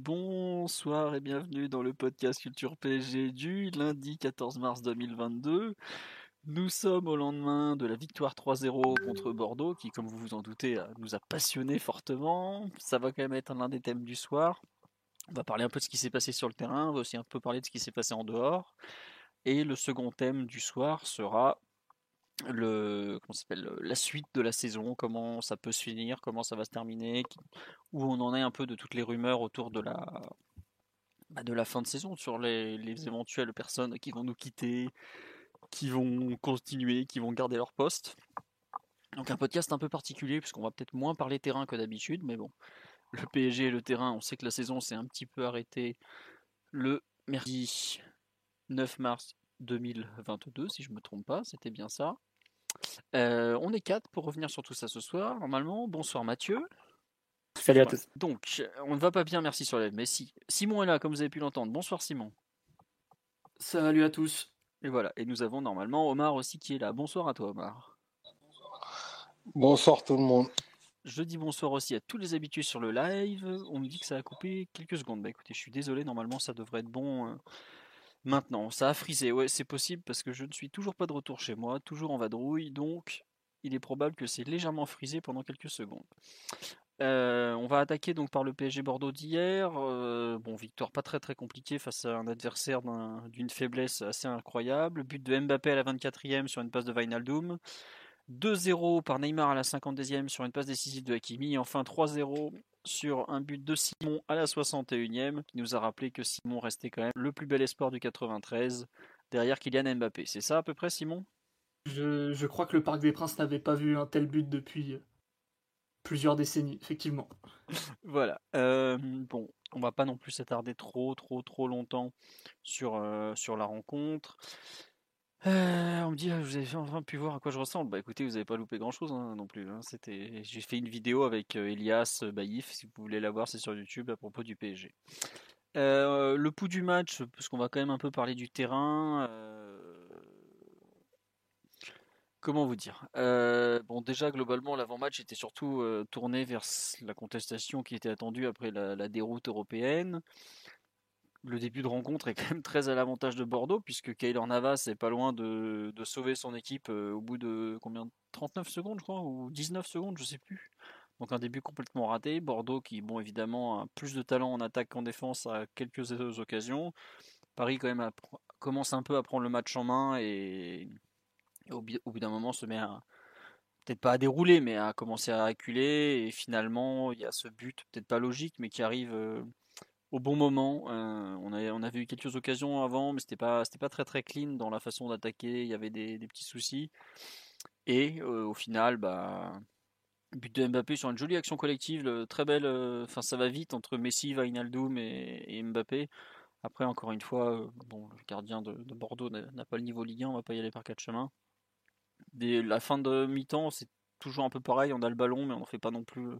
Bonsoir et bienvenue dans le podcast Culture PSG du lundi 14 mars 2022. Nous sommes au lendemain de la victoire 3-0 contre Bordeaux, qui, comme vous vous en doutez, nous a passionnés fortement. Ça va quand même être l'un des thèmes du soir. On va parler un peu de ce qui s'est passé sur le terrain, on va aussi un peu parler de ce qui s'est passé en dehors. Et le second thème du soir sera le, comment la suite de la saison, comment ça peut se finir, comment ça va se terminer, où on en est un peu de toutes les rumeurs autour de la, bah, de la fin de saison, sur les, les éventuelles personnes qui vont nous quitter, qui vont continuer, qui vont garder leur poste. Donc un podcast un peu particulier puisqu'on va peut-être moins parler terrain que d'habitude, mais bon, le PSG et le terrain, on sait que la saison s'est un petit peu arrêtée le mercredi 9 mars 2022, si je me trompe pas, c'était bien ça. Euh, on est quatre pour revenir sur tout ça ce soir, normalement. Bonsoir Mathieu. Salut à tous. Donc, on ne va pas bien, merci sur l'aide, mais si. Simon est là, comme vous avez pu l'entendre. Bonsoir Simon. Salut à tous. Et voilà, et nous avons normalement Omar aussi qui est là. Bonsoir à toi Omar. Bonsoir tout le monde. Je dis bonsoir aussi à tous les habitués sur le live. On me dit que ça a coupé quelques secondes. Bah écoutez, je suis désolé, normalement ça devrait être bon euh, maintenant. Ça a frisé, ouais, c'est possible parce que je ne suis toujours pas de retour chez moi, toujours en vadrouille, donc il est probable que c'est légèrement frisé pendant quelques secondes. Euh, on va attaquer donc par le PSG Bordeaux d'hier. Euh, bon, victoire pas très très compliquée face à un adversaire d'une faiblesse assez incroyable. But de Mbappé à la 24e sur une passe de Wijnaldum. 2-0 par Neymar à la 52e sur une passe décisive de Hakimi. Enfin 3-0 sur un but de Simon à la 61e qui nous a rappelé que Simon restait quand même le plus bel espoir du 93 derrière Kylian Mbappé. C'est ça à peu près Simon? Je, je, crois que le Parc des Princes n'avait pas vu un tel but depuis plusieurs décennies, effectivement. voilà. Euh, bon, on va pas non plus s'attarder trop, trop, trop longtemps sur, euh, sur la rencontre. Euh, on me dit, ah, vous avez enfin pu voir à quoi je ressemble. Bah écoutez, vous n'avez pas loupé grand chose hein, non plus. Hein. C'était, j'ai fait une vidéo avec Elias Baïf, si vous voulez la voir, c'est sur YouTube à propos du PSG. le pouls du match, parce qu'on va quand même un peu parler du terrain comment vous dire? Euh, Bon, déjà globalement, l'avant-match était surtout euh, tourné vers la contestation qui était attendue après la, déroute européenne. Le début de rencontre est quand même très à l'avantage de Bordeaux, puisque Kaylor Navas est pas loin de, sauver son équipe euh, au bout de combien 39 secondes, je crois, ou 19 secondes, je sais plus. Donc un début complètement raté. Bordeaux qui, bon, évidemment, a plus de talent en attaque qu'en défense à quelques occasions. Paris quand même commence un peu à prendre le match en main et au, bout d'un moment, se met à, peut-être pas à dérouler, mais à commencer à reculer. Et finalement, il y a ce but, peut-être pas logique, mais qui arrive euh, au bon moment. Euh, on, avait, on avait eu quelques occasions avant, mais c'était pas, pas très très clean dans la façon d'attaquer. Il y avait des, petits soucis. Et euh, au final, bah, but de Mbappé sur une jolie action collective, très belle. Enfin, ça va vite entre Messi, Wijnaldum et, Mbappé. Après, encore une fois, bon, le gardien de, de Bordeaux n'a pas le niveau Ligue 1, on va pas y aller par quatre chemins la fin de mi-temps, c'est toujours un peu pareil. On a le ballon, mais on n'en fait pas non plus euh,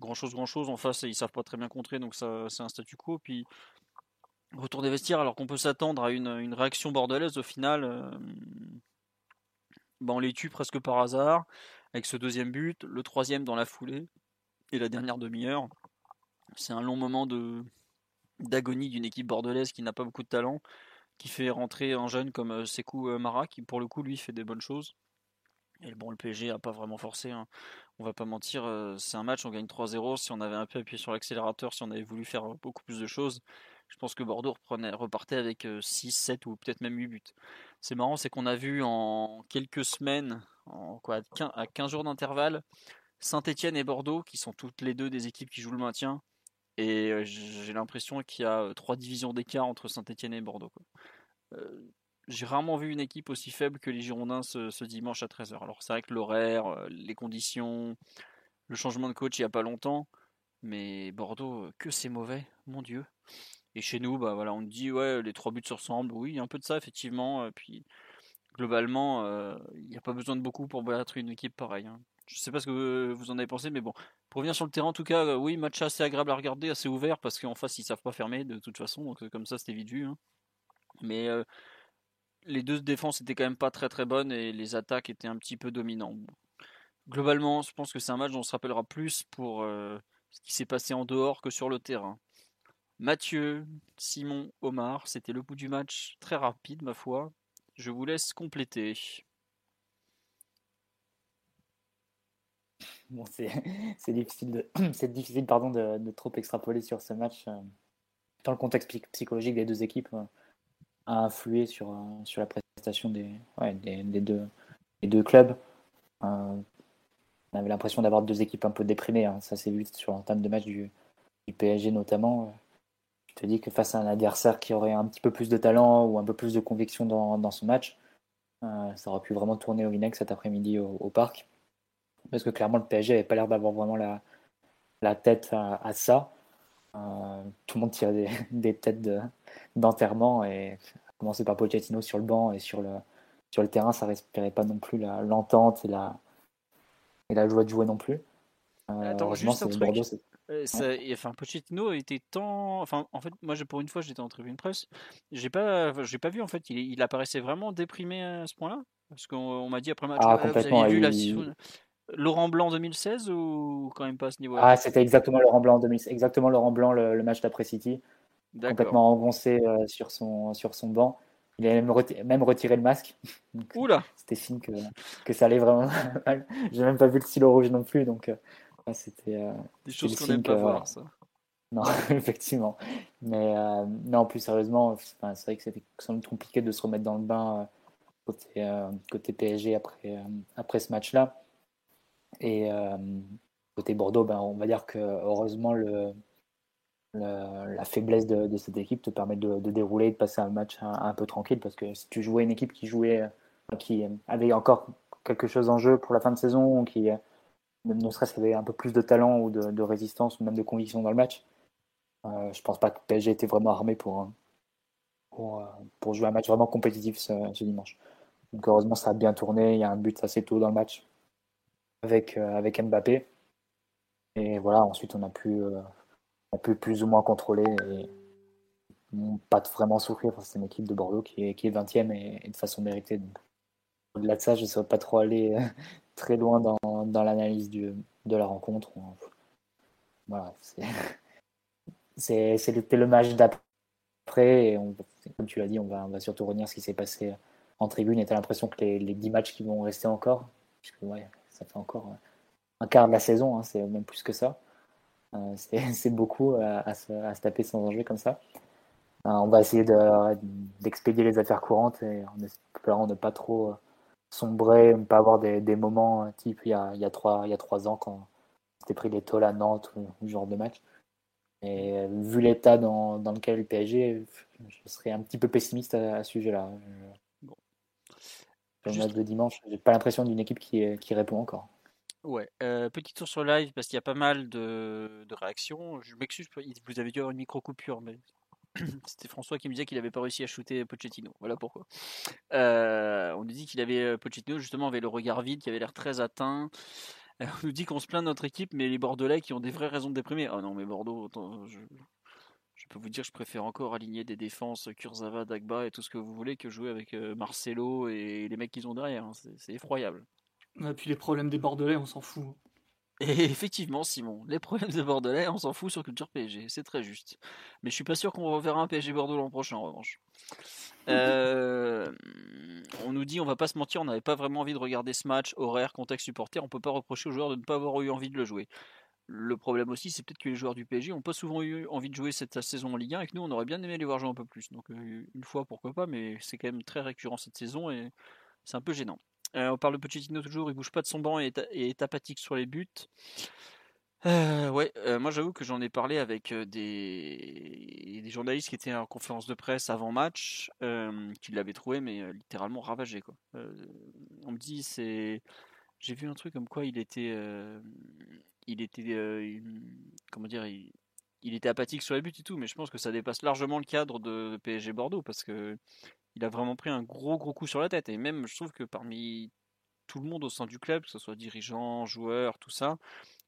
grand chose, grand chose. En face, ils savent pas très bien contrer, donc ça, c'est un statu quo. Puis retour des vestiaires, alors qu'on peut s'attendre à une, réaction bordelaise, au final, euh, ben, on les tue presque par hasard avec ce deuxième but, le troisième dans la foulée et la dernière demi-heure. C'est un long moment d'agonie d'une équipe bordelaise qui n'a pas beaucoup de talent qui fait rentrer un jeune comme euh, Sekou euh, Mara, qui pour le coup lui fait des bonnes choses. Et bon, le PSG a pas vraiment forcé, hein. on va pas mentir, euh, c'est un match, on gagne 3-0, si on avait un peu appuyé sur l'accélérateur, si on avait voulu faire beaucoup plus de choses, je pense que Bordeaux repartait avec 6, 7 ou peut-être même 8 buts. C'est marrant, c'est qu'on a vu en quelques semaines, en quoi, à 15 jours d'intervalle, Saint-Etienne et Bordeaux, qui sont toutes les deux des équipes qui jouent le maintien, et j'ai l'impression qu'il y a trois divisions d'écart entre Saint-Etienne et Bordeaux. J'ai rarement vu une équipe aussi faible que les Girondins ce, dimanche à 13h. Alors c'est vrai que l'horaire, les conditions, le changement de coach il n'y a pas longtemps, Mais Bordeaux, que c'est mauvais, mon Dieu. Et chez nous, bah voilà, on dit ouais, les trois buts se ressemblent. Oui, un peu de ça effectivement. Puis globalement, il n'y a pas besoin de beaucoup pour battre une équipe pareille. Hein. Je sais pas ce que vous en avez pensé, mais bon, pour revenir sur le terrain, en tout cas, oui, match assez agréable à regarder, assez ouvert parce qu'en face ils savent pas fermer de toute façon, donc comme ça c'était vite vu. Hein. Mais les deux défenses étaient quand même pas très très bonnes et les attaques étaient un petit peu dominantes. Globalement, je pense que c'est un match dont on se rappellera plus pour ce qui s'est passé en dehors que sur le terrain. Mathieu, Simon, Omar, c'était le bout du match très rapide, ma foi. Je vous laisse compléter. Bon, c'est difficile, de, difficile pardon, de, trop extrapoler sur ce match. Euh, dans le contexte psychologique des deux équipes, euh, a influé sur, euh, sur la prestation des, des, deux, des deux clubs. on avait l'impression d'avoir deux équipes un peu déprimées. Hein. Ça s'est vu sur l'entame de match du, du PSG notamment te dis que face à un adversaire qui aurait un petit peu plus de talent ou un peu plus de conviction dans, dans son match, euh, ça aurait pu vraiment tourner au vinaigre cet après-midi au, parc. Parce que clairement, le PSG n'avait pas l'air d'avoir vraiment la, la tête à, ça. Euh, tout le monde tirait des, des têtes d'enterrement et à commencer par Pochettino sur le banc et sur le, sur le terrain, ça respirait pas non plus l'entente et la, et la joie de jouer non plus. Euh, Attends, juste un truc. Euh, ça, enfin, Pochettino était tant. Enfin, en fait, moi, pour une fois, j'étais en tribune presse. J'ai pas, j'ai pas vu en fait. Il, il, apparaissait vraiment déprimé à ce point-là? Parce qu'on m'a dit après match, ah, vous avez vu la Laurent Blanc 2016 ou quand même pas à ce niveau-là? Ah, c'était exactement Laurent Blanc 2016. Exactement Laurent Blanc le, match d'après City. Complètement engoncé euh, sur son sur son banc. Il a même, même retiré le masque. Oula C'était signe que, que ça allait vraiment mal. J'ai même pas vu le stylo rouge non plus. Donc, euh, c'était euh, des choses qu'on n'aime pas voir, ça. Non, effectivement. Mais euh, non, plus sérieusement, c'est vrai que c'était compliqué de se remettre dans le bain côté, côté PSG après, après ce match-là. Et côté Bordeaux, ben, on va dire que heureusement, le, la faiblesse de, cette équipe te permet de, dérouler, de passer un match un, peu tranquille. Parce que si tu jouais une équipe qui jouait, qui avait encore quelque chose en jeu pour la fin de saison, qui ne serait-ce qu'il y avait un peu plus de talent ou de, résistance ou même de conviction dans le match. Euh, je pense pas que PSG était vraiment armé pour, euh, euh, pour, jouer un match vraiment compétitif ce, dimanche. Donc heureusement ça a bien tourné, il y a un but assez tôt dans le match avec, avec Mbappé. Et voilà, ensuite on a pu, on pu plus ou moins contrôler et pas vraiment souffrir. c'est une équipe de Bordeaux qui est, qui est 20e et, de façon méritée. au-delà de ça, je ne saurais pas trop aller très loin dans, dans l'analyse de la rencontre. Voilà, c'était le match d'après. Et comme tu l'as dit, on va, on va surtout revenir ce qui s'est passé en tribune. Et tu as l'impression que les, les 10 matchs qui vont rester encore, ça fait encore un quart de la saison, hein, c'est même plus que ça. Euh, c'est beaucoup à, se, taper sans enjeu comme ça. Euh, on va essayer d'expédier les affaires courantes et en espérant ne pas trop sombrer, ne pas avoir des, moments euh, type il y, a, trois, ans quand c'était pris des tôles à Nantes ou ce genre de match. Et euh, vu l'état dans, dans, lequel le PSG, je serais un petit peu pessimiste à, ce sujet-là. Le match de dimanche, j'ai pas l'impression d'une équipe qui, qui répond encore. Ouais, euh, petit tour sur live parce qu'il y a pas mal de, de réactions. Je m'excuse, vous avez dû avoir une micro coupure, mais C'était François qui me disait qu'il n'avait pas réussi à shooter Pochettino. Voilà pourquoi. Euh, on nous dit qu'il avait euh, Pochettino justement avait le regard vide, qui avait l'air très atteint. Euh, on nous dit qu'on se plaint de notre équipe, mais les Bordelais qui ont des vraies raisons de déprimer. Oh non, mais Bordeaux, je, peux vous dire, je préfère encore aligner des défenses Kurzawa, Dagba et tout ce que vous voulez que jouer avec Marcelo et les mecs qu'ils ont derrière. Hein. C'est effroyable. Et puis les problèmes des Bordelais, on s'en fout. Et effectivement, Simon, les problèmes de Bordelais, on s'en fout sur Culture PSG, c'est très juste. Mais je suis pas sûr qu'on reverra un PSG Bordeaux l'an prochain en revanche. Euh, on nous dit, on va pas se mentir, on n'avait pas vraiment envie de regarder ce match, horaire, contexte supporter, on peut pas reprocher aux joueurs de ne pas avoir eu envie de le jouer. Le problème aussi, c'est peut-être que les joueurs du PSG n'ont pas souvent eu envie de jouer cette saison en Ligue 1 et que nous, on aurait bien aimé les voir jouer un peu plus. Donc, euh, une fois, pourquoi pas, mais c'est quand même très récurrent cette saison et c'est un peu gênant. Euh, on parle de Pochettino toujours, il bouge pas de son banc et est, apathique sur les buts. Euh, ouais, moi j'avoue que j'en ai parlé avec des, journalistes qui étaient en conférence de presse avant match, qui l'avaient trouvé mais littéralement ravagé on me dit c'est, j'ai vu un truc comme quoi il était, il était, comment dire, il, était apathique sur les buts et tout, mais je pense que ça dépasse largement le cadre de, PSG Bordeaux parce que il a vraiment pris un gros gros coup sur la tête. Et même, je trouve que parmi tout le monde au sein du club, que ce soit dirigeants, joueurs, tout ça,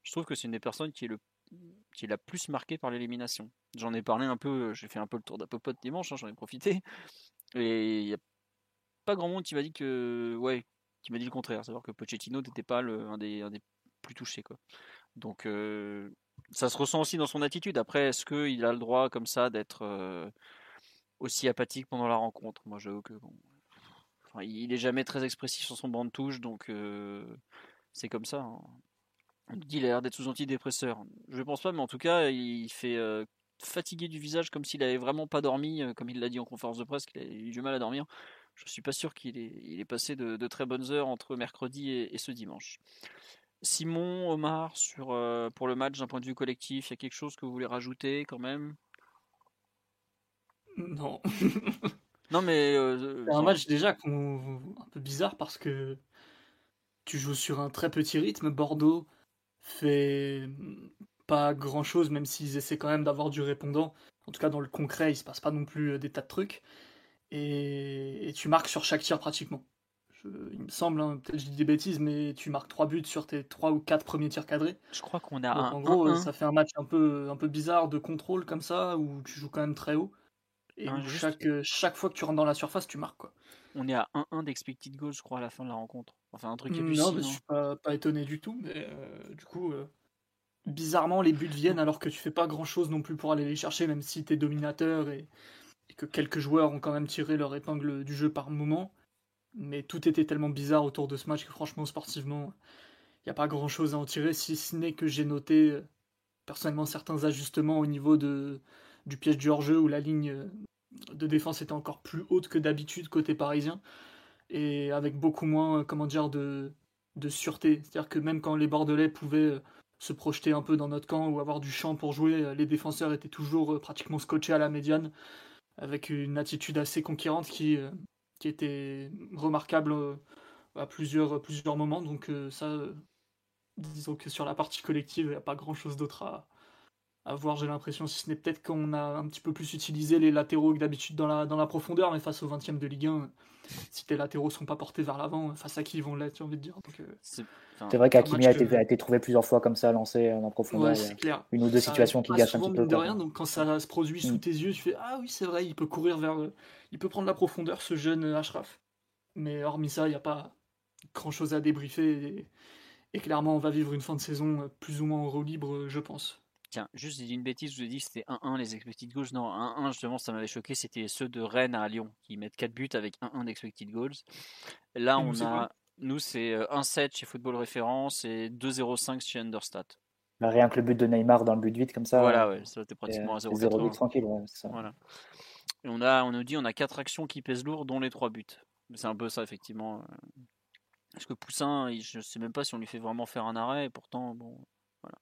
je trouve que c'est une des personnes qui est la plus marquée par l'élimination. J'en ai parlé un peu, j'ai fait un peu le tour d'Apopote dimanche, hein, j'en ai profité. Et il n'y a pas grand monde qui m'a dit que ouais, qui m'a dit le contraire, savoir que Pochettino n'était pas le, un, des, des plus touchés quoi. Donc ça se ressent aussi dans son attitude. Après, est-ce qu'il a le droit comme ça d'être aussi apathique pendant la rencontre? Moi, j'avoue que bon, il est jamais très expressif sur son banc de touche, donc c'est comme ça. Hein. Qu'il a l'air d'être sous antidépresseur. Je pense pas, mais en tout cas, il fait fatigué du visage comme s'il avait vraiment pas dormi, comme il l'a dit en conférence de presse, qu'il a eu du mal à dormir. Je suis pas sûr qu'il ait, il passé de, très bonnes heures entre mercredi et ce dimanche. Simon, Omar, sur, euh, pour le match d'un point de vue collectif, il y a quelque chose que vous voulez rajouter quand même? Non. non, mais. Euh, c'est un match déjà un peu bizarre parce que tu joues sur un très petit rythme. Bordeaux fait pas grand chose, même s'ils essaient quand même d'avoir du répondant. En tout cas, dans le concret, il se passe pas non plus euh, des tas de trucs. et tu marques sur chaque tir pratiquement il me semble, hein, peut-être je dis des bêtises, mais tu marques 3 buts sur tes 3 ou 4 premiers tirs cadrés. Je crois qu'on a un. En gros, ça fait un match un peu, un peu bizarre de contrôle comme ça, où tu joues quand même très haut. Et chaque, chaque fois que tu rentres dans la surface, tu marques. Quoi. On est à 1-1 d'expected goals, je crois, à la fin de la rencontre. Enfin, un truc qui Non, mais je suis pas, pas, étonné du tout, mais euh, du coup, euh, bizarrement, les buts viennent alors que tu fais pas grand chose non plus pour aller les chercher, même si tu es dominateur et, et que quelques joueurs ont quand même tiré leur épingle du jeu par moment mais tout était tellement bizarre autour de ce match que franchement, sportivement, il n'y a pas grand chose à en tirer, si ce n'est que j'ai noté euh, personnellement certains ajustements au niveau de, du piège du hors-jeu où la ligne euh, de défense était encore plus haute que d'habitude côté parisien et avec beaucoup moins comment dire de, de sûreté. C'est-à-dire que même quand les Bordelais pouvaient euh, se projeter un peu dans notre camp ou avoir du champ pour jouer, les défenseurs étaient toujours pratiquement scotchés à la médiane avec une attitude assez conquérante qui, qui était remarquable euh, à plusieurs, plusieurs moments. Donc euh, ça, euh, disons que sur la partie collective, il n'y a pas grand-chose d'autre à, à voir, j'ai l'impression, si ce n'est peut-être qu'on a un petit peu plus utilisé les latéraux que d'habitude dans la, dans la profondeur, mais face au 20 e de Ligue 1, si tes latéraux sont pas portés vers l'avant, face à qui ils vont l'être, j'ai envie de dire. c'est vrai qu'Akimi a, été, a été trouvé plusieurs fois comme ça, lancé en profondeur. clair. Une ou deux situations qui gâchent un petit peu. De rien, donc quand ça se produit sous mm. tes yeux, tu fais Ah oui, c'est vrai, il peut courir vers. Il peut prendre la profondeur, ce jeune Ashraf. Mais hormis ça, il n'y a pas grand chose à débriefer. Et, clairement, on va vivre une fin de saison plus ou moins en roue libre, je pense. Tiens, juste j'ai dit une bêtise, je vous ai dit que c'était 1-1 les expected goals. Non, 1-1 justement, ça m'avait choqué, c'était ceux de Rennes à Lyon qui mettent 4 buts avec 1-1 d'expected goals. Là, on a. Nous, c'est 1-7 chez Football Référence et 2-0-5 chez Understat. Bah, rien que le but de Neymar dans le but vite comme ça. Voilà, ouais, ça était pratiquement à 0 0 tranquille, ouais, ça. Voilà. Et on, a, on nous dit on a 4 actions qui pèsent lourd, dont les 3 buts. C'est un peu ça, effectivement. Parce que Poussin, je ne sais même pas si on lui fait vraiment faire un arrêt, et pourtant, bon, voilà.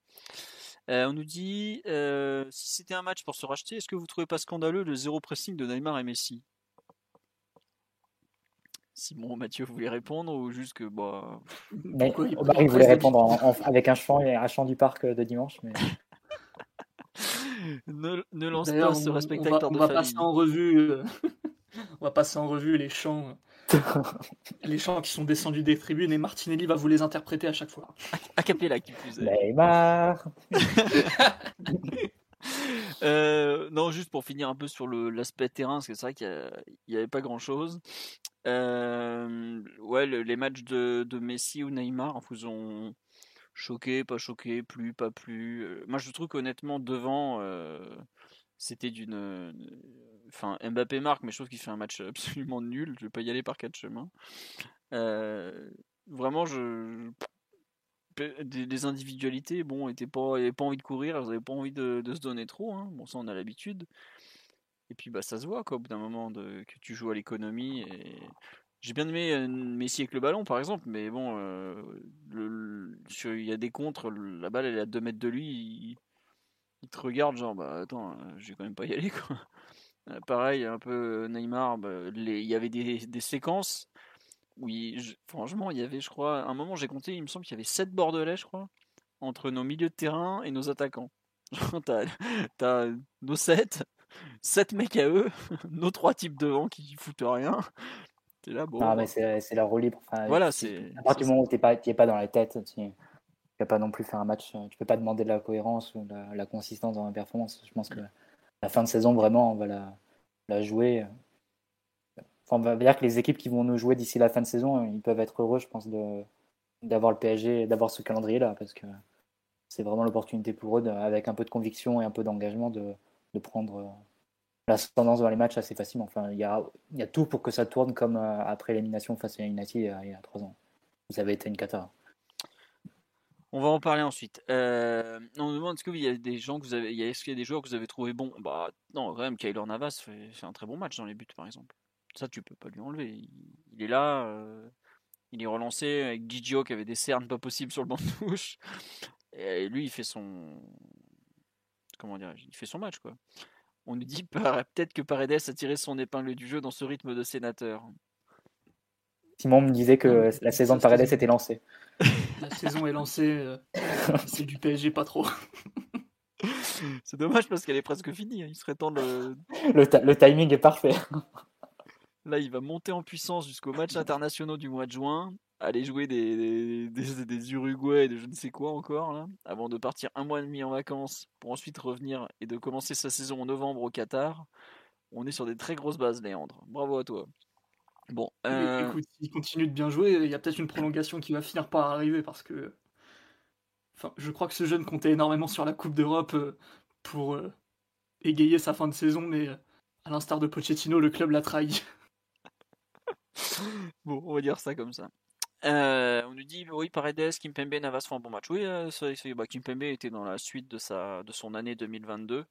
Euh, on nous dit euh, si c'était un match pour se racheter, est-ce que vous trouvez pas scandaleux le zéro pressing de Neymar et Messi? Simon, Mathieu, vous voulez répondre ou juste que bah. Mais, il, voulait répondre avec un chant et un chant du parc de dimanche, mais. ne, lance pas ce respectateur on va, on va passer en revue. Euh, on va passer en revue les chants les chants qui sont descendus des tribunes et Martinelli va vous les interpréter à chaque fois. A capella qui plus Neymar euh, Non, juste pour finir un peu sur l'aspect terrain, parce que c'est vrai qu'il n'y avait pas grand chose. Euh, ouais, les matchs de, Messi ou Neymar vous ont choqué, pas choqué, plus, pas plus. Euh, moi, je trouve qu'honnêtement, devant, c'était d'une Enfin, Mbappé marque, mais je trouve qu'il fait un match absolument nul. Je vais pas y aller par quatre chemins. Euh, vraiment, je. Des, individualités, bon, n'avaient pas, pas envie de courir, elles n'avaient pas envie de, se donner trop. Hein. Bon, ça, on a l'habitude. Et puis, bah, ça se voit, quoi, au bout d'un moment, de, que tu joues à l'économie. J'ai bien aimé euh, Messi avec le ballon, par exemple, mais bon, euh, il y a des contres, la balle, elle est à 2 mètres de lui, il, il te regarde, genre, bah attends, je vais quand même pas y aller, quoi. Euh, pareil, un peu Neymar, bah, il y avait des, séquences où, franchement, il y avait, je crois, un moment j'ai compté, il me semble qu'il y avait 7 Bordelais, je crois, entre nos milieux de terrain et nos attaquants. t'as, nos 7, 7 mecs à eux, nos trois types devant qui foutent rien. T'es là, bon. Non, mais c'est, la roue libre. voilà, c'est. À partir du moment où t'es pas, pas dans la tête, tu ne peux pas non plus faire un match. Tu peux pas demander de la cohérence ou la, la consistance dans la performance. Je pense que la fin de saison, vraiment, on va la, jouer. Enfin, on va dire que les équipes qui vont nous jouer d'ici la fin de saison, ils peuvent être heureux, je pense, d'avoir le PSG, d'avoir ce calendrier-là, parce que c'est vraiment l'opportunité pour eux, avec un peu de conviction et un peu d'engagement, de, de prendre euh, l'ascendance dans les matchs assez facilement. Enfin, il y a, y a tout pour que ça tourne comme euh, après l'élimination face à United il y a trois ans. Vous avez été une cata. On va en parler ensuite. Euh, on demande est-ce qu'il y a des que vous avez, est-ce des joueurs que vous avez trouvé bons? Bah non, quand même, Kyler Navas fait, fait, un très bon match dans les buts, par exemple. Ça, tu peux pas lui enlever. Il, est là, euh, il est relancé avec Gigio qui avait des cernes pas possibles sur le banc de touche. Et lui, il fait son, comment dire, il fait son match quoi. On nous dit peut-être que Paredes a tiré son épingle du jeu dans ce rythme de sénateur. Simon me disait que la saison de Paredes était lancée. La saison est lancée, euh, c'est du PSG pas trop. C'est dommage parce qu'elle est presque finie. Hein. Il serait temps de. Le, timing est parfait. Là, il va monter en puissance jusqu'aux matchs internationaux du mois de juin, aller jouer des, des, des, Uruguay et de je ne sais quoi encore, là, avant de partir un mois et demi en vacances pour ensuite revenir et de commencer sa saison en novembre au Qatar. On est sur des très grosses bases, Léandre. Bravo à toi. Bon, euh... écoute, s'il continue de bien jouer, il y a peut-être une prolongation qui va finir par arriver parce que. Enfin, je crois que ce jeune comptait énormément sur la Coupe d'Europe euh, pour euh, égayer sa fin de saison, mais euh, à l'instar de Pochettino, le club l'a trahi. bon, on va dire ça comme ça. on nous dit oui Paredes, Kimpembe, Navas font un bon match. Oui, euh, bah, Kimpembe était dans la suite de sa de son année 2022.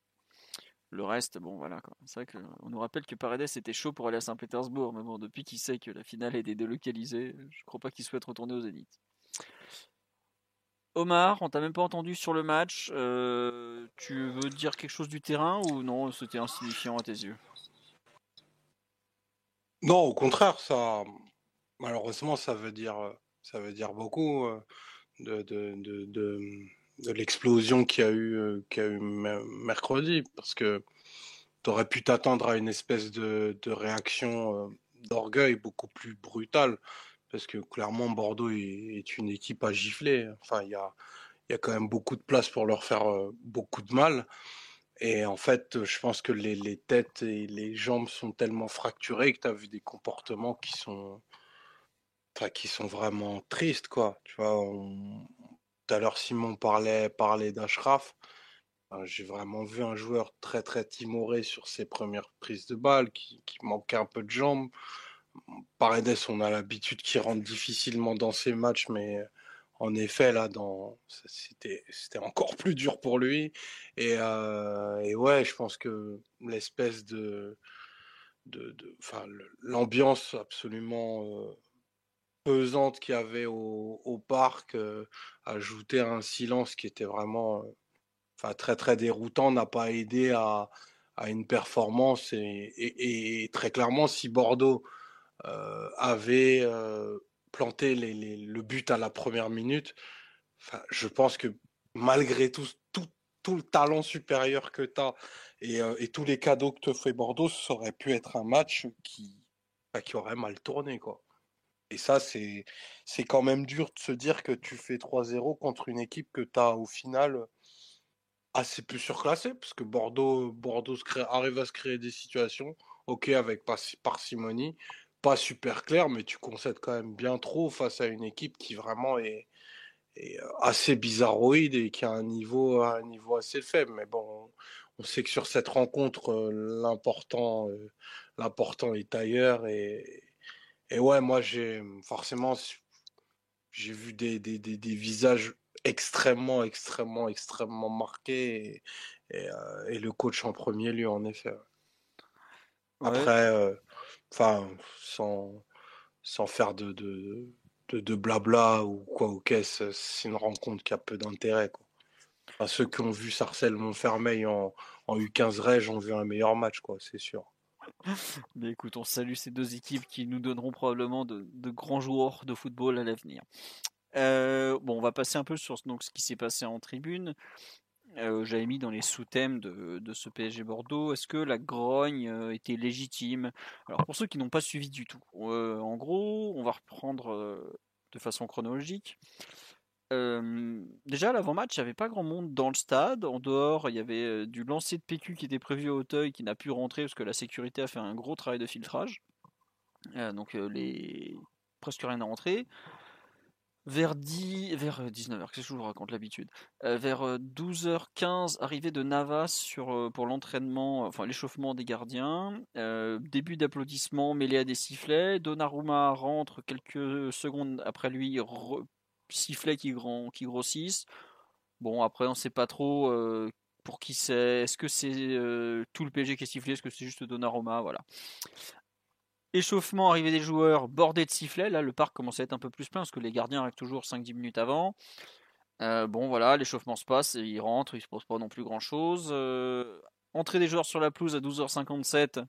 Le reste, bon voilà C'est qu'on nous rappelle que Paredes était chaud pour aller à Saint-Pétersbourg, mais bon, depuis qu'il sait que la finale est délocalisée, je crois pas qu'il souhaite retourner aux Zénith. Omar, on t'a même pas entendu sur le match. Euh, tu veux dire quelque chose du terrain ou non C'était insignifiant à tes yeux? Non, au contraire, ça. Malheureusement, ça veut dire, ça veut dire beaucoup euh, de, de de l'explosion qu'il y a eu, euh, a eu mercredi, parce que tu aurais pu t'attendre à une espèce de, de réaction euh, d'orgueil beaucoup plus brutale, parce que clairement Bordeaux est, une équipe à gifler. Enfin, il y a, y a quand même beaucoup de place pour leur faire euh, beaucoup de mal. Et en fait, je pense que les, les, têtes et les jambes sont tellement fracturées que tu as vu des comportements qui sont, qui sont vraiment tristes, quoi. Tu vois, tout à l'heure, Simon parlait, parlait d'Ashraf. J'ai vraiment vu un joueur très très timoré sur ses premières prises de balles, qui, manquait un peu de jambes. Paredes, on a l'habitude qu'il rentre difficilement dans ses matchs, mais en effet, là, dans... c'était, encore plus dur pour lui. Et, euh, et ouais, je pense que l'espèce de, de, enfin, l'ambiance absolument euh, pesante qu'il y avait au, au parc, euh, ajouter un silence qui était vraiment euh, enfin, très très déroutant, n'a pas aidé à, à une performance. Et, très clairement, si Bordeaux euh, avait planté le but à la première minute, je pense que malgré tout, tout, tout le talent supérieur que tu as et, et, tous les cadeaux que te fait Bordeaux, ça aurait pu être un match qui, qui aurait mal tourné. quoi. Et ça, c'est, quand même dur de se dire que tu fais 3-0 contre une équipe que tu as au final assez peu surclassée, parce que Bordeaux, Bordeaux arrive à se créer des situations, ok, avec parcimonie, pas super clair, mais tu concèdes quand même bien trop face à une équipe qui vraiment est, est assez bizarroïde et qui a un niveau, un niveau assez faible. Mais bon, on sait que sur cette rencontre, l'important, l'important est ailleurs et, et ouais, moi, j'ai forcément, j'ai vu des, des, des, des, visages extrêmement, extrêmement, extrêmement marqués. Et, euh, et, le coach en premier lieu, en effet. Après, euh, enfin, sans, sans faire de, de, de, de, blabla ou quoi, ok, c'est une rencontre qui a peu d'intérêt. Enfin, ceux qui ont vu Sarcelles Montfermeil en, en U15 Reg ont vu un meilleur match, quoi, c'est sûr. Écoute, on salue ces deux équipes qui nous donneront probablement de, grands joueurs de football à l'avenir. bon, on va passer un peu sur donc, ce qui s'est passé en tribune. J'avais mis dans les sous-thèmes de, ce PSG Bordeaux, est-ce que la grogne était légitime? Alors pour ceux qui n'ont pas suivi du tout, en gros, on va reprendre de façon chronologique. Déjà, l'avant-match, il n'y avait pas grand monde dans le stade. En dehors, il y avait du lancer de PQ qui était prévu à Auteuil qui n'a pu rentrer parce que la sécurité a fait un gros travail de filtrage. donc, les... presque rien à rentrer. Vers, 10, vers 19h, qu'est-ce que je vous raconte l'habitude? Vers 12h15, arrivée de Navas sur, pour l'entraînement, enfin l'échauffement des gardiens. début d'applaudissements mêlés à des sifflets. Donnarumma rentre quelques secondes après lui, sifflets qui, grand, qui grossissent. Bon, après, on ne sait pas trop pour qui c'est. Est-ce que c'est tout le PSG qui est sifflé? Est-ce que c'est juste Donnarumma? Voilà. Échauffement, arrivée des joueurs, bordé de sifflets. Là, le parc commence à être un peu plus plein parce que les gardiens arrivent toujours 5-10 minutes avant. Euh, bon, voilà, l'échauffement se passe, ils rentrent, ils se posent pas non plus grand chose. Euh, entrée des joueurs sur la pelouse à 12h57.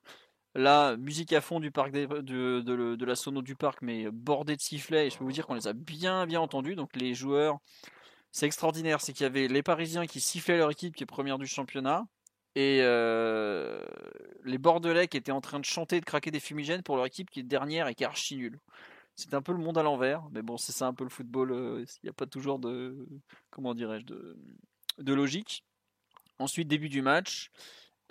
Là, musique à fond du parc de, la sono du parc, mais bordé de sifflets. Et je peux vous dire qu'on les a bien, bien entendus. Donc, les joueurs, c'est extraordinaire. C'est qu'il y avait les Parisiens qui sifflaient leur équipe qui est première du championnat. Et euh, les Bordelais qui étaient en train de chanter, de craquer des fumigènes pour leur équipe qui est dernière et qui est archi nulle. C'est un peu le monde à l'envers, mais bon, c'est ça un peu le football. Euh, il n'y a pas toujours de, comment dirais-je, de, logique. Ensuite, début du match.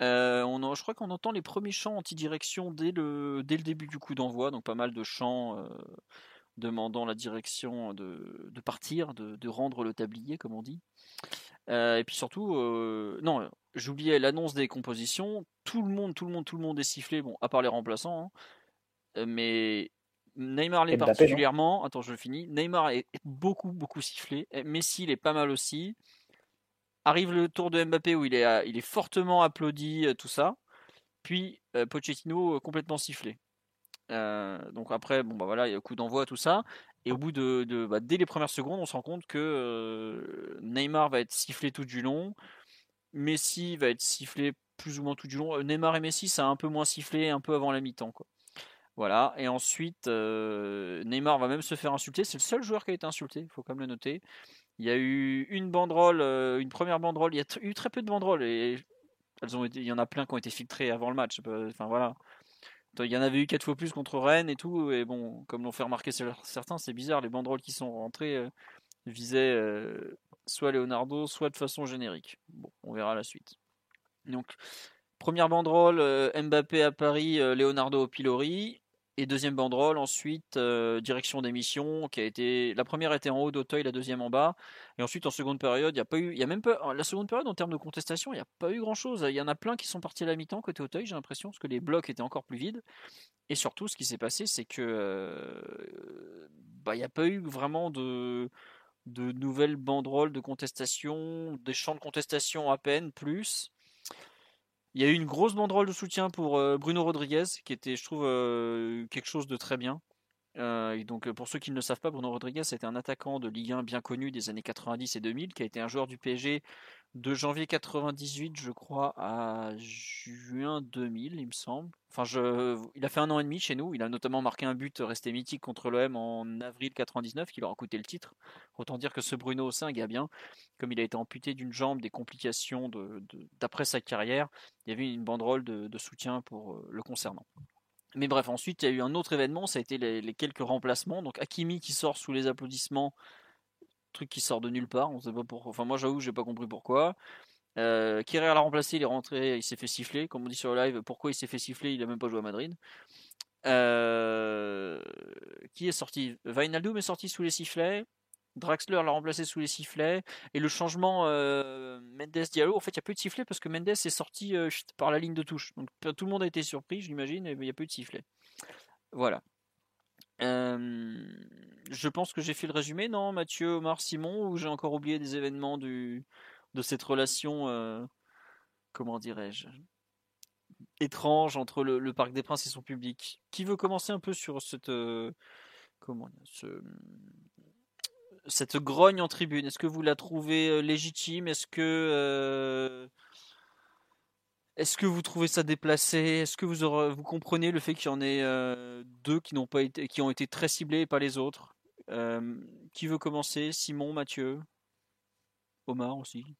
Euh, on je crois qu'on entend les premiers chants anti-direction dès le, dès le début du coup d'envoi, donc pas mal de chants demandant la direction de, de partir, de, de, rendre le tablier, comme on dit. et puis surtout, non, j'oubliais l'annonce des compositions. Tout le monde, tout le monde, tout le monde est sifflé. Bon, à part les remplaçants, hein. euh, mais Neymar l'est particulièrement. Attends, je finis. Neymar est beaucoup, beaucoup sifflé. Messi, il est pas mal aussi. Arrive le tour de Mbappé où il est, fortement applaudi, euh, tout ça. Puis euh, Pochettino complètement sifflé. donc après, bon bah voilà, il y a le coup d'envoi, tout ça. Et au bout de, bah, dès les premières secondes, on se rend compte que Neymar va être sifflé tout du long. Messi va être sifflé plus ou moins tout du long. Euh, Neymar et Messi, ça a un peu moins sifflé un peu avant la mi-temps. Voilà. Et ensuite, euh, Neymar va même se faire insulter. C'est le seul joueur qui a été insulté, il faut quand même le noter. Il y a eu une banderole, euh, une première banderole. Il y a eu très peu de banderoles et elles ont il y en a plein qui ont été filtrées avant le match. Enfin voilà. Il y en avait eu quatre fois plus contre Rennes et tout. Et bon, comme l'ont fait remarquer certains, c'est bizarre. Les banderoles qui sont rentrées visaient soit Leonardo, soit de façon générique. Bon, on verra la suite. Donc, première banderole, euh, Mbappé à Paris, euh, Leonardo au pilori. Et deuxième banderole, ensuite, euh, direction d'émission, qui a été. La première était en haut d'Auteuil, la deuxième en bas. Et ensuite, en seconde période, il n'y a pas eu. Il y a même pas. La seconde période, en termes de contestation, il n'y a pas eu grand chose. Il y en a plein qui sont partis à la mi-temps côté Auteuil, j'ai l'impression, parce que les blocs étaient encore plus vides. Et surtout, ce qui s'est passé, c'est que. Bah, il n'y a pas eu vraiment de de nouvelles banderoles de contestation, des champs de contestation à peine, plus. Il y a eu une grosse banderole de soutien pour euh, Bruno Rodriguez, qui était, je trouve, euh, quelque chose de très bien. Euh, donc, pour ceux qui ne le savent pas, Bruno Rodriguez était un attaquant de Ligue 1 bien connu des années 90 et 2000, qui a été un joueur du PSG de janvier 98, je crois, à juin 2000, il me semble. Enfin, il a fait un an et demi chez nous. Il a notamment marqué un but resté mythique contre l'OM en avril 99, qui leur a coûté le titre. Autant dire que ce Bruno, c'est un bien. Comme il a été amputé d'une jambe, des complications d'après sa carrière, il y avait une banderole de, soutien pour euh, le concernant. Mais bref, ensuite, il y a eu un autre événement, ça a été les, quelques remplacements. Donc Hakimi qui sort sous les applaudissements truc qui sort de nulle part, on sait pas pourquoi. Enfin, moi j'avoue, j'ai pas compris pourquoi. Euh, l'a remplacé, il est rentré, il s'est fait siffler. Comme on dit sur le live, pourquoi il s'est fait siffler Il a même pas joué à Madrid. Euh, qui est sorti? Vainaldum est sorti sous les sifflets. Draxler l'a remplacé sous les sifflets. Et le changement euh, Mendes Diallo, en fait, il n'y a plus de sifflets parce que Mendes est sorti euh, par la ligne de touche. Donc tout le monde a été surpris, j'imagine, mais il n'y a plus de sifflets. Voilà. Je pense que j'ai fait le résumé, non, Mathieu, Omar, Simon, ou j'ai encore oublié des événements de cette relation, euh, comment dirais-je, étrange entre le, Parc des Princes et son public? Qui veut commencer un peu sur cette, comment, ce, cette grogne en tribune Est-ce que vous la trouvez légitime? Est-ce que est-ce que vous trouvez ça déplacé? Est-ce que vous, vous comprenez le fait qu'il y en ait euh, deux qui pas été, qui ont été très ciblés et pas les autres? Euh, Qui veut commencer? Simon, Mathieu? Omar aussi?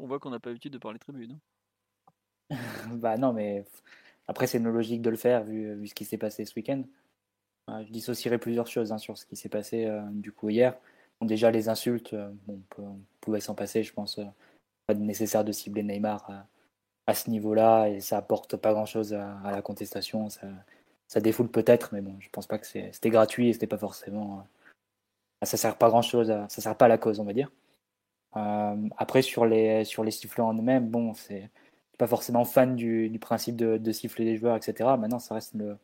On voit qu'on n'a pas l'habitude de parler tribune. Hein. bah non, mais après, c'est nos logique de le faire vu, vu ce qui s'est passé ce week-end. Je dissocierai plusieurs choses hein, sur ce qui s'est passé euh, du coup hier. déjà, les insultes, euh, on, pouvait s'en passer, je pense. pas nécessaire de cibler Neymar à, ce niveau-là et ça apporte pas grand-chose à, la contestation. Ça, ça défoule peut-être, mais bon, je pense pas que c'était gratuit et c'était pas forcément. Euh, ça sert pas grand chose, ça sert pas à la cause, on va dire. Euh, après, sur les, sur les sifflants en eux-mêmes, bon, c'est pas forcément fan du, principe de, siffler des joueurs, etc. Maintenant, ça reste le,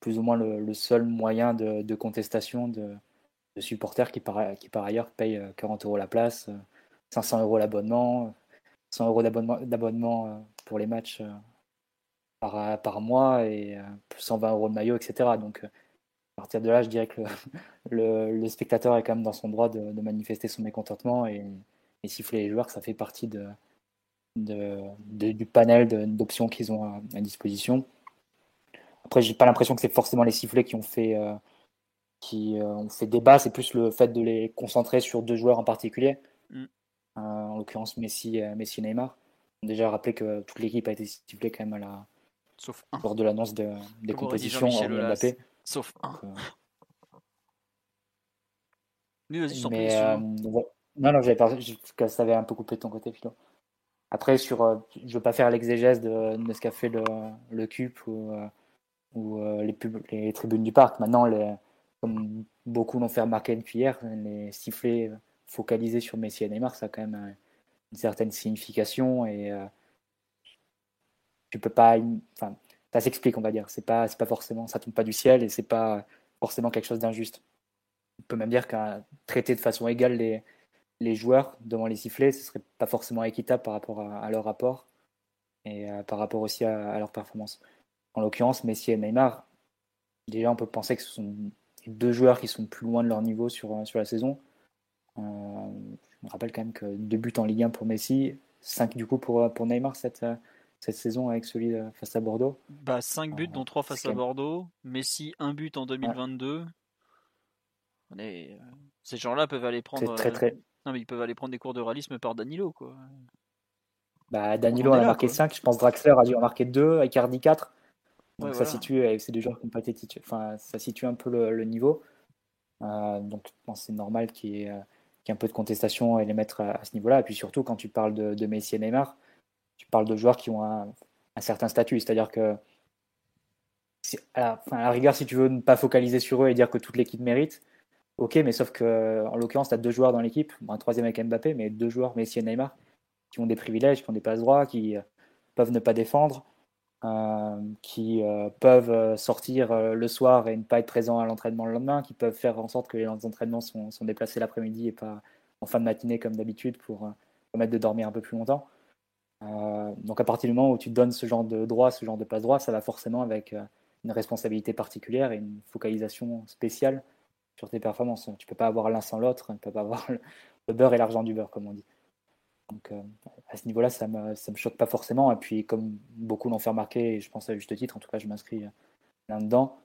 plus ou moins le, seul moyen de, contestation de, supporters qui par, ailleurs payent 40 euh, euros la place, 500 euros l'abonnement, 100 euros d'abonnement pour les matchs par, mois et 120 euros de maillot, etc. Donc, à partir de là, je dirais que le, spectateur est quand même dans son droit de, manifester son mécontentement et, siffler les joueurs, ça fait partie du panel d'options qu'ils ont à, disposition. Après, j'ai pas l'impression que c'est forcément les sifflets qui ont fait, euh, qui, euh, ont fait débat, c'est plus le fait de les concentrer sur deux joueurs en particulier, mm. euh, en l'occurrence Messi, Messi et Neymar. Déjà rappelé que toute l'équipe a été sifflée quand même à la, Sauf Lors de l'annonce de, des compétitions en Mbappé. Sauf un. Mais euh, Non, non, j'avais pas... ça avait un peu coupé de ton côté, Philo. Après, sur, euh, je veux pas faire l'exégèse de, de, ce qu'a fait le, le CUP ou, euh, ou les, pub... les tribunes du parc. Maintenant, comme beaucoup l'ont fait remarquer depuis hier, les sifflets focalisés sur Messi et Neymar, ça a quand même une certaine signification et tu peux pas. Enfin, ça s'explique, on va dire. C'est pas, c'est pas forcément, ça tombe pas du ciel et c'est pas forcément quelque chose d'injuste. On peut même dire qu'à traiter de façon égale les, les joueurs devant les sifflets, ce serait pas forcément équitable par rapport à, leur rapport et euh, par rapport aussi à, leur performance. En l'occurrence, Messi et Neymar, déjà on peut penser que ce sont deux joueurs qui sont plus loin de leur niveau sur, sur la saison. Euh, je me rappelle quand même que deux buts en Ligue 1 pour Messi, cinq du coup pour, pour Neymar cette, cette saison avec celui euh, face à Bordeaux bah, 5 buts, dont 3 face à Bordeaux. Messi, 1 but en 2022. Euh, ces gens-là peuvent aller prendre. Très, très... Euh, non, mais ils peuvent aller prendre des cours de réalisme par Danilo. Quoi. Bah, Danilo en a marqué 5, je pense Draxler a dû en marquer 2, Icardi 4. Donc ça situe avec ces deux joueurs qui ont pas été enfin ça situe un peu le, niveau. donc c'est normal qu'il y, ait un peu de contestation et les mettre à, ce niveau-là. Et puis surtout quand tu parles de, de Messi et Neymar, tu parles de joueurs qui ont un, certain statut. C'est-à-dire que, à la, rigueur, si tu veux ne pas focaliser sur eux et dire que toute l'équipe mérite, ok, mais sauf que, en l'occurrence, tu as deux joueurs dans l'équipe, un troisième avec Mbappé, mais deux joueurs, Messi et Neymar, qui ont des privilèges, qui ont des passes droits, qui euh, peuvent ne pas défendre, euh, qui euh, peuvent sortir le soir et ne pas être présents à l'entraînement le lendemain, qui peuvent faire en sorte que les entraînements sont, sont déplacés l'après-midi et pas en fin de matinée comme d'habitude pour permettre de dormir un peu plus longtemps. Euh, donc à partir du moment où tu donnes ce genre de droit, ce genre de passe droit, ça va forcément avec euh, une responsabilité particulière et une focalisation spéciale sur tes performances. Tu peux pas avoir l'un sans l'autre, tu peux pas avoir le beurre et l'argent du beurre, comme on dit. Donc euh, à ce niveau-là, ça me, ça me choque pas forcément. Et puis comme beaucoup l'ont fait remarquer, et je pense à juste titre, en tout cas je m'inscris là-dedans,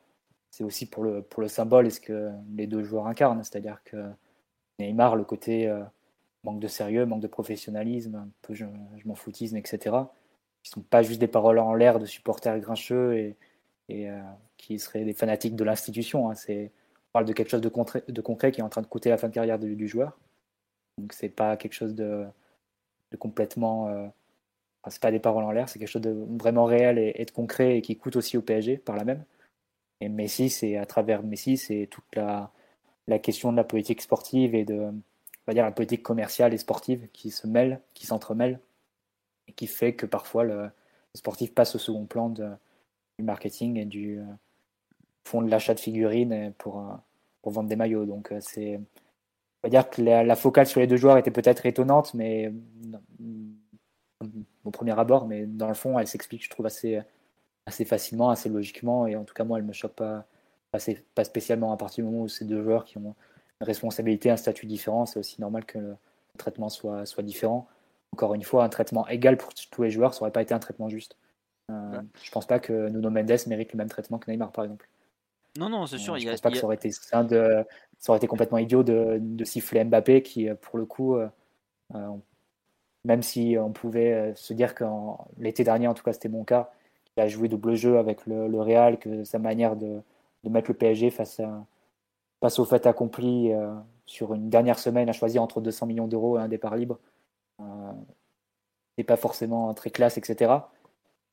c'est aussi pour le, pour le symbole et ce que les deux joueurs incarnent. C'est-à-dire que Neymar, le côté manque de sérieux, manque de professionnalisme, un peu je, m'en foutisme, etc. Qui sont pas juste des paroles en l'air de supporters grincheux et, et euh, qui seraient des fanatiques de l'institution. Hein. On parle de quelque chose de concret, qui est en train de coûter la fin de carrière du, joueur. Donc c'est pas quelque chose de, de complètement. Euh, c'est pas des paroles en l'air, c'est quelque chose de vraiment réel et, de concret et qui coûte aussi au PSG par la même. Et Messi, c'est à travers Messi, c'est toute la, la question de la politique sportive et de, va dire, la politique commerciale et sportive qui se mêlent, qui s'entremêlent, et qui fait que parfois le, sportif passe au second plan du marketing et du euh, fond de l'achat de figurines pour, euh, pour vendre des maillots. Donc euh, c'est, on va dire que la, focale sur les deux joueurs était peut-être étonnante, mais au premier abord, mais dans le fond, elle s'explique, je trouve, assez, assez facilement, assez logiquement, et en tout cas, moi, elle me choque pas, pas spécialement à partir du moment où ces deux joueurs qui ont responsabilité, un statut différent, c'est aussi normal que le traitement soit, soit différent. Encore une fois, un traitement égal pour tous les joueurs, ça n'aurait pas été un traitement juste. Euh, Je pense pas que Nuno Mendes mérite le même traitement que Neymar, par exemple. Non, non, c'est sûr. je il pense pas que ça aurait été de, ça aurait été complètement idiot de, de, siffler Mbappé qui, pour le coup, même si on pouvait se dire que l'été dernier, en tout cas, c'était mon cas, il a joué double jeu avec le, le Real, que sa manière de, de mettre le PSG face, à, face au fait accompli euh, sur une dernière semaine à choisir entre 200 millions d'euros et un départ libre. Euh, n'est pas forcément très classe, etc.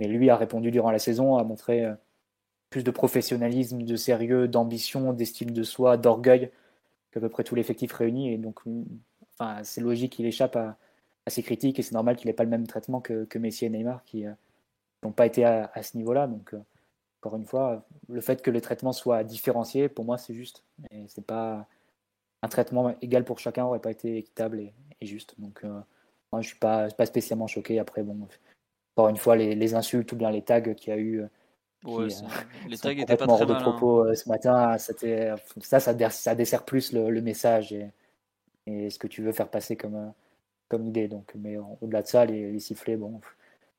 Mais lui a répondu durant la saison, a montré euh, plus de professionnalisme, de sérieux, d'ambition, d'estime de soi, d'orgueil qu'à peu près tout l'effectif réuni. Et donc, enfin, c'est logique qu'il échappe à, à, ces critiques et c'est normal qu'il n'ait pas le même traitement que, Messi et Neymar qui n'ont pas été à, ce niveau-là. Donc, encore une fois, le fait que les traitements soient différenciés, pour moi, c'est juste. Et c'est pas un traitement égal pour chacun aurait pas été équitable et, juste. Donc, euh, moi, je suis pas, spécialement choqué. Après, bon, encore une fois, les, insultes ou bien les tags qu'il y a eu. Euh, les tags étaient pas très de hein. propos ce matin. C'était ça, ça, ça, dessert plus le, message et, et, ce que tu veux faire passer comme, comme idée. Donc, mais au-delà de ça, les, sifflets, bon,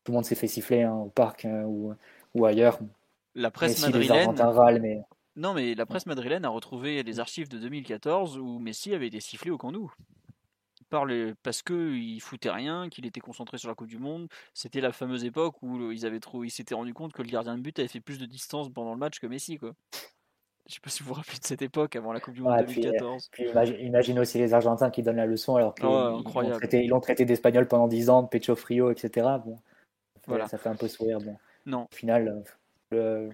tout le monde s'est fait siffler hein, au parc hein, ou, ou ailleurs la presse madrilène. Non, mais la presse madrilène a retrouvé les archives de 2014 où Messi avait été sifflé au Camp Nou. Parce qu'il foutait rien, qu'il était concentré sur la Coupe du Monde. C'était la fameuse époque où ils avaient trop, ils s'étaient rendu compte que le gardien de but avait fait plus de distance pendant le match que Messi, quoi. Je sais pas si vous vous rappelez de cette époque avant la Coupe du Monde 2014. Puis, imagine, aussi les Argentins qui donnent la leçon alors qu'ils l'ont traité, d'espagnol pendant 10 ans, de Pecho Frio, etc. Bon, voilà. ça fait un peu sourire. Bon. Non. Au final, le,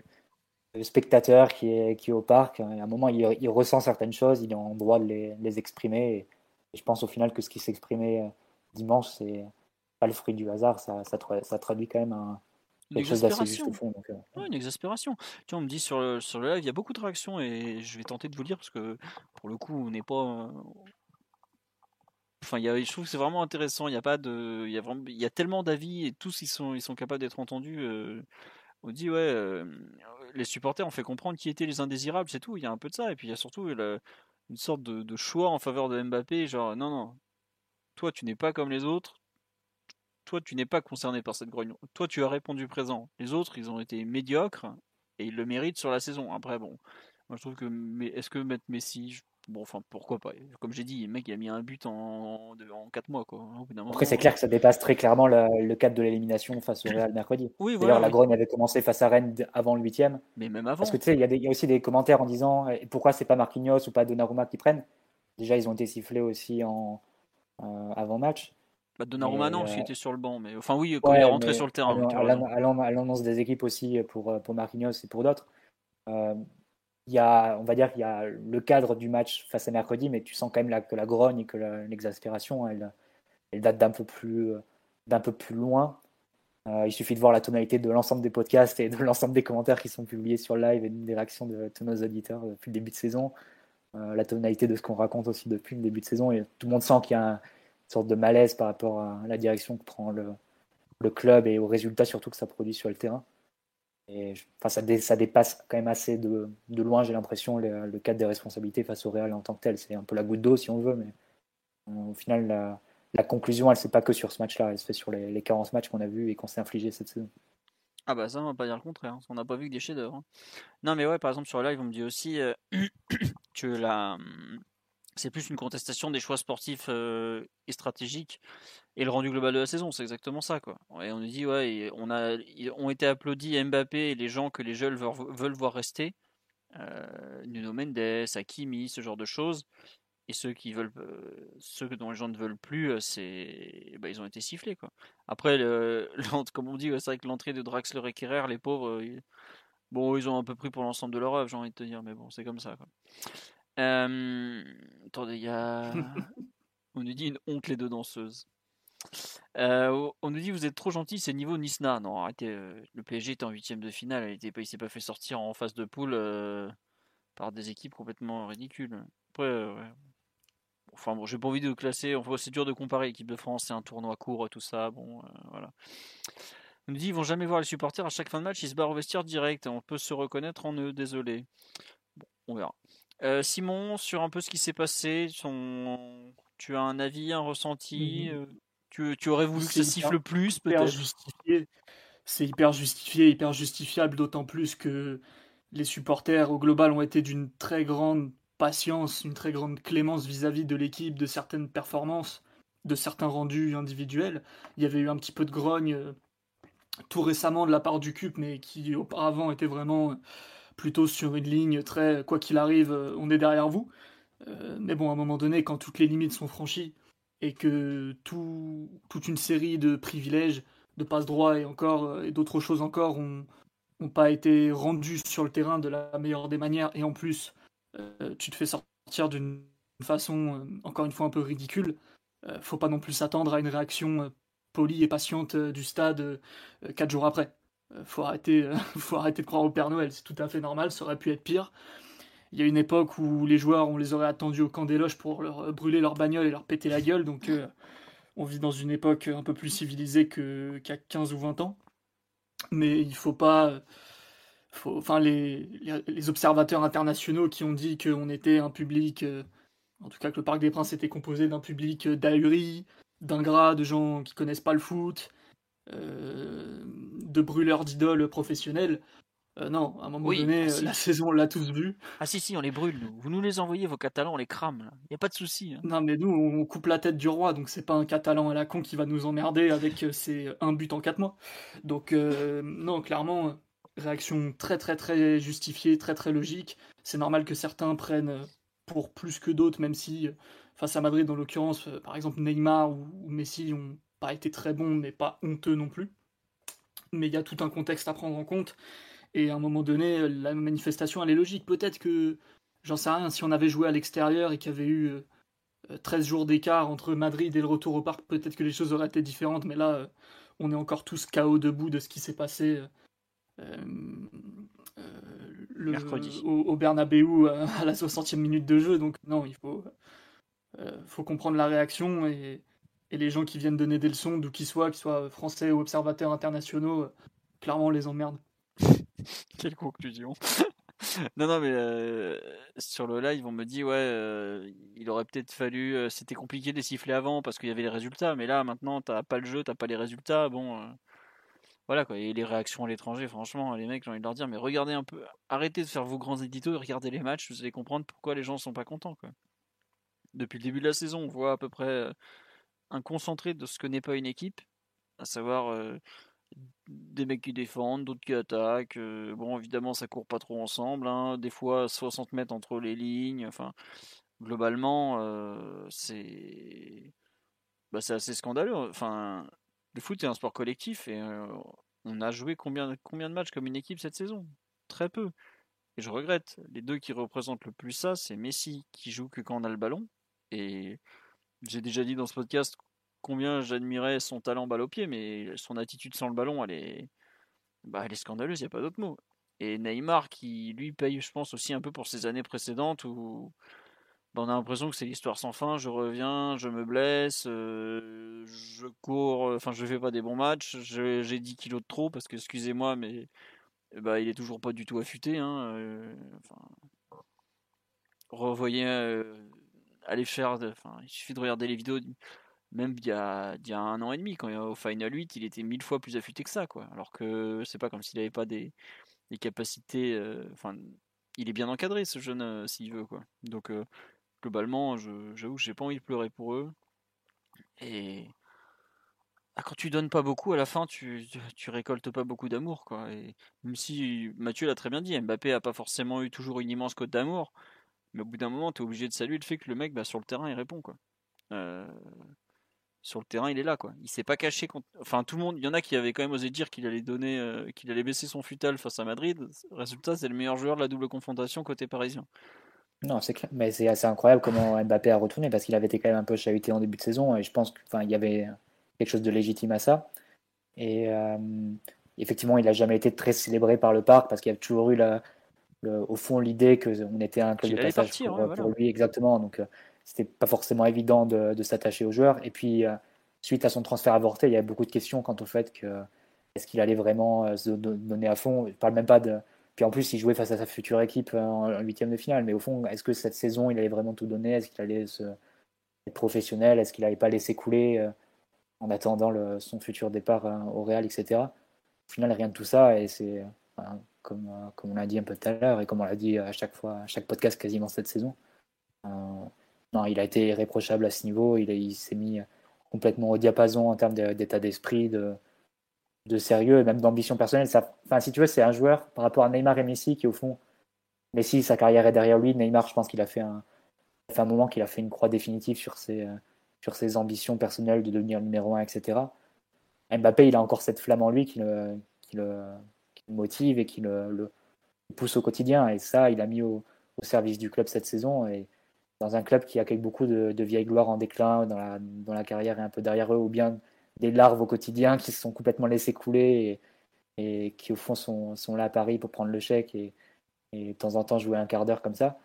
spectateur qui est, qui est au parc, à un moment, il, ressent certaines choses, il est en droit de les, les exprimer. Et, je pense au final que ce qui exprimé euh, dimanche, c'est pas le fruit du hasard, ça, ça, traduit quand même un, quelque chose d'assez juste au fond. Euh, une exaspération. Tu vois, on me dit sur le, sur le live, il y a beaucoup de réactions et je vais tenter de vous lire parce que pour le coup, on n'est pas. Euh, enfin, il y a, je trouve que c'est vraiment intéressant. Il y a pas de, il y a vraiment, il y a tellement d'avis et tous ils sont, ils sont capables d'être entendus on dit ouais, euh, les supporters ont fait comprendre qui étaient les indésirables, c'est tout. Il y a un peu de ça, et puis il y a surtout une sorte de, choix en faveur de Mbappé, genre non non, toi tu n'es pas comme les autres, toi tu n'es pas concerné par cette grogne, toi tu as répondu présent. Les autres ils ont été médiocres et ils le méritent sur la saison. Après bon, moi je trouve que mais est-ce que mettre Messi, Bon, enfin, pourquoi pas? Comme j'ai dit, le mec, il a mis un but en, en, 4 mois. Quoi. Après, c'est clair que ça dépasse très clairement le, cadre de l'élimination face au Real mercredi. Oui, D'ailleurs, la grogne avait commencé face à Rennes avant le 8 Mais même avant. Parce que tu sais, il y, a aussi des commentaires en disant pourquoi c'est pas Marquinhos ou pas Donnarumma qui prennent? Déjà, ils ont été sifflés aussi en euh, avant match. Bah, Donnarumma, non, parce qu'il euh, était sur le banc. Mais... Enfin, oui, quand il est rentré sur le terrain. À l'annonce des équipes aussi pour, pour Marquinhos et pour d'autres. Euh, il y a, on va dire qu'il y a le cadre du match face à mercredi, mais tu sens quand même que la grogne et que l'exaspération, elle, elle, date d'un peu plus, d'un peu plus loin. Euh, il suffit de voir la tonalité de l'ensemble des podcasts et de l'ensemble des commentaires qui sont publiés sur live et des réactions de tous nos auditeurs depuis le début de saison. Euh, la tonalité de ce qu'on raconte aussi depuis le début de saison. Tout le monde sent qu'il y a une sorte de malaise par rapport à la direction que prend le club et aux résultats surtout que ça produit sur le terrain. Et, enfin, ça, dépasse quand même assez de, de loin, j'ai l'impression, le, cadre des responsabilités face au Real en tant que tel. C'est un peu la goutte d'eau, si on veut, mais euh, au final, la, la conclusion, elle ne se fait pas que sur ce match-là, elle se fait sur les, les 40 matchs qu'on a vus et qu'on s'est infligés cette saison. Ah bah ça, on va pas dire le contraire, hein, on n'a pas vu que des chefs-d'œuvre. Hein. Non mais ouais, par exemple sur le live, on me dit aussi euh, que la, c'est plus une contestation des choix sportifs euh, et stratégiques et le rendu global de la saison. C'est exactement ça, quoi. On nous dit, ouais, on a, ont été applaudis Mbappé et les gens que les jeunes veulent voir rester. Euh, Nuno Mendes, Hakimi, ce genre de choses. Et ceux qui veulent, euh, ceux dont les gens ne veulent plus, c'est, bah, ils ont été sifflés, quoi. Après, comme on dit, c'est vrai que l'entrée de Draxler et Kerrer, les pauvres, bon, ils ont un peu pris pour l'ensemble de leur œuvre, j'ai envie de te dire, mais bon, c'est comme ça. Attendez, il y a. on nous dit une honte les deux danseuses. Euh, on nous dit vous êtes trop gentil, c'est niveau Nisna. Non, arrêtez. Euh, le PSG était en huitième de finale, il, était s'est pas fait sortir en phase de poule euh, par des équipes complètement ridicules. Après, enfin bon, j'ai pas envie de classer. Enfin, c'est dur de comparer l'équipe de France, c'est un tournoi court, tout ça. Bon, voilà. On nous dit ils vont jamais voir les supporters à chaque fin de match, ils se barrent au vestiaire direct. On peut se reconnaître en eux, désolé. Bon, on verra. Simon, sur un peu ce qui s'est passé, tu as un avis, un ressenti mmh. tu, aurais voulu que ça siffle plus, peut-être? C'est hyper justifié, hyper justifiable, d'autant plus que les supporters au global ont été d'une très grande patience, une très grande clémence vis-à-vis de l'équipe, de certaines performances, de certains rendus individuels. Il y avait eu un petit peu de grogne euh, tout récemment de la part du CUP, mais qui auparavant était vraiment euh, plutôt sur une ligne très quoi qu'il arrive, euh, on est derrière vous. mais bon, à un moment donné, quand toutes les limites sont franchies et que tout, toute une série de privilèges, de passe droit et encore et d'autres choses encore ont, pas été rendus sur le terrain de la meilleure des manières et en plus euh, tu te fais sortir d'une façon, euh, encore une fois, un peu ridicule. Euh, faut pas non plus s'attendre à une réaction polie et patiente du stade quatre jours après. Faut arrêter, faut arrêter de croire au Père Noël. C'est tout à fait normal. Ça aurait pu être pire. Il y a une époque où les joueurs, on les aurait attendus au camp des loges pour leur brûler leur bagnole et leur péter la gueule. Donc, on vit dans une époque un peu plus civilisée y a 15 ou 20 ans. Mais il faut pas enfin, les, observateurs internationaux qui ont dit qu'on était un public, euh, en tout cas que le Parc des Princes était composé d'un public euh, d'ahuris, d'ingrats, de gens qui connaissent pas le foot, euh, de brûleurs d'idoles professionnels. non, à un moment donné, ah, la saison, on l'a tous vu. Ah si, si, on les brûle, nous. Vous nous les envoyez, vos Catalans, on les crame. Il n'y a pas de souci. Hein. Non, mais nous, on coupe la tête du roi, donc c'est pas un Catalan à la con qui va nous emmerder avec ses un but en quatre mois. Donc, non, clairement, réaction très très très justifiée, très très logique. C'est normal que certains prennent pour plus que d'autres, même si face à Madrid, dans l'occurrence, euh, par exemple Neymar ou, Messi n'ont pas été très bons, mais pas honteux non plus. Mais il y a tout un contexte à prendre en compte. Et à un moment donné, la manifestation, elle est logique. Peut-être que, j'en sais rien, si on avait joué à l'extérieur et qu'il y avait eu 13 euh, jours d'écart entre Madrid et le retour au parc, peut-être que les choses auraient été différentes. Mais là, euh, on est encore tous KO debout de ce qui s'est passé euh, euh, le, Mercredi. Au, au Bernabeu à la 60e minute de jeu. Donc non, il faut, euh, faut comprendre la réaction et, et, les gens qui viennent donner des leçons, d'où qu'ils soient, qu'ils soient français ou observateurs internationaux, clairement on les emmerde. Quelle conclusion Non, non, mais sur le live, on me dit, ouais, il aurait peut-être fallu. C'était compliqué de siffler avant parce qu'il y avait les résultats, mais là, maintenant, t'as pas le jeu, t'as pas les résultats. Bon, voilà quoi. Et les réactions à l'étranger, franchement, les mecs, j'ai envie de leur dire, mais regardez un peu, arrêtez de faire vos grands éditos et regardez les matchs, vous allez comprendre pourquoi les gens sont pas contents quoi. Depuis le début de la saison, on voit à peu près euh, un concentré de ce que n'est pas une équipe, à savoir euh, des mecs qui défendent, d'autres qui attaquent. Euh, bon, évidemment, ça court pas trop ensemble, hein. des fois 60 mètres entre les lignes. Enfin, globalement, c'est bah, c'est assez scandaleux. Enfin, le foot est un sport collectif et euh, on a joué combien, combien de matchs comme une équipe cette saison? Très peu. Et je regrette. Les deux qui représentent le plus ça, c'est Messi qui joue que quand on a le ballon. Et j'ai déjà dit dans ce podcast combien j'admirais son talent balle au pied, mais son attitude sans le ballon, elle est, bah, elle est scandaleuse, il n'y a pas d'autre mot. Et Neymar qui lui paye, je pense, aussi un peu pour ses années précédentes où bah, on a l'impression que c'est l'histoire sans fin. Je reviens, je me blesse, euh, je cours, euh, enfin je fais pas des bons matchs. J'ai 10 kilos de trop parce que excusez-moi, mais bah il est toujours pas du tout affûté. Hein, euh, revoyez, faire, enfin il suffit de regarder les vidéos. Même il y, a, il y a un an et demi, quand il au Final 8, il était mille fois plus affûté que ça, quoi. Alors que c'est pas comme s'il avait pas des, des capacités. Enfin, il est bien encadré ce jeune s'il veut, quoi. Donc globalement, j'avoue, j'ai pas envie de pleurer pour eux. Et ah, quand tu donnes pas beaucoup, à la fin, tu, tu, récoltes pas beaucoup d'amour, même si Mathieu l'a très bien dit, Mbappé a pas forcément eu toujours une immense cote d'amour, mais au bout d'un moment, tu es obligé de saluer le fait que le mec, bah, sur le terrain, il répond, quoi. Euh, sur le terrain, il est là, quoi. Il s'est pas caché. Enfin, tout le monde, il y en a qui avaient quand même osé dire qu'il allait donner, euh, qu'il allait baisser son futal face à Madrid. Résultat, c'est le meilleur joueur de la double confrontation côté parisien. Non, c'est clair. Mais c'est assez incroyable comment Mbappé a retourné parce qu'il avait été quand même un peu chahuté en début de saison et je pense qu'il y avait quelque chose de légitime à ça. Et euh, effectivement, il n'a jamais été très célébré par le parc parce qu'il y a toujours eu la, au fond l'idée qu'on était un club de passage pour, lui exactement. Donc euh, c'était pas forcément évident de, s'attacher aux joueurs. Et puis euh, suite à son transfert avorté, il y a beaucoup de questions quant au fait que est-ce qu'il allait vraiment se donner à fond? Je parle même pas de puis en plus, il jouait face à sa future équipe en huitième de finale. Mais au fond, est-ce que cette saison, il allait vraiment tout donner? Est-ce qu'il allait se... être professionnel? Est-ce qu'il n'allait pas laisser couler euh, en attendant son futur départ euh, au Real, etc. Au final, rien de tout ça. Et c'est comme, comme on l'a dit un peu tout à l'heure et comme on l'a dit à chaque fois, à chaque podcast quasiment cette saison. non, il a été irréprochable à ce niveau. Il, s'est mis complètement au diapason en termes d'état d'esprit, de, sérieux et même d'ambition personnelle. Enfin, si tu veux, c'est un joueur par rapport à Neymar et Messi qui, au fond, Messi, sa carrière est derrière lui. Neymar, je pense qu'il a fait un, moment qu'il a fait une croix définitive sur ses, ses ambitions personnelles de devenir numéro un, etc. Mbappé, il a encore cette flamme en lui qui le, motive et qui le, pousse au quotidien. Et ça, il a mis au, service du club cette saison. Et dans un club qui accueille beaucoup de, vieilles gloires en déclin, dans la, dans la carrière et un peu derrière eux, ou bien des larves au quotidien qui se sont complètement laissés couler et, qui, au fond, sont, sont, là à Paris pour prendre le chèque et, et, de temps en temps jouer un quart d'heure comme ça.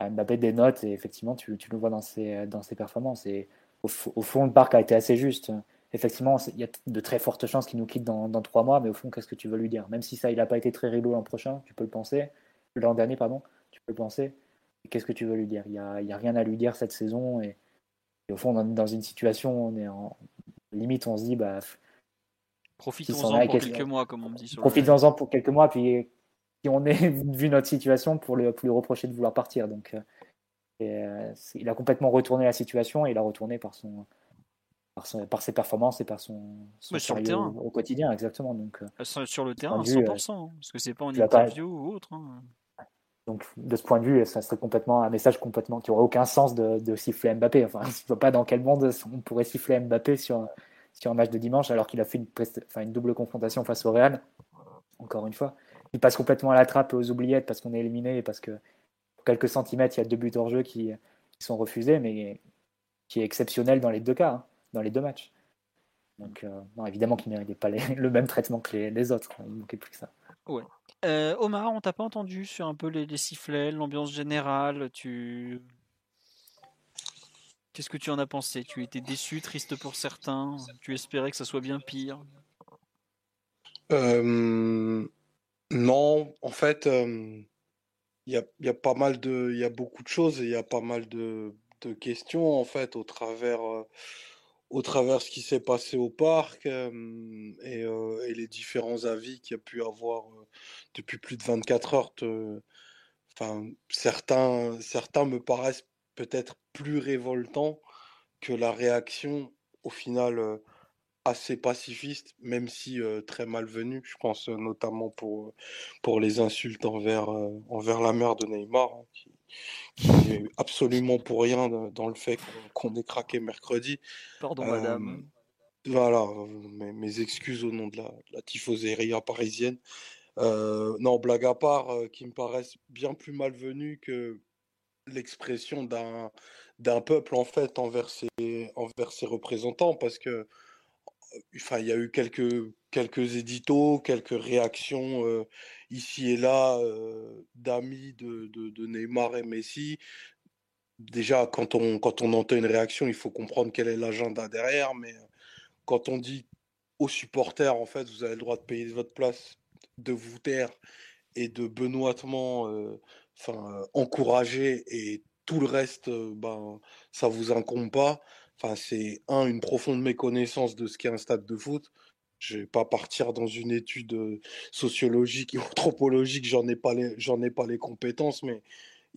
Mbappé des notes et effectivement, tu, tu le vois dans ses, dans performances. Et au, au, fond, le parc a été assez juste effectivement, il y a de très fortes chances qu'il nous quitte dans, trois mois, mais au fond, qu'est-ce que tu veux lui dire? Même si ça, il n'a pas été très rigolo l'an prochain, tu peux le penser, l'an dernier, pardon, tu peux le penser. Qu'est-ce que tu veux lui dire? Il n'y a, a, rien à lui dire cette saison, et, au fond, dans, dans, une situation, on est en limite, on se dit, bah. Profitons-en pour quelques mois, comme on dit. Profitons-en pour quelques mois, puis si on est vu notre situation pour le, lui reprocher de vouloir partir. Donc, euh, euh, il a complètement retourné la situation et il a retourné par son, par, ses performances et par son, sur le terrain. Au, quotidien, exactement. Donc, euh, sur le terrain, 100%, euh, hein, parce que c'est pas en interview ou autre. Hein. Donc, de ce point de vue, ça serait complètement un message complètement qui aurait aucun sens de, siffler Mbappé. Enfin, je ne vois pas dans quel monde on pourrait siffler Mbappé sur, sur un match de dimanche alors qu'il a fait une, enfin, une double confrontation face au Real. Encore une fois, il passe complètement à la trappe aux oubliettes parce qu'on est éliminé et parce que pour quelques centimètres, il y a deux buts hors jeu qui, qui sont refusés, mais qui est exceptionnel dans les deux cas. Hein dans les deux matchs. Donc, euh, non, évidemment qu'il ne méritait pas le même traitement que les, autres. Il ne manquait plus que ça. Ouais. Euh, Omar, on t'a pas entendu sur un peu les, sifflets, l'ambiance générale. Tu Qu'est-ce que tu en as pensé? Tu étais déçu, triste pour certains? Tu espérais que ça soit bien pire? Euh, Non, en fait, il y, a, y, a, pas mal de, il y a beaucoup de choses et il y a pas mal de, de questions en fait au travers au travers ce qui s'est passé au parc et, les différents avis qu'il y a pu avoir depuis plus de 24 heures. certains, certains me paraissent peut-être plus révoltants que la réaction au final assez pacifiste, même si très malvenue. Je pense notamment pour, pour les insultes envers, envers la mère de Neymar, hein, qui est absolument pour rien dans le fait qu'on ait craqué mercredi. Pardon, madame. Voilà, mes, excuses au nom de la, la tifoseria parisienne. non, blague à part, qui me paraissent bien plus malvenues que l'expression d'un d'un peuple en fait envers ses, envers ses représentants parce que enfin il y a eu quelques quelques éditos quelques réactions ici et là d'amis de, de, Neymar et Messi. Déjà, quand on, quand on entend une réaction, il faut comprendre quel est l'agenda derrière. Mais quand on dit aux supporters, en fait, vous avez le droit de payer votre place, de vous taire et de benoîtement enfin, encourager et tout le reste, ben, ça vous incombe pas. Enfin, c'est un, une profonde méconnaissance de ce qu'est un stade de foot. Je vais pas partir dans une étude sociologique et anthropologique, j'en ai pas les, j'en ai pas les compétences, mais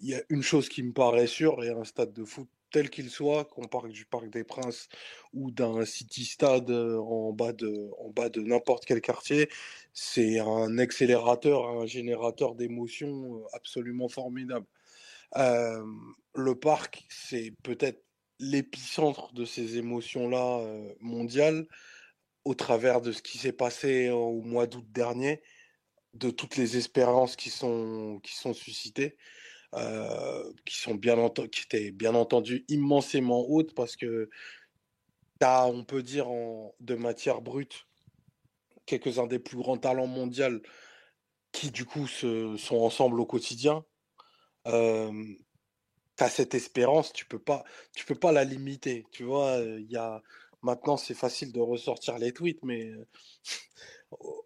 il y a une chose qui me paraît sûre, et un stade de foot tel qu'il soit, qu'on parle du Parc des Princes ou d'un City Stade en bas de, en bas de n'importe quel quartier, c'est un accélérateur, un générateur d'émotions absolument formidable. le parc, c'est peut-être l'épicentre de ces émotions-là mondiales au travers de ce qui s'est passé au mois d'août dernier, de toutes les espérances qui sont, qui sont suscitées, qui, sont bien qui étaient bien entendu immensément hautes parce que tu as, on peut dire, en, de matière brute, quelques-uns des plus grands talents mondiaux qui, du coup, se, sont ensemble au quotidien. Tu as cette espérance, tu peux pas, tu peux pas la limiter. Tu vois, il y a Maintenant, c'est facile de ressortir les tweets, mais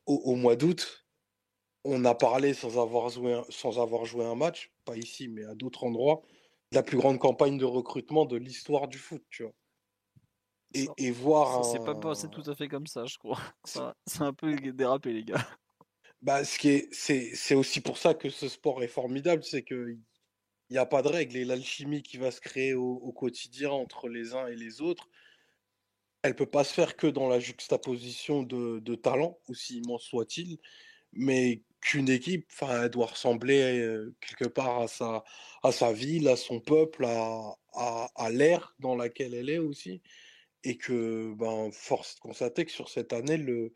au, mois d'août, on a parlé sans avoir, joué, sans avoir joué un match, pas ici, mais à d'autres endroits, de la plus grande campagne de recrutement de l'histoire du foot, tu vois. Et, et voir. C'est pas passé tout à fait comme ça, je crois. C'est un peu dérapé, les gars. Bah, ce qui est, c'est, c'est aussi pour ça que ce sport est formidable, c'est qu'il n'y a pas de règles et l'alchimie qui va se créer au, quotidien entre les uns et les autres, elle peut pas se faire que dans la juxtaposition de, de talents, aussi immense soit-il, mais qu'une équipe, elle doit ressembler euh, quelque part à sa, à sa ville, à son peuple, à, l'ère dans laquelle elle est aussi. Et que, ben, force de constater que sur cette année, le,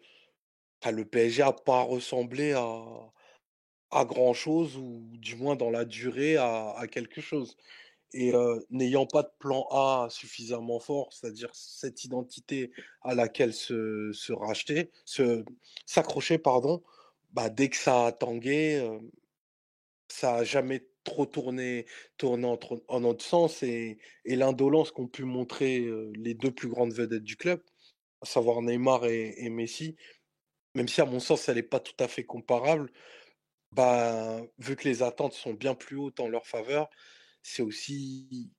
le PSG n'a pas ressemblé à, à grand chose, ou du moins dans la durée, à, à quelque chose. Et euh, n'ayant pas de plan A suffisamment fort, c'est-à-dire cette identité à laquelle se, se racheter, se, s'accrocher, pardon, bah, dès que ça a tangué, euh, ça a jamais trop tourné, tourné en, en notre sens et, et l'indolence qu'ont pu montrer les deux plus grandes vedettes du club, à savoir Neymar et, et Messi, même si à mon sens elle n'est pas tout à fait comparable, bah, vu que les attentes sont bien plus hautes en leur faveur, c'est aussi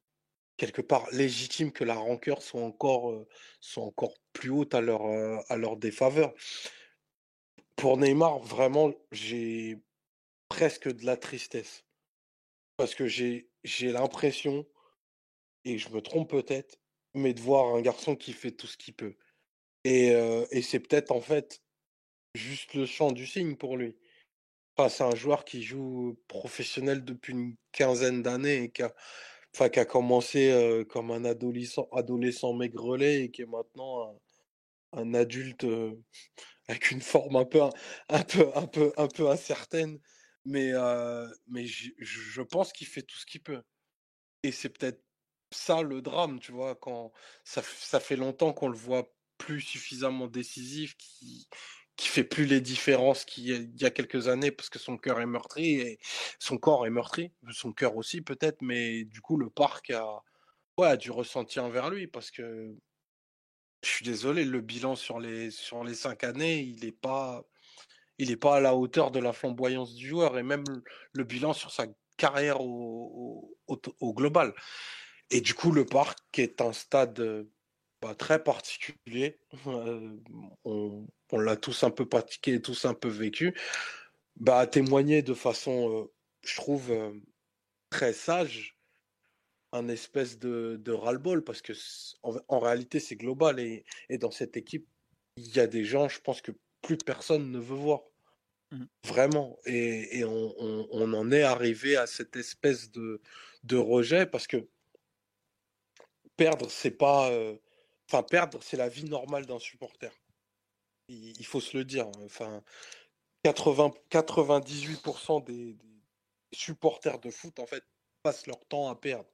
quelque part légitime que la rancœur soit encore, soit encore plus haute à leur, à leur défaveur. Pour Neymar, vraiment, j'ai presque de la tristesse. Parce que j'ai l'impression, et je me trompe peut-être, mais de voir un garçon qui fait tout ce qu'il peut. Et, et c'est peut-être en fait juste le champ du signe pour lui. Enfin, c'est un joueur qui joue professionnel depuis une quinzaine d'années et qui a, commencé comme un adolescent, adolescent maigrelet et qui est maintenant un, adulte avec une forme un peu, un peu, un peu, un peu incertaine. Mais, je pense qu'il fait tout ce qu'il peut. Et c'est peut-être ça le drame, tu vois, quand ça, fait longtemps qu'on le voit plus suffisamment décisif, qui fait plus les différences qu'il y a, quelques années parce que son cœur est meurtri et son corps est meurtri, son cœur aussi peut-être, mais du coup le parc a, ouais, a dû ressentir envers lui parce que je suis désolé, le bilan sur les, sur les cinq années, il n'est pas, il est pas à la hauteur de la flamboyance du joueur et même le, bilan sur sa carrière au, au, au- au global. Et du coup, le parc est un stade euh, bah, très particulier. Euh, on on l'a tous un peu pratiqué, tous un peu vécu. Bah, a témoigné de façon, euh, je trouve, euh, très sage, un espèce de, de ras-le-bol, parce que en, en réalité, c'est global. Et, et dans cette équipe, il y a des gens, je pense que plus personne ne veut voir. Mhm. Vraiment. Et, et on, on- on en est arrivé à cette espèce de, de rejet, parce que perdre, c'est pas. euh, Enfin, perdre, c'est la vie normale d'un supporter. Il, faut se le dire. hein. Enfin, 80, 98% des, des supporters de foot, en fait, passent leur temps à perdre.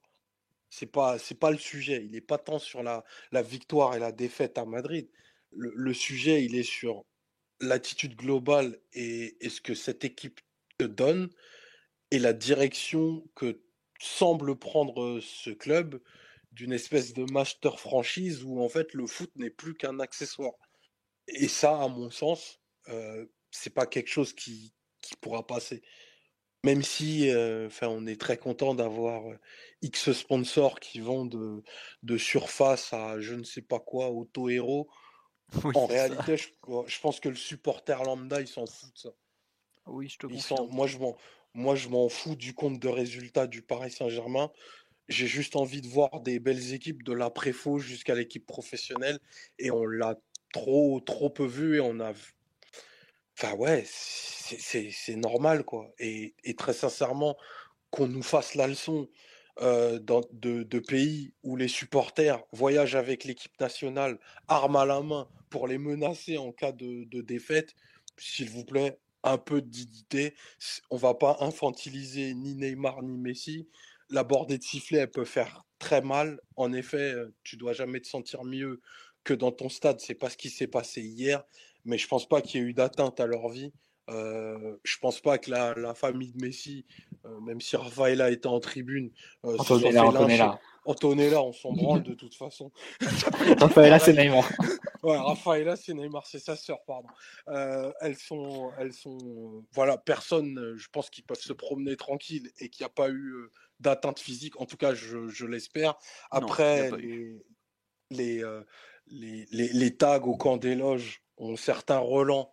C'est pas, c'est pas le sujet. Il n'est pas tant sur la, la victoire et la défaite à Madrid. Le, le sujet, il est sur l'attitude globale et, et ce que cette équipe te donne et la direction que semble prendre euh, ce club d'une espèce de master franchise où en fait le foot n'est plus qu'un accessoire. Et ça, à mon sens, euh, c'est pas quelque chose qui, qui pourra passer. Même si euh, enfin, on est très content d'avoir euh, X sponsors qui vont de, de surface à je ne sais pas quoi, auto-héros. Oui, En réalité, je, je pense que le supporter lambda, il s'en fout de ça. Oui, je te confirme. moi, je m'en, moi, je m'en fous du compte de résultats du Paris Saint-Germain. J'ai juste envie de voir des belles équipes de la préfo jusqu'à l'équipe professionnelle. Et on l'a trop, trop peu vu et on a, Enfin ouais, c'est normal quoi. Et, et très sincèrement, qu'on nous fasse la leçon euh, dans, de, de pays où les supporters voyagent avec l'équipe nationale, armes à la main, pour les menacer en cas de, de défaite, s'il vous plaît, un peu de dignité. On va pas infantiliser ni Neymar ni Messi. La bordée de sifflet, elle peut faire très mal. En effet, euh, tu dois jamais te sentir mieux que dans ton stade. C'est pas ce qui s'est passé hier mais je pense pas qu'il y ait eu d'atteinte à leur vie. Euh, je pense pas que la, la famille de Messi, euh, même si Rafaela était en tribune, euh, Antonella. Antonella. Antonella, on s'en branle de toute façon. Rafaela, c'est Neymar. Ouais, Rafaela, c'est Neymar, c'est sa sœur, pardon. Euh, elles sont, elles sont, voilà, personne, je pense qu'ils peuvent se promener tranquille et qu'il n'y a pas eu d'atteinte physique. En tout cas, je, je l'espère. Après, les, les, euh, les, les, les tags au camp des loges ont certains relents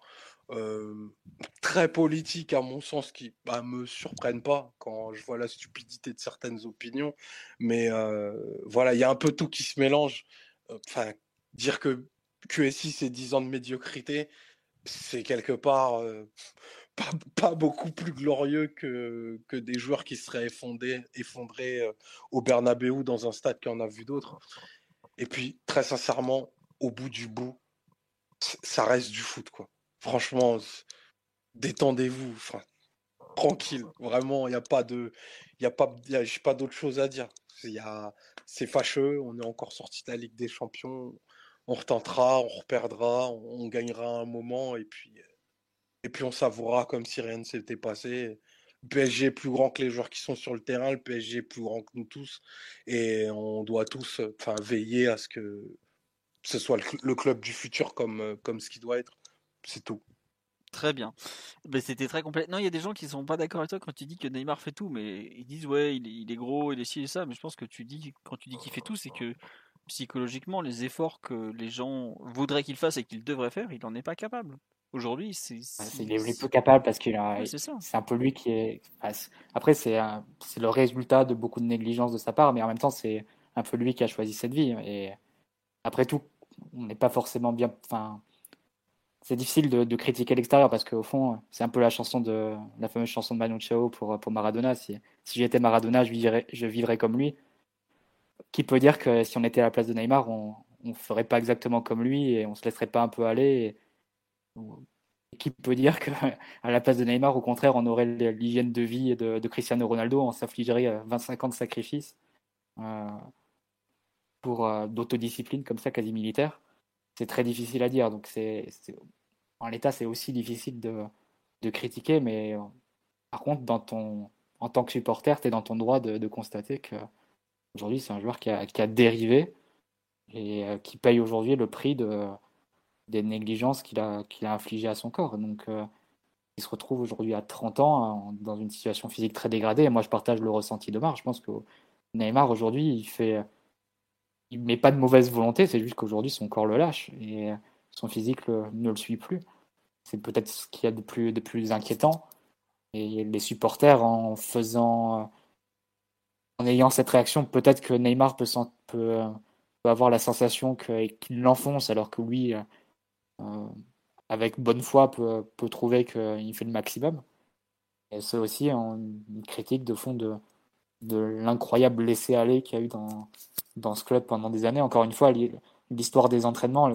très politiques, à mon sens, qui ne bah, me surprennent pas quand je vois la stupidité de certaines opinions. Mais voilà, il y a un peu tout qui se mélange. Enfin, dire que QSI, c'est 10 ans de médiocrité, c'est quelque part pas, beaucoup plus glorieux que, que des joueurs qui seraient effondrés, effondrés au Bernabeu dans un stade qui en a vu d'autres. Et puis, très sincèrement, au bout du bout, ça reste du foot, quoi. Franchement, détendez-vous, tranquille. Vraiment, il n'y a pas de, il a pas, j'ai pas d'autre chose à dire. c'est fâcheux. On est encore sorti de la Ligue des Champions. On retentera, on reperdra, on, gagnera un moment et puis, et puis on savourera comme si rien ne s'était passé. Le PSG est plus grand que les joueurs qui sont sur le terrain, le PSG est plus grand que nous tous, et on doit tous enfin, veiller à ce que ce soit le, club du futur comme, comme ce qui doit être. C'est tout. Très bien. C'était très complet. Non, il y a des gens qui sont pas d'accord avec toi quand tu dis que Neymar fait tout, mais ils disent ouais, il est, gros, il est ci et ça. Mais je pense que tu dis quand tu dis qu'il fait tout, c'est que psychologiquement, les efforts que les gens voudraient qu'il fasse et qu'il devrait faire, il n'en est pas capable. Aujourd'hui, c'est. il est peu capable parce qu'il a. c'est un peu lui qui est. Après, c'est le résultat de beaucoup de négligence de sa part, mais en même temps, c'est un peu lui qui a choisi cette vie. Et après tout, on n'est pas forcément bien. Enfin, c'est difficile de, critiquer l'extérieur parce qu'au fond, c'est un peu la chanson de la fameuse chanson de Manu Chao pour, pour Maradona. Si, si j'étais Maradona, je vivrais, je vivrais comme lui. Qui peut dire que si on était à la place de Neymar, on ne ferait pas exactement comme lui et on se laisserait pas un peu aller et, Qui peut dire qu'à la place de Neymar, au contraire, on aurait l'hygiène de vie de, Cristiano Ronaldo, on s'affligerait 25 ans de sacrifice euh, pour euh, d'autodiscipline comme ça, quasi militaire c'est très difficile à dire. Donc c'est, en l'état, c'est aussi difficile de, critiquer, mais euh, par contre, dans ton, en tant que supporter, tu es dans ton droit de, constater que aujourd'hui, c'est un joueur qui a, qui a dérivé et euh, qui paye aujourd'hui le prix de, des négligences qu'il a, qu'il a infligées à son corps. Donc, euh, il se retrouve aujourd'hui à 30 ans dans une situation physique très dégradée. Et moi, je partage le ressenti de Mar. Je pense que Neymar, aujourd'hui, il fait il met pas de mauvaise volonté, c'est juste qu'aujourd'hui son corps le lâche et son physique ne le suit plus. C'est peut-être ce qu'il y a de plus, de plus inquiétant. Et les supporters, en faisant, en ayant cette réaction, peut-être que Neymar peut, peut, avoir la sensation qu'il l'enfonce, alors que lui, euh, avec bonne foi, peut, peut trouver qu'il fait le maximum. Et c'est aussi une critique de fond de, de l'incroyable laisser-aller qu'il y a eu dans, dans ce club pendant des années. Encore une fois, l'histoire des entraînements,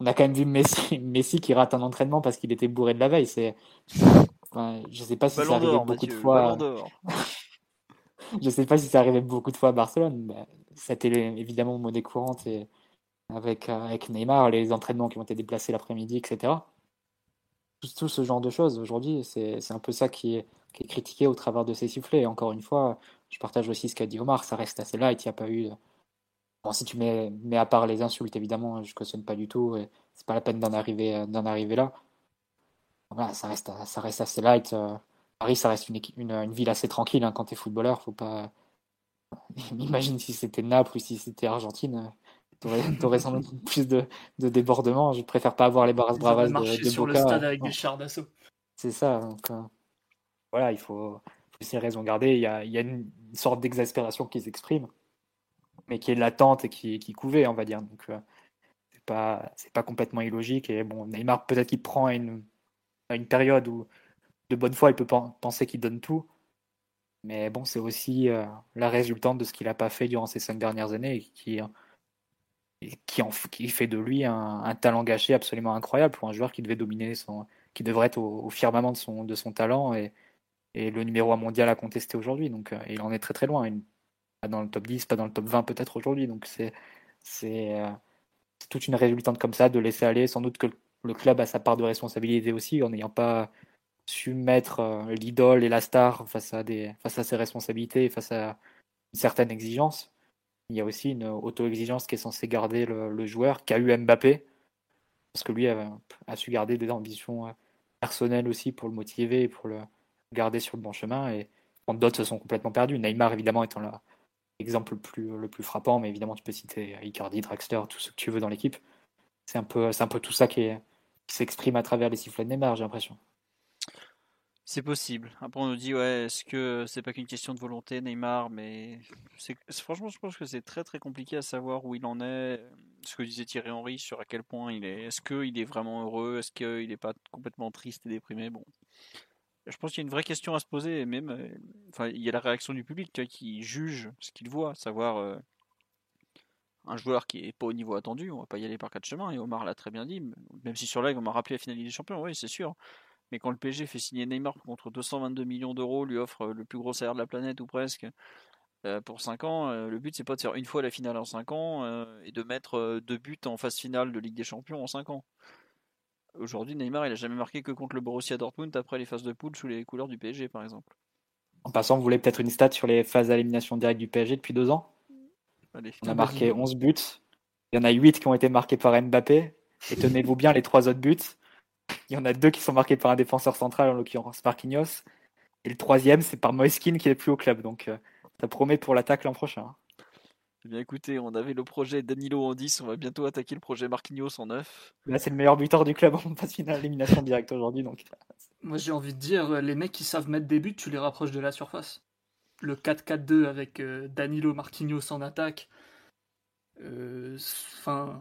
on a quand même vu Messi, Messi qui rate un entraînement parce qu'il était bourré de la veille. C'est, je sais pas si ça arrivait beaucoup de fois. je sais pas si ça arrivait beaucoup de fois à Barcelone. C'était évidemment monnaie courante et avec, avec Neymar, les entraînements qui ont été déplacés l'après-midi, etc. Tout, ce genre de choses aujourd'hui, c'est un peu ça qui est, qui est critiqué au travers de ces sifflets. encore une fois, je partage aussi ce qu'a dit Omar, ça reste assez light, il n'y a pas eu. Bon, si tu mets, mets à part les insultes, évidemment, je cautionne pas du tout, c'est pas la peine d'en arriver, d'en arriver là. Voilà, ça reste, ça reste assez light. Euh, Paris, ça reste une, une, une ville assez tranquille hein, quand tu es footballeur, faut pas. Imagine si c'était Naples ou si c'était Argentine, tu aurais sans doute plus de, de débordements. Je préfère pas avoir les barras bravas de, de sur le stade avec des chars d'assaut. C'est ça. Donc, euh, voilà, il faut, aussi raison garder. Il y a, il y a une, sorte d'exaspération qui s'exprime, mais qui est latente et qui, qui couvée, on va dire. Donc, euh, c'est pas, c'est pas complètement illogique. Et bon, Neymar, peut-être qu'il prend à une, une période où, de bonne foi, il peut penser qu'il donne tout. Mais bon, c'est aussi euh, la résultante de ce qu'il n'a pas fait durant ces cinq dernières années et qui, qui, fait de lui un, talent gâché absolument incroyable pour un joueur qui devait dominer qui devrait être au, firmament de son, talent et, le numéro 1 mondial à contester aujourd'hui. Donc, euh, il en est très très loin. pas dans le top 10, pas dans le top 20 peut-être aujourd'hui. Donc, c'est euh, c'est toute une résultante comme ça de laisser aller. Sans doute que le club a sa part de responsabilité aussi en n'ayant pas su mettre euh, l'idole et la star face à, face à ses responsabilités, face à une certaine exigence. Il y a aussi une auto-exigence qui est censée garder le, joueur, qu'a eu Mbappé, parce que lui a, su garder des ambitions personnelles aussi pour le motiver et pour le, garder sur le bon chemin et d'autres se sont complètement perdus. Neymar, évidemment, étant l'exemple le plus, frappant, mais évidemment, tu peux citer Icardi, Draxler, tout ce que tu veux dans l'équipe. C'est un peu tout ça qui, s'exprime à travers les sifflets de Neymar, j'ai l'impression. C'est possible. Après, on nous dit, ouais, est-ce que c'est pas qu'une question de volonté, Neymar Mais franchement, je pense que c'est très très compliqué à savoir où il en est. Ce que disait Thierry Henry sur à quel point il est. Est-ce qu'il est vraiment heureux Est-ce qu'il n'est pas complètement triste et déprimé? Bon. Je pense qu'il y a une vraie question à se poser. Et même, euh, il y a la réaction du public qui juge ce qu'il voit, savoir. Euh, un joueur qui est pas au niveau attendu, on va pas y aller par quatre chemins, et Omar l'a très bien dit, même si sur live on m'a rappelé la finale des champions, oui c'est sûr, mais quand le PSG fait signer Neymar contre 222 millions d'euros, lui offre le plus gros salaire de la planète ou presque, euh, pour 5 ans, euh, le but c'est pas de faire une fois la finale en 5 ans euh, et de mettre deux buts en phase finale de Ligue des Champions en 5 ans. Aujourd'hui, Neymar il a jamais marqué que contre le Borussia Dortmund après les phases de poule sous les couleurs du PSG par exemple. En passant, vous voulez peut-être une stat sur les phases d'élimination directe du PSG depuis deux ans? On a marqué 11 buts. Il y en a 8 qui ont été marqués par Mbappé. Et tenez-vous bien, les trois autres buts, il y en a deux qui sont marqués par un défenseur central, en l'occurrence Marquinhos. Et le troisième, c'est par Moiskin qui est plus au club. Donc euh, ça promet pour l'attaque l'an prochain. Eh bien écoutez, on avait le projet Danilo en 10, on va bientôt attaquer le projet Marquinhos en 9. Là, c'est le meilleur buteur du club en phase finale élimination directe aujourd'hui. Donc... Moi, j'ai envie de dire, les mecs qui savent mettre des buts, tu les rapproches de la surface. Le 4-4-2 avec euh, Danilo Marquinhos en attaque, euh, enfin,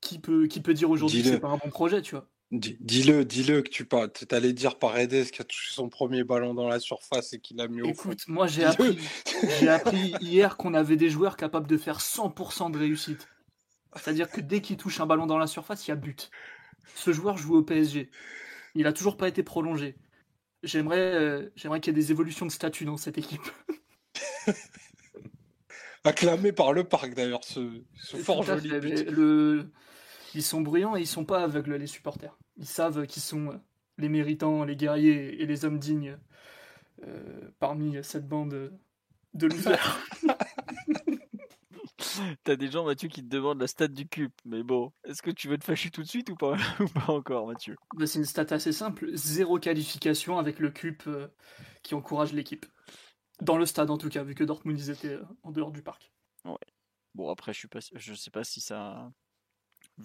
qui peut, qui peut dire aujourd'hui que c'est pas un bon projet, tu vois Dis-le, dis-le que tu pas. T'allais dire Paredes qui a touché son premier ballon dans la surface et qu'il a mis au Écoute, moi j'ai appris, hier qu'on avait des joueurs capables de faire 100% de réussite. C'est-à-dire que dès qu'il touche un ballon dans la surface, il y a but. Ce joueur joue au PSG. Il a toujours pas été prolongé. J'aimerais, euh, j'aimerais qu'il y ait des évolutions de statut dans cette équipe. acclamé par le parc d'ailleurs, ce, fort joli Le... Ils sont bruyants et ils sont pas aveugles, les supporters. Ils savent qu'ils sont euh, les méritants, les guerriers et les hommes dignes euh, parmi cette bande de losers. T'as des gens, Mathieu, qui te demandent la stat du cube. Mais bon, est-ce que tu veux te fâcher tout de suite ou pas, ou pas encore, Mathieu? Bah, C'est une stat assez simple. Zéro qualification avec le cube euh, qui encourage l'équipe. Dans le stade en tout cas, vu que Dortmund ils étaient euh, en dehors du parc. Ouais. Bon après je suis pas, je sais pas si ça.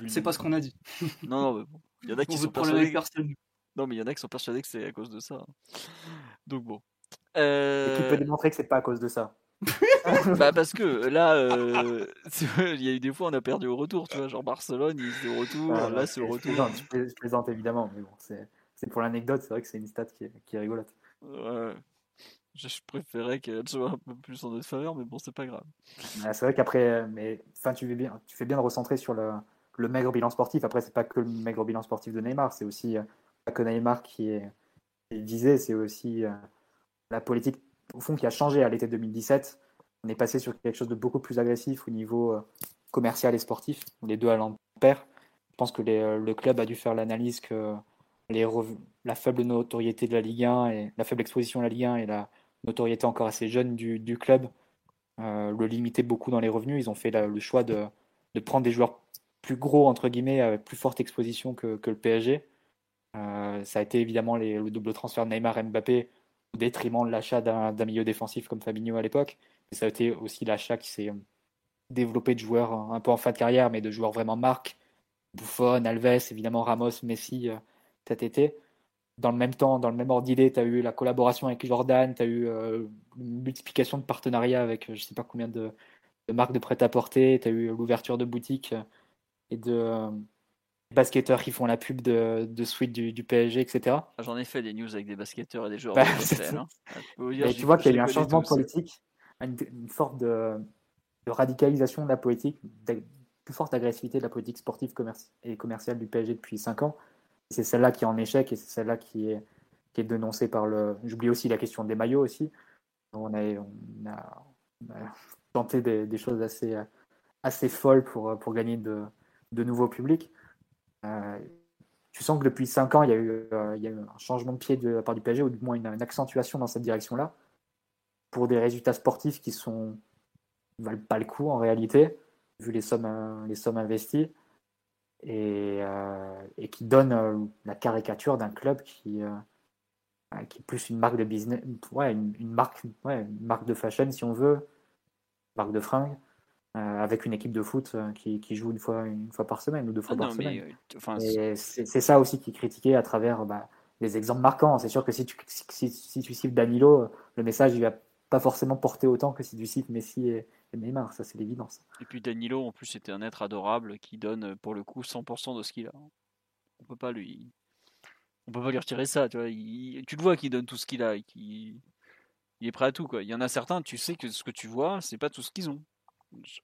C'est pas ce qu'on a dit. non non, mais bon. il y en a qui sont persuadés. Non mais il y en a qui sont persuadés que c'est à cause de ça. Donc bon. Euh... Et qui peut démontrer que c'est pas à cause de ça. bah parce que là, euh... il y a eu des fois on a perdu au retour, tu vois, genre Barcelone, étaient au retour, ah, là c'est au retour. Je plaisante, évidemment, mais bon, c'est pour l'anecdote, c'est vrai que c'est une stat qui est, qui est rigolote. Ouais. Je préférais qu'elle soit un peu plus en notre faveur, mais bon, c'est pas grave. c'est vrai qu'après, mais enfin, tu fais bien, tu fais bien de recentrer sur le, le maigre bilan sportif. Après, c'est pas que le maigre bilan sportif de Neymar, c'est aussi euh, pas que Neymar qui est, visé, c'est aussi euh, la politique au fond qui a changé à l'été 2017. On est passé sur quelque chose de beaucoup plus agressif au niveau euh, commercial et sportif, les deux allant pair. Je pense que le club a dû faire l'analyse que les la faible notoriété de la Ligue 1 et la faible exposition à la Ligue 1 et la notoriété encore assez jeune du, club le limiter beaucoup dans les revenus. Ils ont fait le choix de, de, prendre des joueurs plus gros, entre guillemets, avec plus forte exposition que, le PSG. Euh, ça a été évidemment le double transfert de Neymar-Mbappé au détriment de l'achat d'un milieu défensif comme Fabinho à l'époque. Et ça a été aussi l'achat qui s'est développé de joueurs un peu en fin de carrière, mais de joueurs vraiment marques. Buffon, Alves, évidemment Ramos, Messi euh, dans le même temps, dans le même ordre d'idée, tu as eu la collaboration avec Jordan, tu as eu euh, une multiplication de partenariats avec je ne sais pas combien de, marques de prêt-à-porter, tu as eu l'ouverture de boutiques et de euh, basketteurs qui font la pub de, de suite du, PSG, etc. Ah, j'en ai fait des news avec des basketteurs et des joueurs. Bah, hein. tu vois qu'il y a eu un changement politique, une, une sorte de, radicalisation de la politique, plus forte agressivité de la politique sportive et commerciale du PSG depuis 5 ans c'est celle-là qui est en échec et c'est celle-là qui est, qui est dénoncée par le. J'oublie aussi la question des maillots aussi. On a, on a, tenté des, choses assez, assez folles pour, pour gagner de, de nouveaux publics. Euh, tu sens que depuis 5 ans, il y, a eu, euh, il y a eu un changement de pied de la part du PSG, ou du moins une, accentuation dans cette direction-là, pour des résultats sportifs qui sont valent pas le coup en réalité, vu les sommes, sommes investies et, euh, et qui donne euh, la caricature d'un club qui, euh, qui est plus une marque de business, ouais, une, marque, ouais, une marque de fashion si on veut, marque de fringues, avec une équipe de foot qui, qui, joue une fois, une fois par semaine ou deux fois ah par semaine. c'est ça aussi qui est critiqué à travers bah, des exemples marquants. C'est sûr que si tu, si, si tu cibles Danilo, le message il va pas forcément porter autant que si tu cites Messi et, Neymar, ça c'est l'évidence. Et puis Danilo, en plus, c'était un être adorable qui donne pour le coup 100% de ce qu'il a. On peut pas lui, on peut pas lui retirer ça, tu vois. tu le vois qu'il donne tout ce qu'il a, et qu'il il est prêt à tout quoi. Il y en a certains, tu sais que ce que tu vois, c'est pas tout ce qu'ils ont.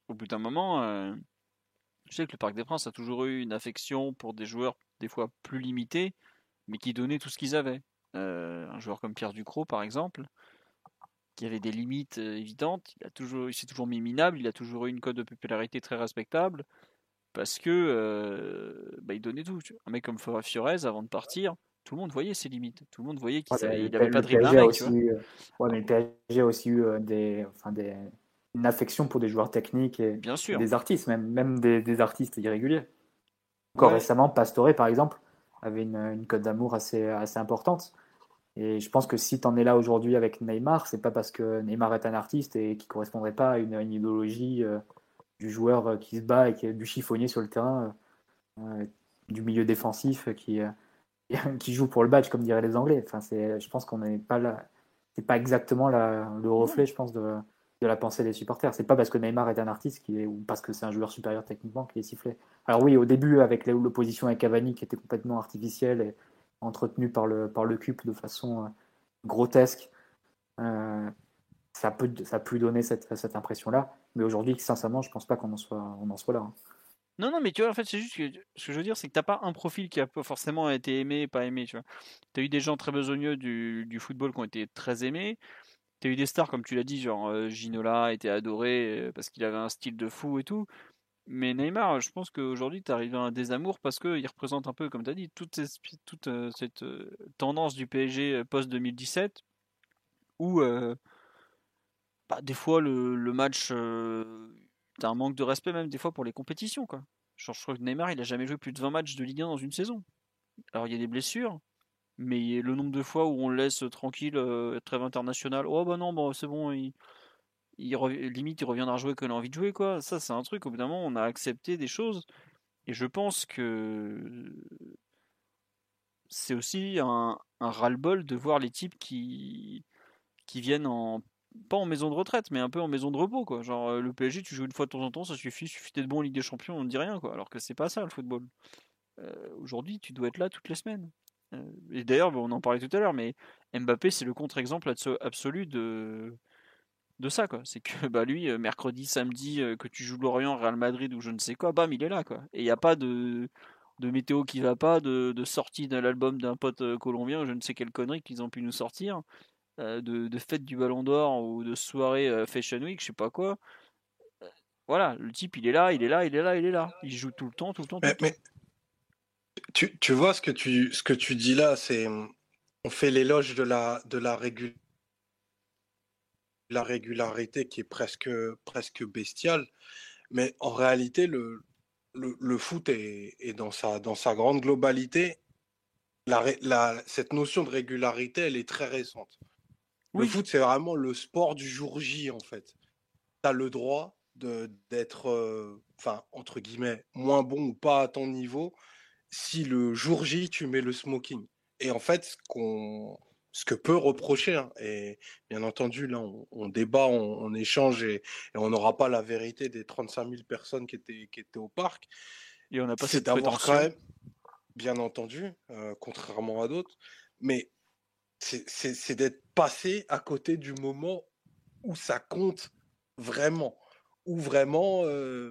Au bout d'un moment, euh, je sais que le Parc des Princes a toujours eu une affection pour des joueurs des fois plus limités, mais qui donnaient tout ce qu'ils avaient. Euh, un joueur comme Pierre Ducrot, par exemple, qui avait des limites euh, évidentes, il a toujours, il s'est toujours mis minable, il a toujours eu une cote de popularité très respectable, parce que bah, il donnait tout. Un mec comme Fiorez, avant de partir, tout le monde voyait ses limites. Tout le monde voyait qu'il n'avait pas de aussi, ouais, mais le PSG a aussi eu des, enfin, des, une affection pour des joueurs techniques et Bien sûr. des artistes, même, même des, des artistes irréguliers. Encore récemment, Pastore, par exemple, avait une, une cote d'amour assez, assez importante. Et je pense que si tu en es là aujourd'hui avec Neymar, c'est pas parce que Neymar est un artiste et qui correspondrait pas à une, idéologie euh, du joueur euh, qui se bat et qui est du chiffonnier sur le terrain, euh, du milieu défensif qui, qui joue pour le badge, comme diraient les Anglais. Enfin, je pense qu'on n'est pas là. C'est pas exactement le reflet, je pense, de, de la pensée des supporters. C'est pas parce que Neymar est un artiste qui ou parce que c'est un joueur supérieur techniquement qu'il est sifflé. Alors oui, au début, avec l'opposition avec Cavani qui était complètement artificielle et entretenue par le, par le CUP de façon euh, grotesque, euh, ça, peut, ça a pu donner cette, cette impression-là. Mais aujourd'hui, sincèrement, je pense pas qu'on en soit, on en soit là. Hein. Non, non, mais tu vois, en fait, c'est juste que ce que je veux dire, c'est que t'as pas un profil qui a forcément été aimé, pas aimé, tu vois. T'as eu des gens très besogneux du, du football qui ont été très aimés. T'as eu des stars, comme tu l'as dit, genre euh, Ginola était adoré euh, parce qu'il avait un style de fou et tout. Mais Neymar, je pense qu'aujourd'hui, tu arrives à un désamour parce qu'il représente un peu, comme tu dit, toute, toute euh, cette tendance du PSG post-2017 où bah, des fois le, match, t'as un manque de respect même des fois pour les compétitions. Quoi. Genre, je crois que Neymar, il a jamais joué plus de 20 matchs de Ligue 1 dans une saison. Alors il y a des blessures, mais le nombre de fois où on le laisse tranquille, euh, trêve international, oh bah non, bon, c'est bon, il, limite il reviendra jouer quand il a envie de jouer, quoi. Ça, c'est un truc, au on a accepté des choses, et je pense que c'est aussi un, un ras-le-bol de voir les types qui, qui viennent en pas en maison de retraite, mais un peu en maison de repos, quoi. Genre, euh, le PSG, tu joues une fois de temps en temps, ça suffit, suffit d'être bon en Ligue des Champions, on ne dit rien, quoi. Alors que c'est pas ça, le football. Euh, aujourd'hui, tu dois être là toutes les semaines. Euh, et d'ailleurs, on en parlait tout à l'heure, mais Mbappé, c'est le contre-exemple absolu de, de ça. quoi. C'est que bah, lui, euh, mercredi, samedi, euh, que tu joues Lorient, Real Madrid ou je ne sais quoi, bam, il est là. quoi. Et il n'y a pas de, de météo qui va pas, de, de sortie de l'album d'un pote colombien, je ne sais quelle connerie qu'ils ont pu nous sortir, de, de fête du Ballon d'Or ou de soirée Fashion Week, je sais pas quoi. Voilà, le type, il est là, il est là, il est là, il est là. Il joue tout le temps, tout le temps. Tout le temps. Tu, tu, vois ce que tu, ce que tu dis là, c'est on fait l'éloge de la, de la, la régularité qui est presque, presque bestiale, mais en réalité, le, le, le foot est, est, dans, sa, dans sa grande globalité. La, la, cette notion de régularité, elle est très récente. Le foot, c'est vraiment le sport du jour J, en fait. Tu as le droit d'être, euh, entre guillemets, moins bon ou pas à ton niveau, si le jour J, tu mets le smoking. Et en fait, ce, qu'on, ce que peut reprocher, hein, et bien entendu, là, on, débat, on, échange et, on n'aura pas la vérité des 35 000 personnes qui étaient, qui étaient au parc. Et on n'a pas c'est d'avoir quand même, bien entendu, euh, contrairement à d'autres, mais c'est, c'est d'être passé à côté du moment où ça compte vraiment où vraiment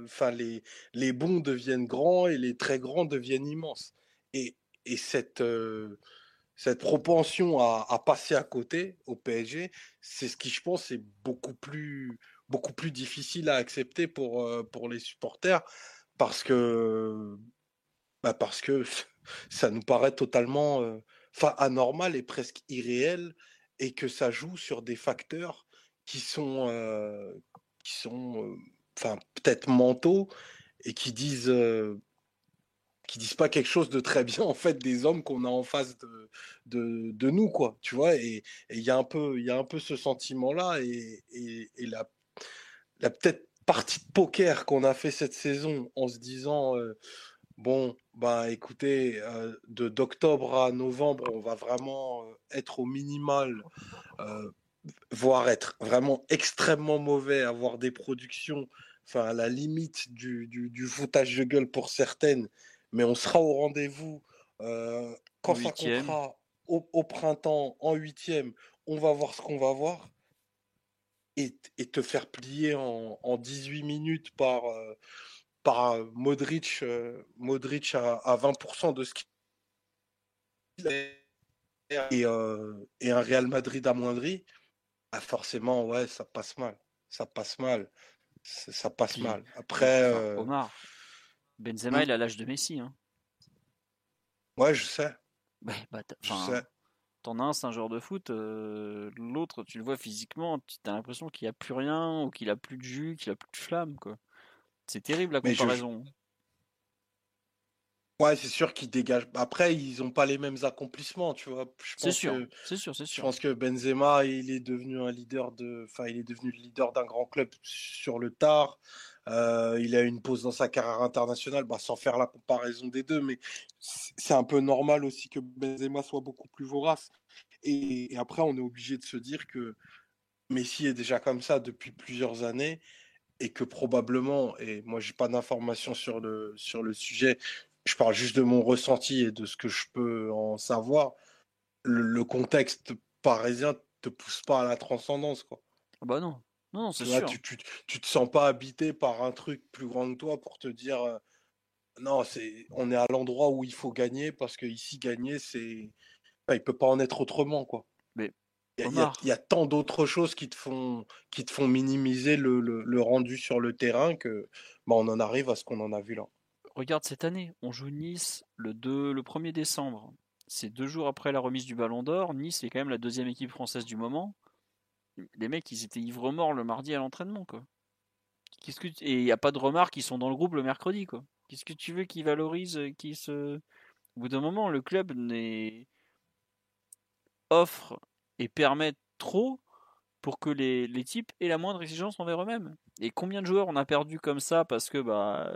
enfin les, les bons deviennent grands et les très grands deviennent immenses. Et, et cette, cette propension à, passer à côté au PSG, c'est ce qui, je pense, est beaucoup plus, beaucoup plus difficile à accepter pour, pour les supporters parce que, bah parce que ça nous paraît totalement anormal et presque irréel et que ça joue sur des facteurs qui sont, qui sont enfin peut-être mentaux et qui disent qui disent pas quelque chose de très bien en fait des hommes qu'on a en face de, de, nous quoi tu vois? Et il y a un peu il y a un peu ce sentiment là et, la, la peut-être partie de poker qu'on a fait cette saison en se disant euh, bon, bah écoutez, euh, de d'octobre à novembre, on va vraiment euh, être au minimal, voire être vraiment extrêmement mauvais, avoir des productions, enfin à la limite du, du, foutage de gueule pour certaines, mais on sera au rendez-vous quand ça comptera au, au, printemps en huitième. On va voir ce qu'on va voir et, te faire plier en, en 18 minutes par, euh, par Modric, euh, Modric à, à 20% de ce qu'il et, euh, et, un Real Madrid amoindri, bah forcément, ouais, ça passe mal. Ça passe mal. Ça passe mal. Après. Omar, Benzema, il a l'âge de Messi. Hein. Ouais, je sais. Bah, bah, je sais. T'en as un, c'est un joueur de foot, euh, l'autre, tu le vois physiquement, tu as l'impression qu'il n'y a plus rien, ou qu'il a plus de jus, qu'il a plus de flamme, quoi. C'est terrible la comparaison. Ouais, c'est sûr qu'ils dégagent. Après, ils n'ont pas les mêmes accomplissements, tu vois. C'est sûr, c'est sûr, c'est sûr. Je pense que Benzema, il est devenu un leader de, enfin, il est devenu le leader d'un grand club sur le tard. Euh, il a une pause dans sa carrière internationale, bah, sans faire la comparaison des deux, mais c'est un peu normal aussi que Benzema soit beaucoup plus vorace. Et, après, on est obligé de se dire que Messi est déjà comme ça depuis plusieurs années et que probablement, et moi j'ai pas d'informations sur le, sur le sujet, je parle juste de mon ressenti et de ce que je peux en savoir, le, contexte parisien te pousse pas à la transcendance. Quoi. Ah bah non, non, c'est sûr. Tu, tu, te sens pas habité par un truc plus grand que toi pour te dire euh, non, c'est on est à l'endroit où il faut gagner parce que ici gagner c'est il peut pas en être autrement quoi. Mais il y, a, tant d'autres choses qui te font qui te font minimiser le, le, rendu sur le terrain que bah, on en arrive à ce qu'on en a vu là. Regarde cette année, on joue Nice le 2 le 1er décembre. C'est deux jours après la remise du Ballon d'Or. Nice est quand même la deuxième équipe française du moment les mecs, ils étaient ivres morts le mardi à l'entraînement, quoi. Et il n'y a pas de remarques, ils sont dans le groupe le mercredi, quoi. Qu'est-ce que tu veux qu'ils valorisent, euh, qu'ils se. Au bout d'un moment, le club offre et permet trop pour que les, les, types aient la moindre exigence envers eux-mêmes. Et combien de joueurs on a perdu comme ça parce que, bah.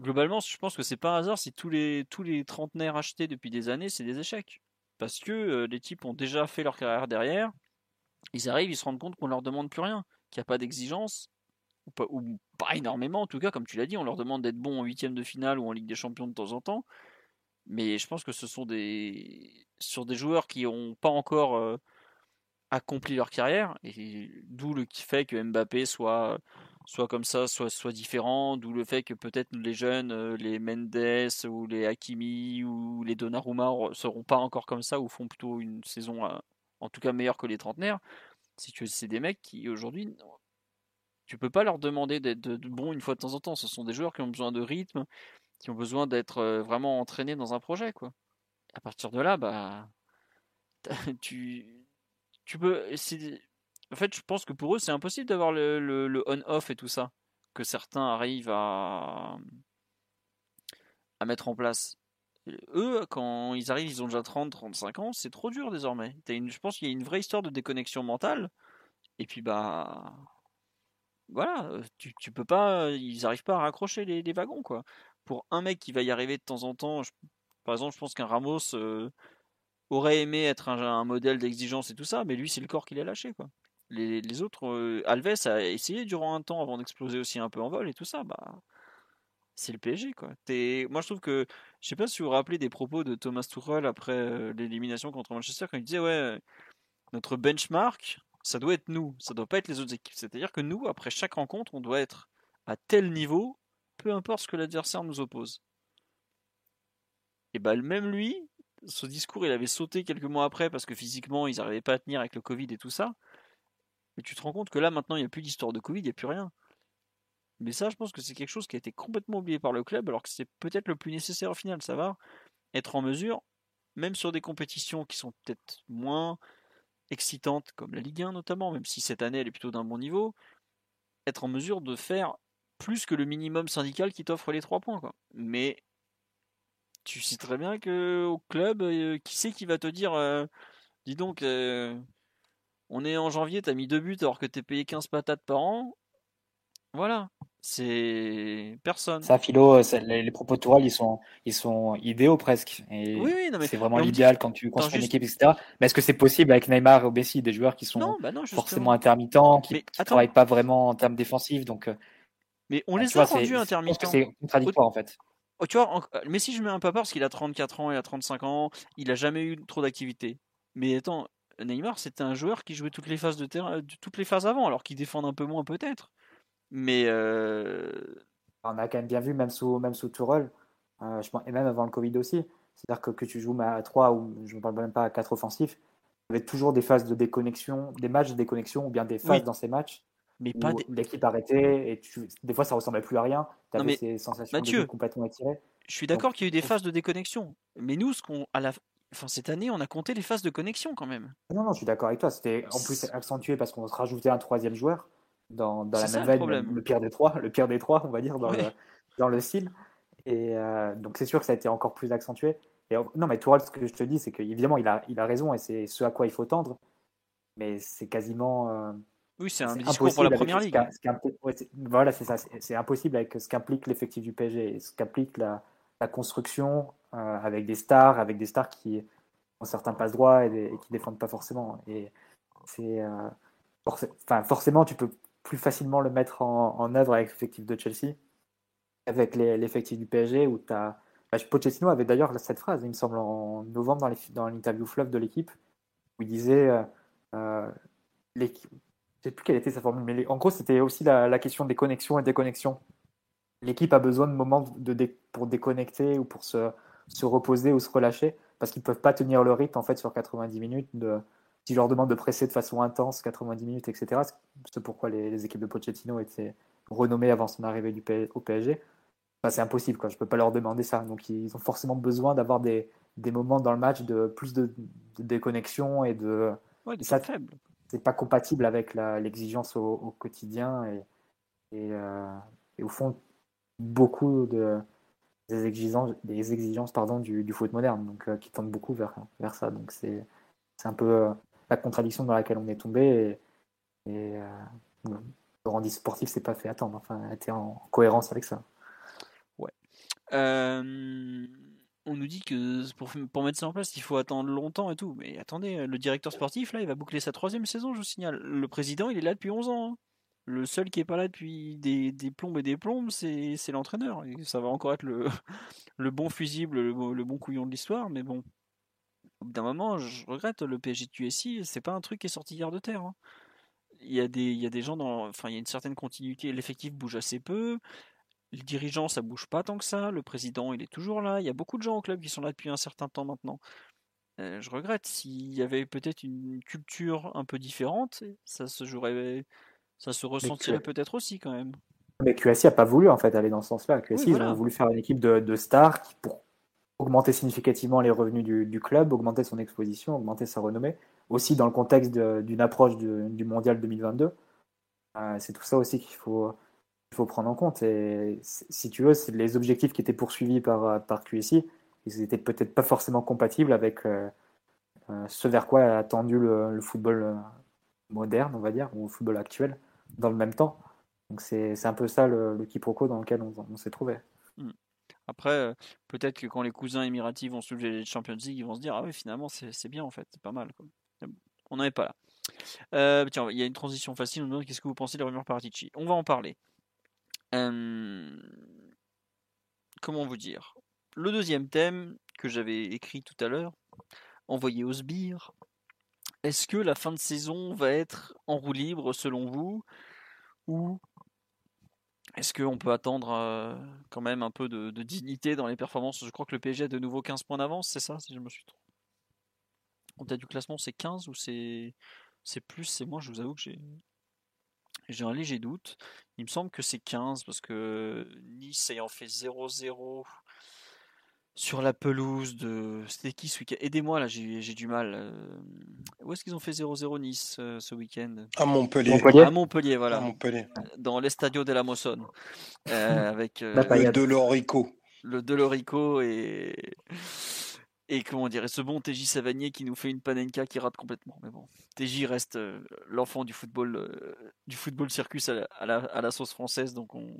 Globalement, je pense que c'est pas un hasard si tous les, tous les trentenaires achetés depuis des années, c'est des échecs. Parce que euh, les types ont déjà fait leur carrière derrière, ils arrivent, ils se rendent compte qu'on leur demande plus rien, qu'il n'y a pas d'exigence, ou pas, énormément en tout cas, comme tu l'as dit, on leur demande d'être bons en huitième de finale ou en Ligue des Champions de temps en temps. Mais je pense que ce sont des sur des joueurs qui n'ont pas encore euh, accompli leur carrière, et d'où le fait que Mbappé soit soit comme ça, soit, soit différent, d'où le fait que peut-être les jeunes, euh, les Mendes ou les Hakimi ou les Donnarumma seront pas encore comme ça ou font plutôt une saison à, en tout cas meilleur que les trentenaires, c'est que c'est des mecs qui aujourd'hui, tu peux pas leur demander d'être bons une fois de temps en temps. Ce sont des joueurs qui ont besoin de rythme, qui ont besoin d'être euh, vraiment entraînés dans un projet, quoi. À partir de là, bah, tu, tu peux. En fait, je pense que pour eux, c'est impossible d'avoir le, on-off et tout ça que certains arrivent à mettre en place eux, quand ils arrivent, ils ont déjà 30, 35 ans, c'est trop dur désormais. Je pense qu'il y a une vraie histoire de déconnexion mentale. Et puis, bah. Voilà, euh, tu, peux pas. Ils n'arrivent pas à raccrocher les, wagons, quoi. Pour un mec qui va y arriver de temps en temps, par exemple, je pense qu'un Ramos euh, aurait aimé être un, modèle d'exigence et tout ça, mais lui, c'est le corps qu'il a lâché, quoi. Les, autres, euh, Alves a essayé durant un temps avant d'exploser aussi un peu en vol et tout ça, bah c'est le PSG quoi. Moi je trouve que je sais pas si vous vous rappelez des propos de Thomas Tuchel après euh, l'élimination contre Manchester quand il disait ouais notre benchmark ça doit être nous, ça doit pas être les autres équipes. C'est-à-dire que nous après chaque rencontre on doit être à tel niveau, peu importe ce que l'adversaire nous oppose. Et bah même lui, ce discours il avait sauté quelques mois après parce que physiquement ils n'arrivaient pas à tenir avec le Covid et tout ça. Mais tu te rends compte que là maintenant il n'y a plus d'histoire de Covid, il n'y a plus rien. Mais ça, je pense que c'est quelque chose qui a été complètement oublié par le club, alors que c'est peut-être le plus nécessaire au final, va être en mesure, même sur des compétitions qui sont peut-être moins excitantes, comme la Ligue 1 notamment, même si cette année elle est plutôt d'un bon niveau, être en mesure de faire plus que le minimum syndical qui t'offre les trois points. Mais tu sais très bien que au club, euh, qui c'est qui va te dire, euh, dis donc, euh, on est en janvier, t'as mis deux buts alors que t'es payé 15 patates par an, Voilà, c'est personne. Ça, Philo, les, les, propos de Tourelle, ils sont, ils sont idéaux presque. Et oui, oui, non, mais c'est vraiment l'idéal quand tu construis une équipe, etc. Mais est-ce que c'est possible avec Neymar et Messi, des joueurs qui sont non, bah non, forcément intermittents, qui ne travaillent pas vraiment en termes défensifs donc, euh, Mais on les a rendus intermittents. C'est contradictoire en fait. Oh, tu vois, Messi, je mets un peu parce qu'il a 34 ans, il a 35 ans, il a jamais eu trop d'activité. Mais attends, Neymar, c'était un joueur qui jouait toutes les phases de terrain, toutes les phases avant, alors qu'il défend un peu moins peut-être. Mais euh, on a quand même bien vu, même sous, même sous Tourelle, euh, et même avant le Covid aussi. C'est-à-dire que, que tu joues à 3 ou je ne parle même pas à 4 offensifs, il y avait toujours des phases de déconnexion, des matchs de déconnexion ou bien des phases dans ces matchs mais pas l'équipe arrêtait et des fois ça ressemblait plus à rien. Tu avais ces sensations de complètement étirées. Je suis d'accord qu'il y a eu des phases de déconnexion, mais nous, ce qu'on à la Enfin, cette année, on a compté les phases de connexion quand même. Non, non, je suis d'accord avec toi. C'était en plus accentué parce qu'on se rajoutait un troisième joueur dans, dans la même veine, le, pire des trois, le pire des trois, on va dire, dans, le, dans le style. Et euh, donc, c'est sûr que ça a été encore plus accentué. Et, non, mais toi, ce que je te dis, c'est qu'évidemment, il a, il a raison et c'est ce à quoi il faut tendre. Mais c'est quasiment. Euh, oui, c'est un discours pour la première ligue. voilà, c'est ça. C'est impossible avec ce qu'implique l'effectif du PSG et ce qu'implique la, la, construction euh, avec des stars, avec des stars qui ont certains passe droits et, et, qui défendent pas forcément. Et c'est. enfin, forcément, tu peux plus facilement le mettre en, œuvre avec l'effectif de Chelsea, avec l'effectif du PSG, où tu. Bah, Pochettino avait d'ailleurs cette phrase, il me semble, en novembre dans l'interview fleuve de l'équipe, où il disait euh, euh, l'équipe. Je sais plus quelle était sa formule, mais en gros, c'était aussi la, question des connexions et des connexions. L'équipe a besoin de moments pour déconnecter ou pour se, se reposer ou se relâcher, parce qu'ils ne peuvent pas tenir le rythme en fait, sur 90 minutes de, si je leur demande de presser de façon intense 90 minutes, etc., c'est pourquoi les, équipes de Pochettino étaient renommées avant son arrivée du au PSG, c'est impossible. Quoi. Je ne peux pas leur demander ça. Donc ils ont forcément besoin d'avoir des, des, moments dans le match de plus de, déconnexion et de... Ouais, ça, faible. C'est pas compatible avec l'exigence au, quotidien et, euh, et, au fond, beaucoup de, des exigences, des exigences pardon, du, foot moderne, donc, euh, qui tendent beaucoup vers, vers ça. Donc c'est un peu euh, la contradiction dans laquelle on est tombé. Et, euh, le rendu sportif s'est pas fait attendre. Enfin, a été en cohérence avec ça. Ouais. On nous dit que pour, pour mettre ça en place, il faut attendre longtemps et tout. Mais attendez, le directeur sportif, là, il va boucler sa troisième saison, je vous signale. Le président, il est là depuis 11 ans. Hein. Le seul qui est pas là depuis des, plombes et des plombes, c'est l'entraîneur. Ça va encore être le, bon fusible, le, bon couillon de l'histoire. Mais bon, d'un moment, je regrette le PSG QSI, c'est pas un truc qui est sorti hier de terre. Hein. Il y a des, il y a des gens dans, enfin, il y a une certaine continuité. L'effectif bouge assez peu. Les dirigeants, ça bouge pas tant que ça. Le président, il est toujours là. Il y a beaucoup de gens au club qui sont là depuis un certain temps maintenant. Euh, je regrette. S'il y avait peut-être une culture un peu différente, ça se jouerait, ça se ressentirait peut-être aussi quand même. Mais QSI a pas voulu en fait aller dans ce sens-là. QSI, ils ont voulu faire une équipe de, de stars qui, pour augmenter significativement les revenus du, club, augmenter son exposition, augmenter sa renommée, aussi dans le contexte d'une approche du Mondial 2022. Euh, c'est tout ça aussi qu'il faut, faut prendre en compte. Et si tu veux, les objectifs qui étaient poursuivis par, par QSI, ils n'étaient peut-être pas forcément compatibles avec euh, euh, ce vers quoi a attendu le, football moderne, on va dire, ou le football actuel, dans le même temps. Donc c'est un peu ça le, quiproquo dans lequel on, s'est trouvé. Hmm. Après, euh, peut-être que quand les cousins émiratis vont soulever les Champions League, ils vont se dire Ah oui, finalement, c'est bien en fait, c'est pas mal. On n'en est pas là. Euh, tiens, il y a une transition facile. On nous demande qu'est-ce que vous pensez des rumeurs Paratici. On va en parler. comment vous dire? Le deuxième thème que j'avais écrit tout à l'heure, envoyé au sbire. Est-ce que la fin de saison va être en roue libre selon vous ou est-ce qu'on peut attendre euh, quand même un peu de, dignité dans les performances? Je crois que le PSG a de nouveau 15 points d'avance, c'est ça, si je me suis trompé En tête du classement, c'est 15 ou c'est plus? C'est moi, je vous avoue que j'ai j'ai un léger doute. Il me semble que c'est 15 parce que Nice ayant fait 0-0 sur la pelouse de. C'était qui ce week-end Aidez-moi là, j'ai du mal. Euh, où est-ce qu'ils ont fait 0-0 Nice euh, ce week-end? À Montpellier. À Montpellier, voilà. À Montpellier. Dans l'Estadio de la Mossonne. Euh, avec le Delorico. Le Delorico et. Et comment dire, ce bon TJ Savanier qui nous fait une panenka qui rate complètement. Mais bon, TJ reste l'enfant du football du football circus à la, à la, sauce française, donc on,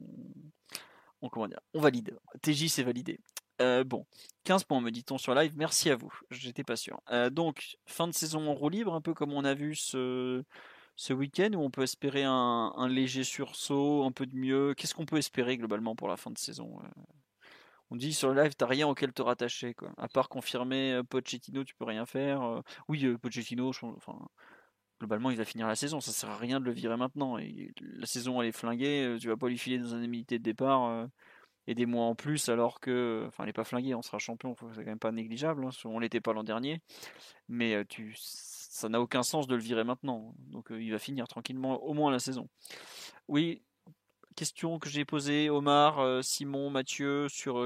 on, comment dire, on valide. TJ c'est validé. Euh, bon, 15 points me dit-on sur live, merci à vous, j'étais pas sûr. Euh, donc, fin de saison en roue libre, un peu comme on a vu ce, ce week-end, où on peut espérer un, léger sursaut, un peu de mieux. Qu'est-ce qu'on peut espérer globalement pour la fin de saison euh? On dit sur le live, t'as rien auquel te rattacher, quoi. À part confirmer Pochettino, tu peux rien faire. Oui, Pochettino, enfin, globalement, il va finir la saison. Ça sert à rien de le virer maintenant. La saison, elle est flinguée. Tu vas pas lui filer dans un indemnité de départ et des mois en plus alors que enfin elle n'est pas flinguée on sera champion c'est quand même pas négligeable hein, on l'était pas l'an dernier. Mais euh, tu ça n'a aucun sens de le virer maintenant. Donc euh, il va finir tranquillement au moins la saison. Oui question que j'ai posée Omar euh, Simon Mathieu sur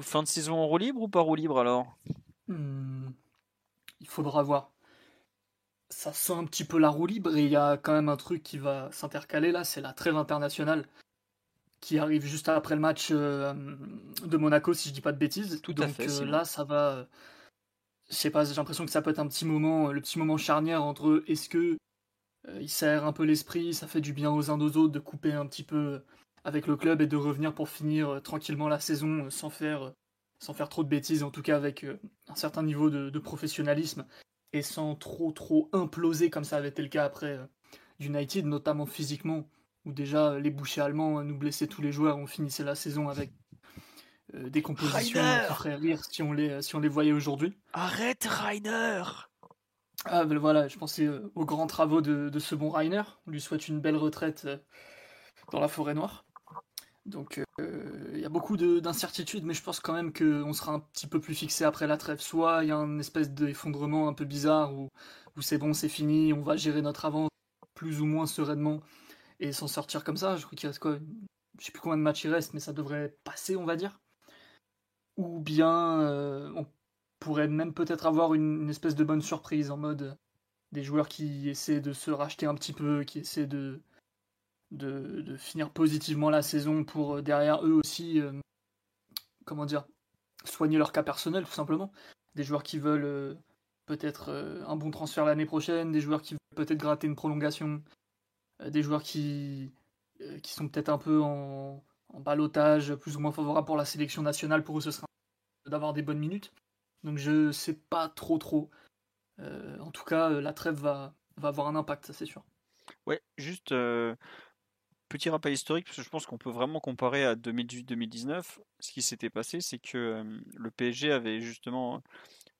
fin de saison en roue libre ou pas roue libre alors? Hmm, il faudra voir. Ça sent un petit peu la roue libre et il y a quand même un truc qui va s'intercaler là, c'est la trêve internationale qui arrive juste après le match euh, de Monaco, si je dis pas de bêtises. Tout Donc à fait, euh, là, ça va. Euh, je sais pas, j'ai l'impression que ça peut être un petit moment, le petit moment charnière entre est-ce que il serre un peu l'esprit, ça fait du bien aux uns aux autres de couper un petit peu avec le club et de revenir pour finir tranquillement la saison sans faire, sans faire trop de bêtises, en tout cas avec un certain niveau de, de, professionnalisme et sans trop trop imploser comme ça avait été le cas après United, notamment physiquement où déjà les bouchers allemands nous blessaient tous les joueurs, on finissait la saison avec euh, des compositions qui feraient rire si on les, si on les voyait aujourd'hui. Arrête Rainer Ah ben voilà, je pensais euh, aux grands travaux de, de, ce bon Rainer. On lui souhaite une belle retraite euh, dans la forêt noire. Donc il y a beaucoup d'incertitudes, mais je pense quand même qu'on sera un petit peu plus fixé après la trêve. Soit il y a un espèce d'effondrement un peu bizarre où, où c'est bon, c'est fini, on va gérer notre avance plus ou moins sereinement et s'en sortir comme ça. Je crois qu'il reste quoi Je sais plus combien de matchs il reste, mais ça devrait passer, on va dire. Ou bien euh, on pourrait même peut-être avoir une, espèce de bonne surprise en mode des joueurs qui essaient de se racheter un petit peu, qui essaient de, de, finir positivement la saison pour euh, derrière eux aussi, euh, comment dire, soigner leur cas personnel tout simplement. Des joueurs qui veulent peut-être un bon transfert l'année prochaine, des joueurs qui veulent peut-être gratter une prolongation, euh, des joueurs qui, euh, qui sont peut-être un peu en, en balotage, plus ou moins favorable pour la sélection nationale. Pour eux, ce sera d'avoir des bonnes minutes. Donc je sais pas trop trop. Euh, en tout cas, la trêve va, va avoir un impact, ça c'est sûr. Ouais, juste petit rappel historique, parce que je pense qu'on peut vraiment comparer à 2018-2019. Ce qui s'était passé, c'est que le PSG avait justement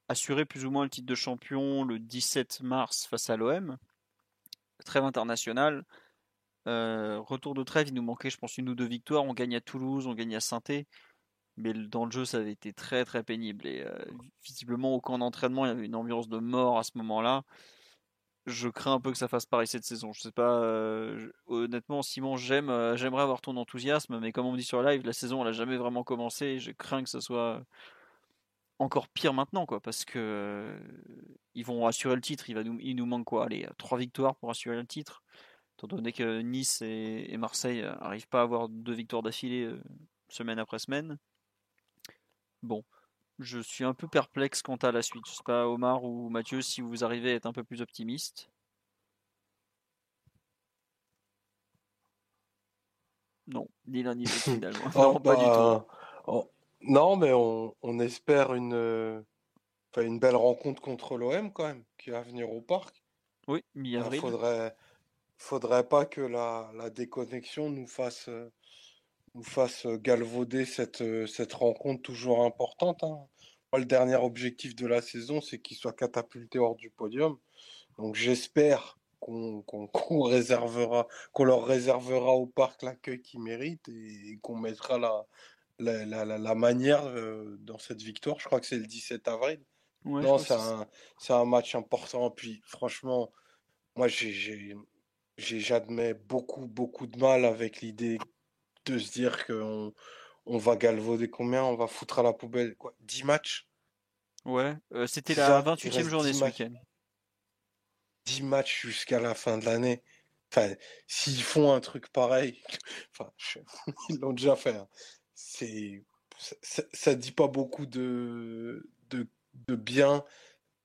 assuré plus ou moins le titre de champion le 17 mars face à l'OM trêve internationale. Euh, retour de trêve, il nous manquait, je pense, une ou deux victoires. On gagne à Toulouse, on gagne à saint mais dans le jeu, ça avait été très très pénible. Et euh, visiblement, au camp d'entraînement, il y avait une ambiance de mort à ce moment-là. Je crains un peu que ça fasse pareil cette saison. Je sais pas. Euh, honnêtement, Simon, j'aime, j'aimerais avoir ton enthousiasme, mais comme on me dit sur live, la saison, elle a jamais vraiment commencé. Je crains que ce soit encore pire maintenant, quoi, parce que euh, ils vont assurer le titre. Il, va nous, il nous manque quoi Allez, trois victoires pour assurer le titre. Étant donné que Nice et, Marseille n'arrivent pas à avoir deux victoires d'affilée euh, semaine après semaine. Bon, je suis un peu perplexe quant à la suite. Je sais pas, Omar ou Mathieu, si vous arrivez à être un peu plus optimiste. Non, ni l'un ni l'autre finalement. non, pas du tout. Oh, non, mais on, espère une, euh, une belle rencontre contre l'OM quand même, qui va venir au parc. Oui, mi-avril. Il faudrait, faudrait pas que la, la déconnexion nous fasse, euh, nous fasse galvauder cette, euh, cette rencontre toujours importante. Hein. le dernier objectif de la saison, c'est qu'il soit catapulté hors du podium. Donc j'espère qu'on réservera, qu'on leur réservera au parc l'accueil qu'ils méritent et qu'on mettra la, la, la, manière euh, dans cette victoire. Je crois que c'est le 17 avril. non, c'est un, un, match important. Puis franchement, moi, j'admets beaucoup, beaucoup de mal avec l'idée de se dire qu'on on va galvauder combien On va foutre à la poubelle quoi 10 matchs Ouais, euh, c'était la 28e journée ce week-end. 10 matchs jusqu'à la fin de l'année. Enfin, s'ils font un truc pareil, enfin, ils l'ont déjà fait. Hein c'est ça, ça, dit pas beaucoup de, de, bien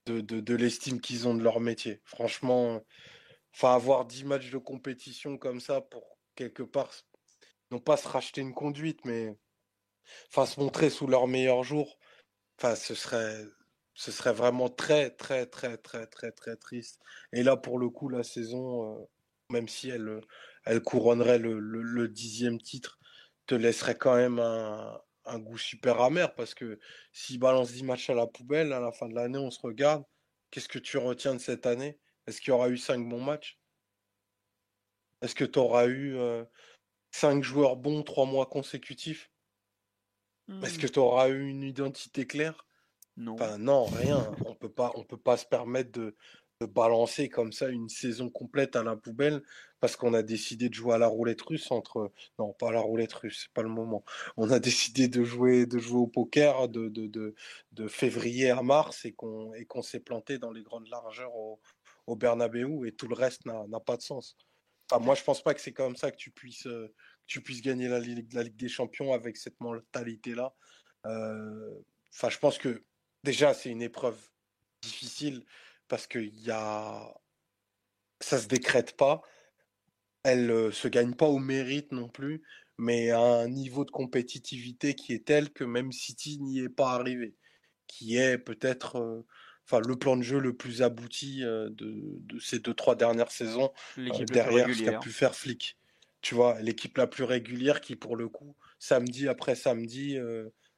de, de, l'estime qu'ils ont de leur métier. Franchement, enfin, avoir 10 matchs de compétition comme ça pour quelque part, non pas se racheter une conduite, mais enfin, se montrer sous leur meilleur jour, enfin, ce serait, ce serait vraiment très, très, très, très, très, très triste. Et là, pour le coup, la saison, euh, même si elle, elle couronnerait le, le, dixième titre, te laisserait quand même un, un goût super amer parce que s'ils balancent 10 matchs à la poubelle, à la fin de l'année, on se regarde. Qu'est-ce que tu retiens de cette année? Est-ce qu'il y aura eu 5 bons matchs? Est-ce que tu auras eu 5 joueurs bons 3 mois consécutifs? Est-ce que mmh. tu auras eu une identité claire? Non. non, rien. On peut pas, on peut pas se permettre de, de balancer comme ça une saison complète à la poubelle parce qu'on a décidé de jouer à la roulette russe entre non pas à la roulette russe c'est pas le moment. On a décidé de jouer de jouer au poker de, de, de, février à mars et qu'on et qu'on s'est planté dans les grandes largeurs au, au Bernabeu et tout le reste n'a pas de sens. Enfin, moi je pense pas que c'est comme ça que tu puisses euh, tu puisses gagner la Ligue, la Ligue des Champions avec cette mentalité là euh, je pense que déjà c'est une épreuve difficile parce que y a... ça se décrète pas. Elle ne se gagne pas au mérite non plus, mais à un niveau de compétitivité qui est tel que même City n'y est pas arrivé, qui est peut-être enfin le plan de jeu le plus abouti de, de, ces deux trois dernières saisons derrière ce qu'a pu faire Flick. Tu vois, l'équipe la plus régulière qui pour le coup samedi après samedi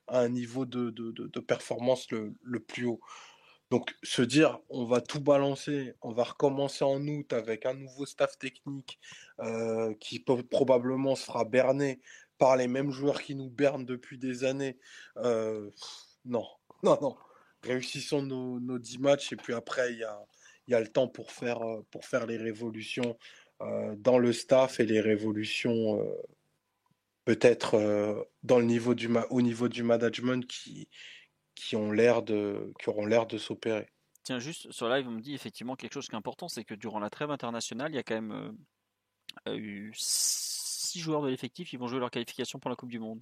a un niveau de, de, de performance le, le, plus haut. Donc se dire on va tout balancer, on va recommencer en août avec un nouveau staff technique euh, qui probablement se fera berner par les mêmes joueurs qui nous bernent depuis des années. Euh, non, non, non. Réussissons nos, nos 10 matchs et puis après il y a, le temps pour faire, euh, les révolutions dans le staff et les révolutions peut-être dans au niveau du management qui, qui ont l'air de qui auront l'air de s'opérer. Tiens, juste sur live, on me dit effectivement quelque chose qui est important, c'est que durant la trêve internationale, il y a quand même euh, eu six joueurs de l'effectif qui vont jouer leur qualification pour la Coupe du Monde.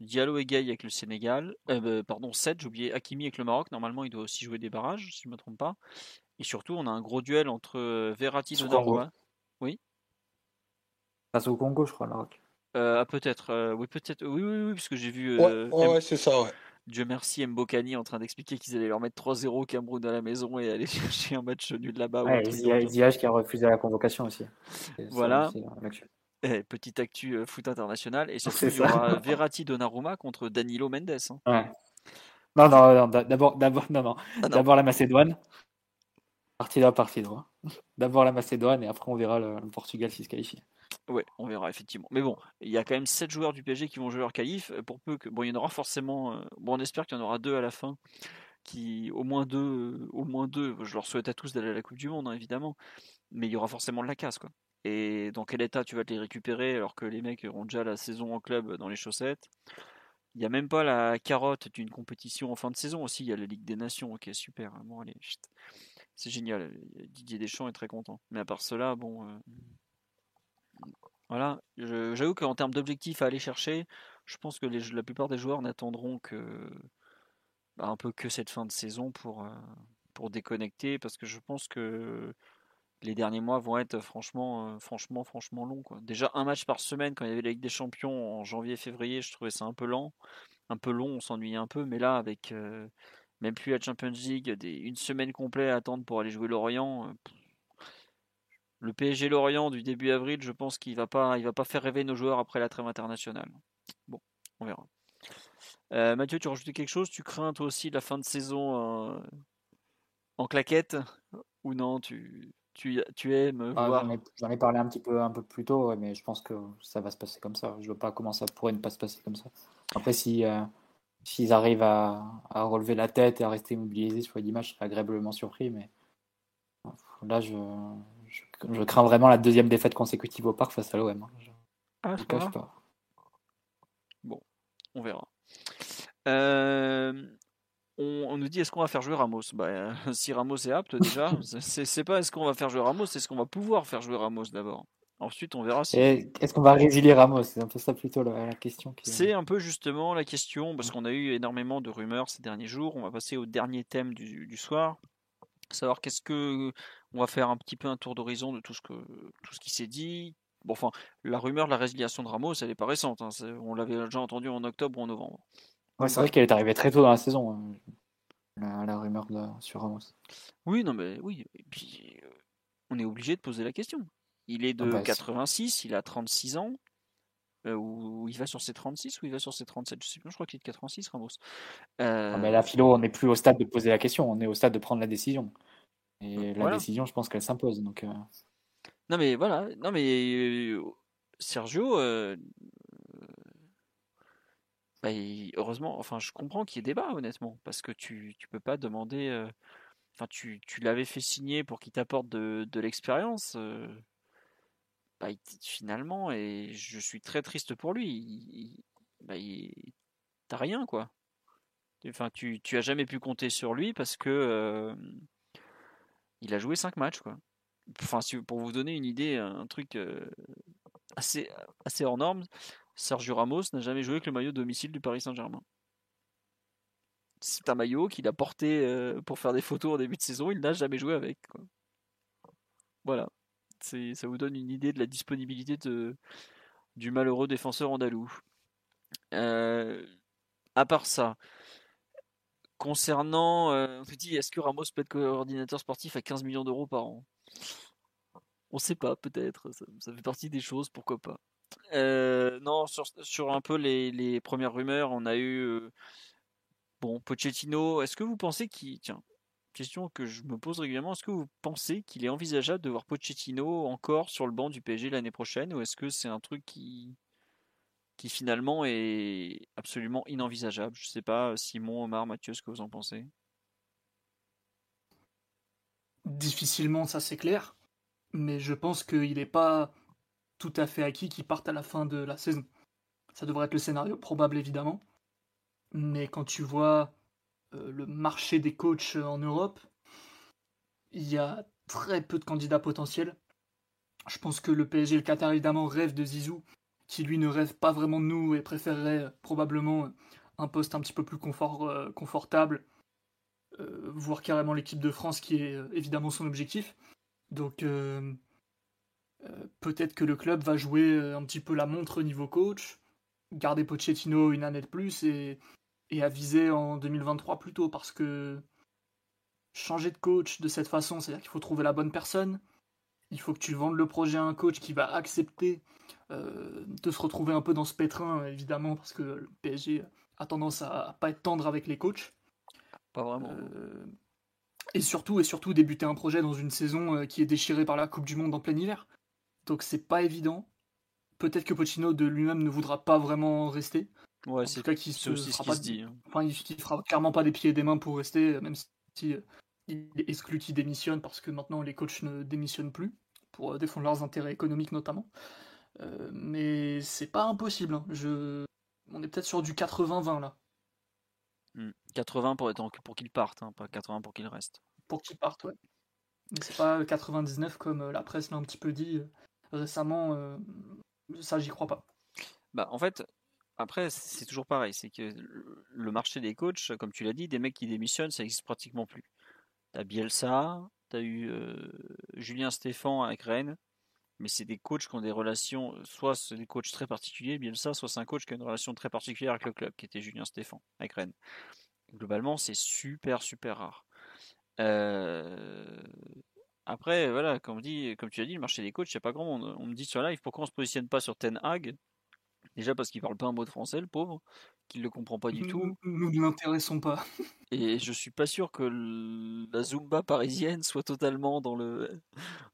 Diallo et Gay avec le Sénégal, euh, bah, pardon, 7, j'ai oublié Hakimi avec le Maroc, normalement il doit aussi jouer des barrages, si je ne me trompe pas. Et surtout, on a un gros duel entre euh, Verratti et Donnarumma. Oui Face au Congo, je crois, le Maroc. ah, peut-être, oui, peut-être, oui, oui, oui, parce que j'ai vu. ouais, ouais c'est ça, ouais. Dieu merci Mbokani en train d'expliquer qu'ils allaient leur mettre 3-0 au Cameroun à la maison et aller chercher un match nul là-bas. Ouais, Ziyech qui a refusé la convocation aussi. Voilà. Eh, petit actu euh, foot international. Et surtout, il y aura Verratti Donnarumma contre Danilo Mendes. Hein. Ouais. Non, non, d'abord, d'abord, non, non. Ah, d'abord la Macédoine. Partie là, partie là. D'abord la Macédoine et après on verra le, le Portugal s'il se qualifie. Ouais, on verra effectivement. Mais bon, il y a quand même 7 joueurs du PSG qui vont jouer leur qualif. Euh, pour peu que. Bon, il y en aura forcément. Euh, bon, on espère qu'il y en aura deux à la fin. Qui, au moins deux, euh, au moins deux. Je leur souhaite à tous d'aller à la Coupe du Monde, hein, évidemment. Mais il y aura forcément de la casse, quoi. Et dans quel état tu vas te les récupérer alors que les mecs auront déjà la saison en club dans les chaussettes? Il n'y a même pas la carotte d'une compétition en fin de saison aussi. Il y a la Ligue des Nations, ok, super. Bon, allez, c'est génial. Didier Deschamps est très content. Mais à part cela, bon. Voilà, j'avoue qu'en termes d'objectifs à aller chercher, je pense que la plupart des joueurs n'attendront que bah, un peu que cette fin de saison pour, euh, pour déconnecter, parce que je pense que les derniers mois vont être franchement, euh, franchement, franchement longs. Déjà un match par semaine quand il y avait la Ligue des Champions en janvier-février, je trouvais ça un peu lent, un peu long, on s'ennuyait un peu, mais là avec euh, même plus la Champions League, une semaine complète à attendre pour aller jouer Lorient le PSG Lorient du début avril, je pense qu'il va pas, il va pas faire rêver nos joueurs après la trêve internationale. Bon, on verra. Euh, Mathieu, tu rajouté quelque chose? Tu crains toi aussi la fin de saison euh, en claquette? Ou non tu, tu, tu aimes ah, voir J'en ai, parlé un petit peu un peu plus tôt, mais je pense que ça va se passer comme ça. Je vois pas comment ça pourrait ne pas se passer comme ça. Après, si euh, s'ils arrivent à, à, relever la tête et à rester mobilisés sur les 10 matchs, je serais agréablement surpris, mais là, je je, crains vraiment la deuxième défaite consécutive au parc face à l'OM. Hein. Ah, je pas. Bon, on verra. Euh, on, nous dit est-ce qu'on va faire jouer Ramos? Bah, Si Ramos est apte déjà, c'est pas est-ce qu'on va faire jouer Ramos, c'est ce qu'on va pouvoir faire jouer Ramos d'abord. Ensuite, on verra si. Est-ce qu'on va résilier Ramos? C'est un peu ça plutôt la, question. C'est un peu justement la question, parce qu'on a eu énormément de rumeurs ces derniers jours. On va passer au dernier thème du, du soir savoir qu'est-ce que on va faire un petit peu un tour d'horizon de tout ce que tout ce qui s'est dit. Bon, enfin, la rumeur de la résiliation de Ramos, elle est pas récente. Hein, on l'avait déjà entendu en octobre ou en novembre. Ouais, c'est vrai qu'elle est arrivée très tôt dans la saison, hein, la, rumeur de, sur Ramos. Oui, non, mais oui. Et puis, euh, on est obligé de poser la question. Il est de 86, ah bah, il a 36 ans. Euh, ou il va sur ses 36 ou il va sur ses 37, je sais plus, je crois qu'il est de 86 Ramos. Euh... mais là, Philo, on n'est plus au stade de poser la question, on est au stade de prendre la décision. Et la décision, je pense qu'elle s'impose. Donc, euh. Non mais voilà, non mais euh, Sergio, bah, heureusement, enfin je comprends qu'il y ait débat honnêtement, parce que tu tu peux pas demander, enfin tu, tu l'avais fait signer pour qu'il t'apporte de, de l'expérience. Bah, finalement, et je suis très triste pour lui, il, bah, t'as rien quoi. Enfin, tu, tu as jamais pu compter sur lui parce que il a joué 5 matchs quoi. Pour vous donner une idée, un truc assez, assez hors norme, Sergio Ramos n'a jamais joué avec le maillot domicile du Paris Saint-Germain. C'est un maillot qu'il a porté pour faire des photos en début de saison, il n'a jamais joué avec. Voilà ça vous donne une idée de la disponibilité du malheureux défenseur andalou. Euh, à part ça, concernant, euh, on se dit, est-ce que Ramos peut être coordinateur sportif à 15 millions d'euros par an? On ne sait pas, peut-être. Ça, fait partie des choses, pourquoi pas. Euh, non, sur, un peu les, les, premières rumeurs, on a eu bon Pochettino. Est-ce que vous pensez qu'il tiens question que je me pose régulièrement. Est-ce que vous pensez qu'il est envisageable de voir Pochettino encore sur le banc du PSG l'année prochaine ou est-ce que c'est un truc qui, qui finalement est absolument inenvisageable Je sais pas, Simon, Omar, Mathieu, ce que vous en pensez Difficilement, ça c'est clair. Mais je pense qu'il n'est pas tout à fait acquis qu'il parte à la fin de la saison. Ça devrait être le scénario probable évidemment. Mais quand tu vois euh, le marché des coachs en Europe, il y a très peu de candidats potentiels. Je pense que le PSG et le Qatar évidemment rêvent de Zizou, qui lui ne rêve pas vraiment de nous et préférerait euh, probablement un poste un petit peu plus euh, confortable, voire carrément l'équipe de France qui est évidemment son objectif. Donc peut-être que le club va jouer un petit peu la montre au niveau coach, garder Pochettino une année de plus et et à viser en 2023 plutôt parce que changer de coach de cette façon, c'est-à-dire qu'il faut trouver la bonne personne, il faut que tu vendes le projet à un coach qui va accepter euh, de se retrouver un peu dans ce pétrin, évidemment, parce que le PSG a tendance à pas être tendre avec les coachs. Pas vraiment. Euh, et surtout, et surtout débuter un projet dans une saison euh, qui est déchirée par la Coupe du Monde en plein hiver. Donc c'est pas évident. Peut-être que Pochino de lui-même ne voudra pas vraiment rester. Ouais, c'est cas qui se, aussi ce qui se dit. Hein. Enfin, il, fera clairement pas des pieds et des mains pour rester, même si euh, il est exclu qu'il démissionne parce que maintenant les coachs ne démissionnent plus pour défendre leurs intérêts économiques notamment. Euh, mais c'est pas impossible. Hein. Je... On est peut-être sur du 80-20 là. 80 hmm. pour, être pour qu'il parte, hein, pas 80 pour qu'il reste. Pour qu'il parte, ouais. Mais c'est pas 99 comme la presse l'a un petit peu dit récemment. ça, j'y crois pas. Bah, en fait, après, c'est toujours pareil, c'est que le marché des coachs, comme tu l'as dit, des mecs qui démissionnent, ça existe pratiquement plus. T'as Bielsa, t'as eu euh, Julien Stéphan avec Rennes, mais c'est des coachs qui ont des relations, soit c'est des coachs très particuliers, Bielsa, soit c'est un coach qui a une relation très particulière avec le club, qui était Julien Stéphan avec Rennes. Globalement, c'est super super rare. Euh, après, voilà, comme, tu as dit, le marché des coachs, il n'y a pas grand monde. On me dit sur live pourquoi on se positionne pas sur Ten Hag? Déjà parce qu'il parle pas un mot de français, le pauvre, qu'il ne le comprend pas du tout. Nous ne l'intéressons pas. Et je suis pas sûr que la Zumba parisienne soit totalement dans le,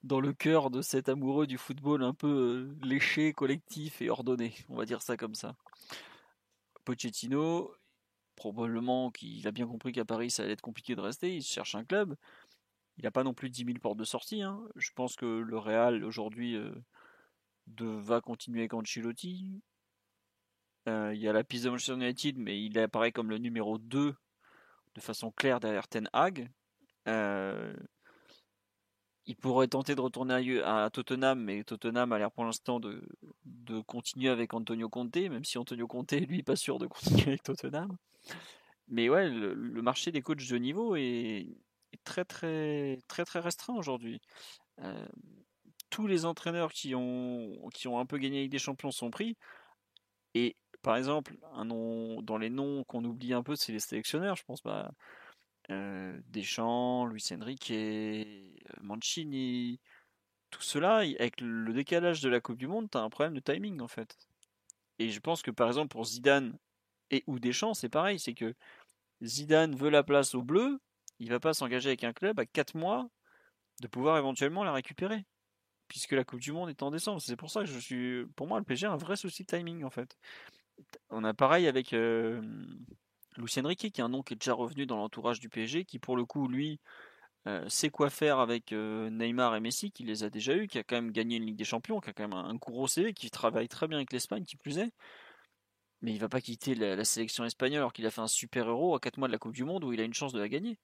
dans le cœur de cet amoureux du football un peu euh, léché, collectif et ordonné. On va dire ça comme ça. Pochettino, probablement qu'il a bien compris qu'à Paris ça allait être compliqué de rester, il cherche un club. Il n'a pas non plus 10 000 portes de sortie. Hein. Je pense que le Real aujourd'hui euh, va continuer avec Ancelotti. Euh, il y a la piste de Manchester United, mais il apparaît comme le numéro 2 de façon claire derrière Ten Hag. Euh, il pourrait tenter de retourner à, Tottenham, mais Tottenham a l'air pour l'instant de, continuer avec Antonio Conte, même si Antonio Conte, lui, pas sûr de continuer avec Tottenham. Mais ouais, le, marché des coachs de niveau est, très très très très restreint aujourd'hui. Euh, tous les entraîneurs qui ont, qui ont un peu gagné avec des champions sont pris. Et par exemple, un nom, dans les noms qu'on oublie un peu, c'est les sélectionneurs. Je pense bah, euh, Deschamps, Luis Enrique, euh, Mancini, tout cela, avec le décalage de la Coupe du Monde, tu as un problème de timing en fait. Et je pense que par exemple pour Zidane et ou Deschamps, c'est pareil, c'est que Zidane veut la place au bleu, il va pas s'engager avec un club à 4 mois de pouvoir éventuellement la récupérer. Puisque la Coupe du Monde est en décembre. C'est pour ça que je suis. Pour moi, le PSG a un vrai souci de timing en fait. On a pareil avec Lucien Riquet, qui est un nom qui est déjà revenu dans l'entourage du PSG, qui pour le coup, lui, sait quoi faire avec Neymar et Messi, qui les a déjà eu, qui a quand même gagné une Ligue des Champions, qui a quand même un, gros CV, qui travaille très bien avec l'Espagne, qui plus est. Mais il va pas quitter la, sélection espagnole alors qu'il a fait un super euro à 4 mois de la Coupe du Monde où il a une chance de la gagner.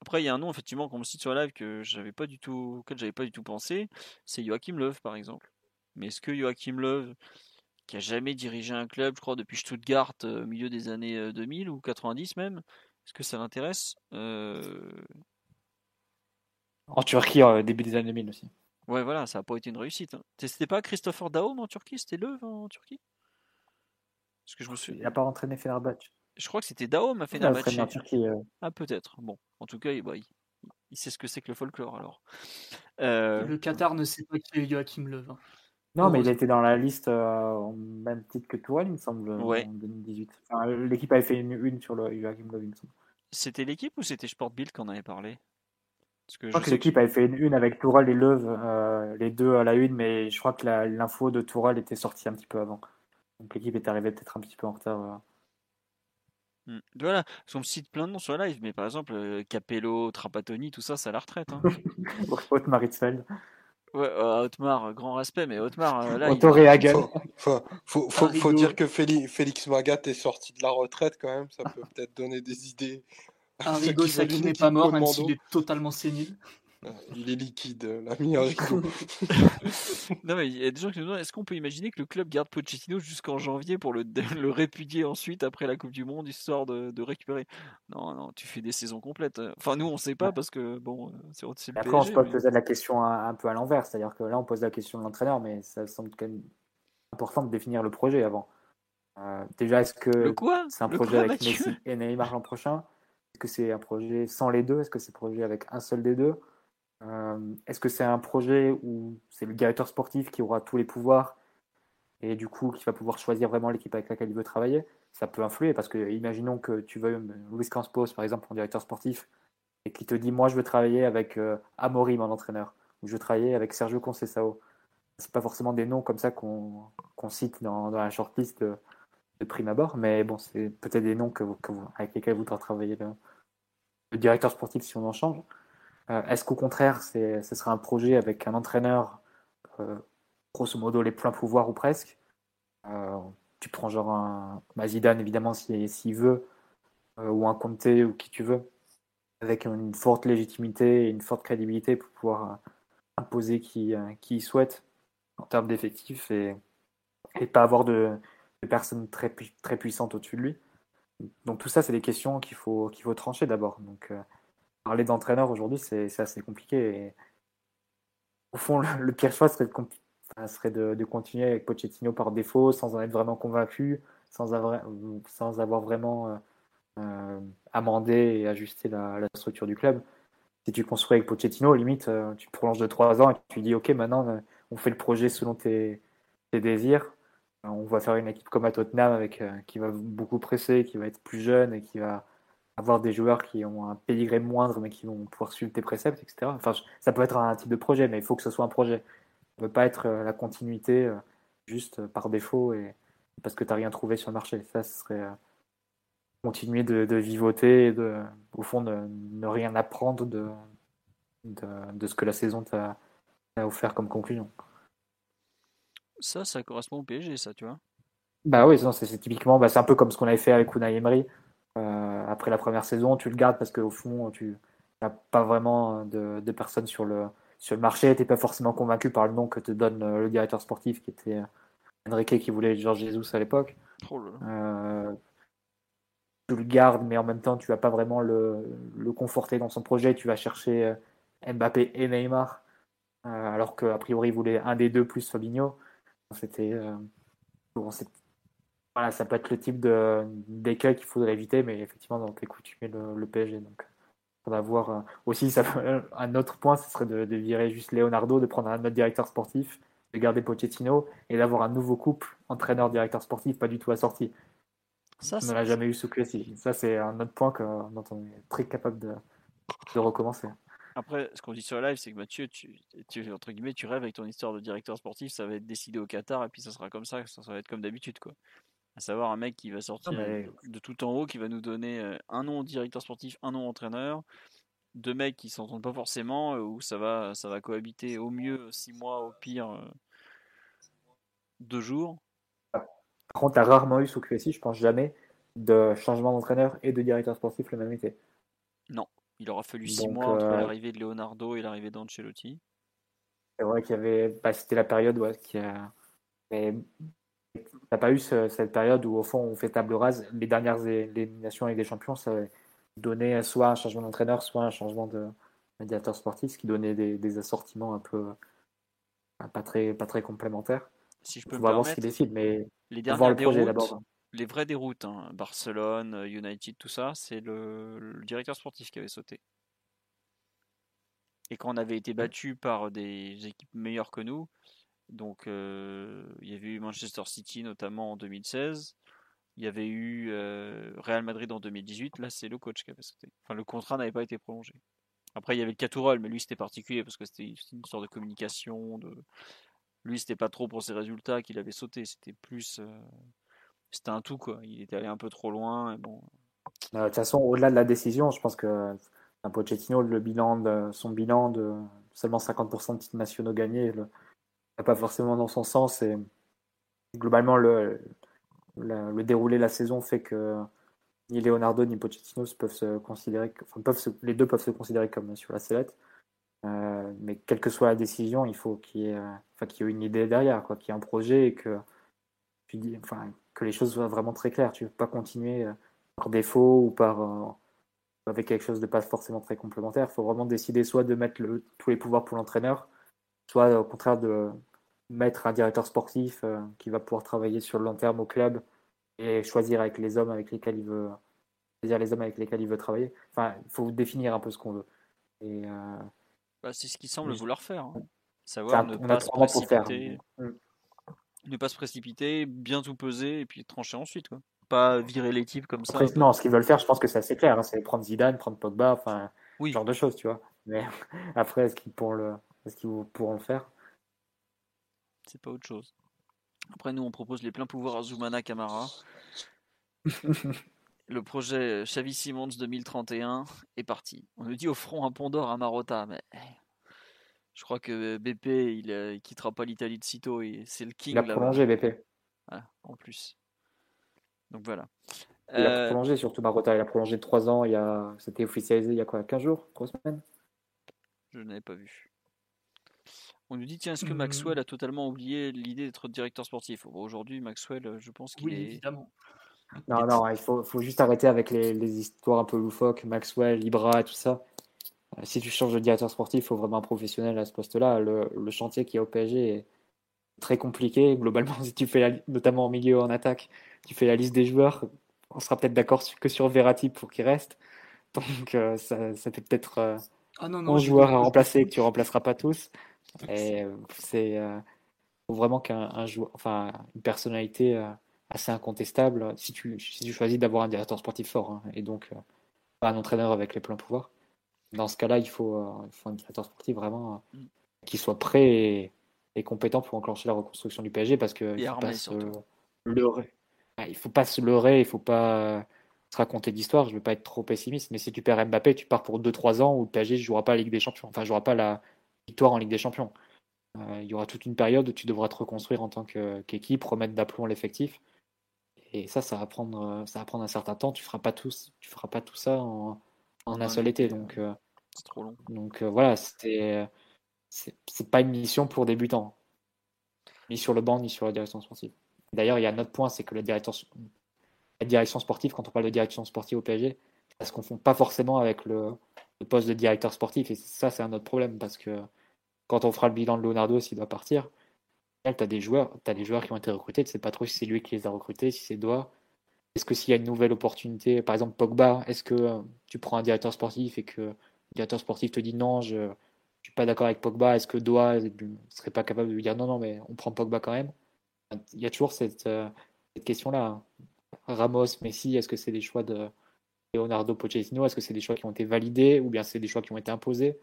Après, il y a un nom effectivement qu'on me cite sur la live que j'avais pas du tout, auquel j'avais pas du tout pensé, c'est Joachim Löw par exemple. Mais est-ce que Joachim Löw, qui a jamais dirigé un club, je crois depuis Stuttgart euh, au milieu des années 2000 euh, ou 90 même, est-ce que ça l'intéresse euh... En Turquie, au début des années 2000 aussi. Ouais, voilà, ça n'a pas été une réussite. Hein. C'était pas Christopher Daum en Turquie, c'était Löw en Turquie? Parce que je me suis. Il n'a pas entraîné Fenerbahçe. Je crois que c'était Daom à Fenerbahçe. Ah, peut-être. Bon, en tout cas, il, bah, il, sait ce que c'est que le folklore alors. Euh, le Qatar ne sait pas qui est Joachim. Hein. Non, mais il était dans la liste euh, au même titre que Tourelle, il me semble, en 2018. l'équipe avait fait une une sur le Joachim Löw, il me semble. C'était l'équipe ou c'était Sport Bill qu'on avait parlé? Parce que je, crois que l'équipe avait fait une une avec Tourelle et Löw, euh, les deux à la une, mais je crois que l'info de Tourelle était sortie un petit peu avant. Donc l'équipe est arrivée peut-être un petit peu en retard. Mmh. Voilà, on me cite plein de noms sur la live, mais par exemple, euh, Capello, Trapattoni, tout ça, c'est à la retraite. Hein. Otmar Hitzfeld. Ouais, euh, Otmar, grand respect, mais Otmar, euh, là. Otto il... faut, faut, faut, faut, dire que Félix, Félix Magat est sorti de la retraite quand même, ça peut peut-être donner des idées. Arrigo Sacchi n'est pas mort, même s'il est totalement sénile. Euh, il est liquide, l'ami Enrico. non, mais il y a des gens qui nous demandent est-ce qu'on peut imaginer que le club garde Pochettino jusqu'en janvier pour le, le, répudier ensuite après la Coupe du Monde, histoire de, de, récupérer? Non, non, tu fais des saisons complètes. Enfin, nous, on sait pas parce que, bon, c'est le Après, on se peut poser la question un, peu à l'envers, c'est-à-dire que là, on pose la question de l'entraîneur, mais ça semble quand même important de définir le projet avant. Euh, déjà, est-ce que c'est un projet avec Messi et Neymar l'an prochain? Est-ce que c'est un projet sans les deux? Est-ce que c'est un projet avec un seul des deux? euh, est-ce que c'est un projet où c'est le directeur sportif qui aura tous les pouvoirs et du coup qui va pouvoir choisir vraiment l'équipe avec laquelle il veut travailler? Ça peut influer parce que imaginons que tu veux Luis Campos par exemple en directeur sportif et qui te dit moi je veux travailler avec euh, Amorim en entraîneur ou je veux travailler avec Sergio Conceição. C'est pas forcément des noms comme ça qu'on cite dans, la shortlist de, prime abord, mais bon c'est peut-être des noms avec lesquels voudra travailler le directeur sportif si on en change. Euh, est-ce qu'au contraire, ce sera un projet avec un entraîneur, euh, grosso modo, les pleins pouvoirs ou presque? Euh, Tu prends genre un Mazidane, évidemment, s'il veut, ou un Conte, ou qui tu veux, avec une forte légitimité et une forte crédibilité pour pouvoir imposer qui, qui souhaite en termes d'effectifs et, et pas avoir de, personnes très, très puissantes au-dessus de lui. Donc tout ça, c'est des questions qu'il faut, qu'il faut trancher d'abord. Donc parler d'entraîneur aujourd'hui, c'est assez compliqué. au fond, le, pire choix serait, de, continuer avec Pochettino par défaut, sans en être vraiment convaincu, sans avoir, vraiment euh, euh, amendé et ajusté la, structure du club. Si tu construis avec Pochettino, limite, euh, tu prolonges de 3 ans et tu dis, OK, maintenant, on fait le projet selon tes, tes désirs. On va faire une équipe comme à Tottenham avec, qui va beaucoup presser, qui va être plus jeune et qui va avoir des joueurs qui ont un pédigré moindre mais qui vont pouvoir suivre tes préceptes, etc. Enfin, ça peut être un type de projet, mais il faut que ce soit un projet. Ça ne peut pas être euh, la continuité euh, juste euh, par défaut et parce que tu n'as rien trouvé sur le marché. Ça, ce serait continuer de, vivoter et de, au fond, de ne rien apprendre de, de, ce que la saison t'a offert comme conclusion. Ça, ça correspond au PSG, ça, tu vois. Bah oui, c'est typiquement, bah, c'est un peu comme ce qu'on avait fait avec Unai Emery. Euh, après la première saison, tu le gardes parce qu'au fond, tu n'as pas vraiment de, personnes sur le, sur le marché. Tu n'es pas forcément convaincu par le nom que te donne euh, le directeur sportif qui était euh, Enrique qui voulait Georges Jesus à l'époque. Oh tu le gardes, mais en même temps, tu vas pas vraiment le, le conforter dans son projet. Tu vas chercher Mbappé et Neymar, alors qu'a priori, il voulait un des deux plus Fabinho. C'était bon, voilà, ça peut être le type d'écueil qu'il faudrait éviter, mais effectivement, dans tes coups, tu mets le, le PSG. Donc, va voir. Euh, aussi, ça, un autre point, ce serait de, virer juste Leonardo, de prendre un autre directeur sportif, de garder Pochettino et d'avoir un nouveau couple entraîneur-directeur sportif, pas du tout assorti. Ça, on ne l'a jamais eu sous QSI. Ça, c'est un autre point que, dont on est très capable de, de recommencer. Après, ce qu'on dit sur le live, c'est que Mathieu, tu, tu, entre guillemets, tu rêves avec ton histoire de directeur sportif, ça va être décidé au Qatar et puis ça sera comme ça, ça va être comme d'habitude, quoi à savoir un mec qui va sortir de tout en haut, qui va nous donner euh, un nom directeur sportif, un nom entraîneur, deux mecs qui s'entendent pas forcément, euh, où ça va, ça va cohabiter au mieux six mois, au pire euh, deux jours. Par contre, tu as rarement eu sous QSI, je pense jamais, de changement d'entraîneur et de directeur sportif le même été. Non, il aura fallu six mois entre l'arrivée de Leonardo et l'arrivée d'Ancelotti. C'est vrai qu'il y avait, bah, c'était la période ouais, qui a T'as pas eu cette période où, au fond, on fait table rase. Les dernières éliminations avec des champions, ça donnait soit un changement d'entraîneur, soit un changement de médiateur sportif, ce qui donnait des, assortiments un peu pas très, pas très complémentaires. Si je peux on va voir ce qu'ils décident, mais les dernières le projet d'abord. Les vraies déroutes, hein, Barcelone, United, tout ça, c'est le, directeur sportif qui avait sauté. Et quand on avait été battu par des équipes meilleures que nous, donc, euh, il y avait eu Manchester City notamment en 2016. Il y avait eu euh, Real Madrid en 2018. Là, c'est le coach qui avait sauté. Enfin, le contrat n'avait pas été prolongé. Après, il y avait le Catourol, mais lui, c'était particulier parce que c'était une sorte de communication. Lui, c'était pas trop pour ses résultats qu'il avait sauté. C'était plus. Euh, c'était un tout, quoi. Il était allé un peu trop loin. De toute façon, au-delà de la décision, je pense que un Pochettino, le bilan de, son bilan de seulement 50% de titres nationaux gagnés, pas forcément dans son sens. Et globalement, le, le, déroulé de la saison fait que ni Leonardo ni Pochettino peuvent se considérer, enfin, peuvent les deux peuvent se considérer comme sur la sellette. Euh, mais quelle que soit la décision, il faut qu'il y ait, enfin, qu'il y ait une idée derrière, quoi, qu'il y ait un projet et que, enfin, que les choses soient vraiment très claires. Tu ne veux pas continuer euh, par défaut ou par euh, avec quelque chose de pas forcément très complémentaire. Il faut vraiment décider soit de mettre le, tous les pouvoirs pour l'entraîneur, soit au contraire de mettre un directeur sportif euh, qui va pouvoir travailler sur le long terme au club et choisir avec les hommes avec lesquels il veut choisir les hommes avec lesquels il veut travailler. Enfin, il faut définir un peu ce qu'on veut. Et euh, bah, c'est ce qu'il semble vouloir faire. Hein. Savoir ne pas se précipiter, mm. ne pas se précipiter, bien tout peser et puis trancher ensuite. Quoi. Pas virer les types comme ça. non, ce qu'ils veulent faire, je pense que c'est assez clair. Hein. c'est prendre Zidane, prendre Pogba, enfin, ce genre de choses, tu vois. Mais après, est-ce qu'ils pourront le, est-ce qu'ils pourront le faire? C'est pas autre chose. Après, nous, on propose les pleins pouvoirs à Zoumana Camara. le projet Xavi Simons 2031 est parti. On nous dit au front un pont d'or à Marotta, mais eh, je crois que BP, il, quittera pas l'Italie de sitôt. C'est le king. Il a prolongé BP. en plus. Donc voilà. Il a euh, prolongé surtout Marotta. Il a prolongé de 3 ans. Il a... C'était officialisé il y a quoi 15 jours 3 semaines? Je n'avais pas vu. On nous dit tiens, est-ce que mmh. Maxwell a totalement oublié l'idée d'être directeur sportif? Aujourd'hui, Maxwell, euh, je pense qu'il oui, est. évidemment. Non, non, il faut, faut juste arrêter avec les, histoires un peu loufoques, Maxwell, Libra et tout ça. Euh, si tu changes de directeur sportif, il faut vraiment un professionnel à ce poste-là. Le, chantier qui est au PSG est très compliqué. Globalement, si tu fais la, notamment en milieu en attaque, tu fais la liste des joueurs, on sera peut-être d'accord que sur Verratti pour qu'il reste. Donc euh, ça, ça, fait peut-être euh, ah non, joueurs à remplacer que tu remplaceras pas tous. Et euh, c'est euh, vraiment qu'un joueur, enfin une personnalité euh, assez incontestable si tu, si tu choisis d'avoir un directeur sportif fort hein, et donc pas un entraîneur avec les pleins pouvoirs. Dans ce cas-là, il faut, il faut un directeur sportif vraiment mm. qui soit prêt et, compétent pour enclencher la reconstruction du PSG parce que il faut pas se leurrer. Il faut pas se leurrer, il faut pas se raconter d'histoire. Je veux pas être trop pessimiste, mais si tu perds Mbappé, tu pars pour 2-3 ans où le PSG ne jouera pas la Ligue des Champions. Enfin, jouera pas la, victoire en Ligue des Champions. Euh, il y aura toute une période où tu devras te reconstruire en tant qu'équipe, remettre d'aplomb l'effectif. Et ça, ça va prendre, ça va prendre un certain temps. Tu feras pas tout, tu feras pas tout ça en, un seul été. Donc, euh, c'est trop long. Donc euh, voilà, c'était, c'est pas une mission pour débutants, ni sur le banc, ni sur la direction sportive. D'ailleurs, il y a un autre point, c'est que la direction, la direction sportive, quand on parle de direction sportive au PSG, ça se confond pas forcément avec le, poste de directeur sportif. Et ça, c'est un autre problème parce que quand on fera le bilan de Leonardo s'il doit partir, tu as des joueurs, as des joueurs qui ont été recrutés, tu sais pas trop si c'est lui qui les a recrutés, si c'est Doha. Est-ce que s'il y a une nouvelle opportunité, par exemple Pogba, est-ce que euh, tu prends un directeur sportif et que le directeur sportif te dit non, je ne suis pas d'accord avec Pogba, est-ce que Doha ne serait pas capable de lui dire non, non, mais on prend Pogba quand même? Il y a toujours cette, euh, cette question-là. Hein. Ramos, Messi, est-ce que c'est des choix de Leonardo Pochettino? Est-ce que c'est des choix qui ont été validés ou bien c'est des choix qui ont été imposés?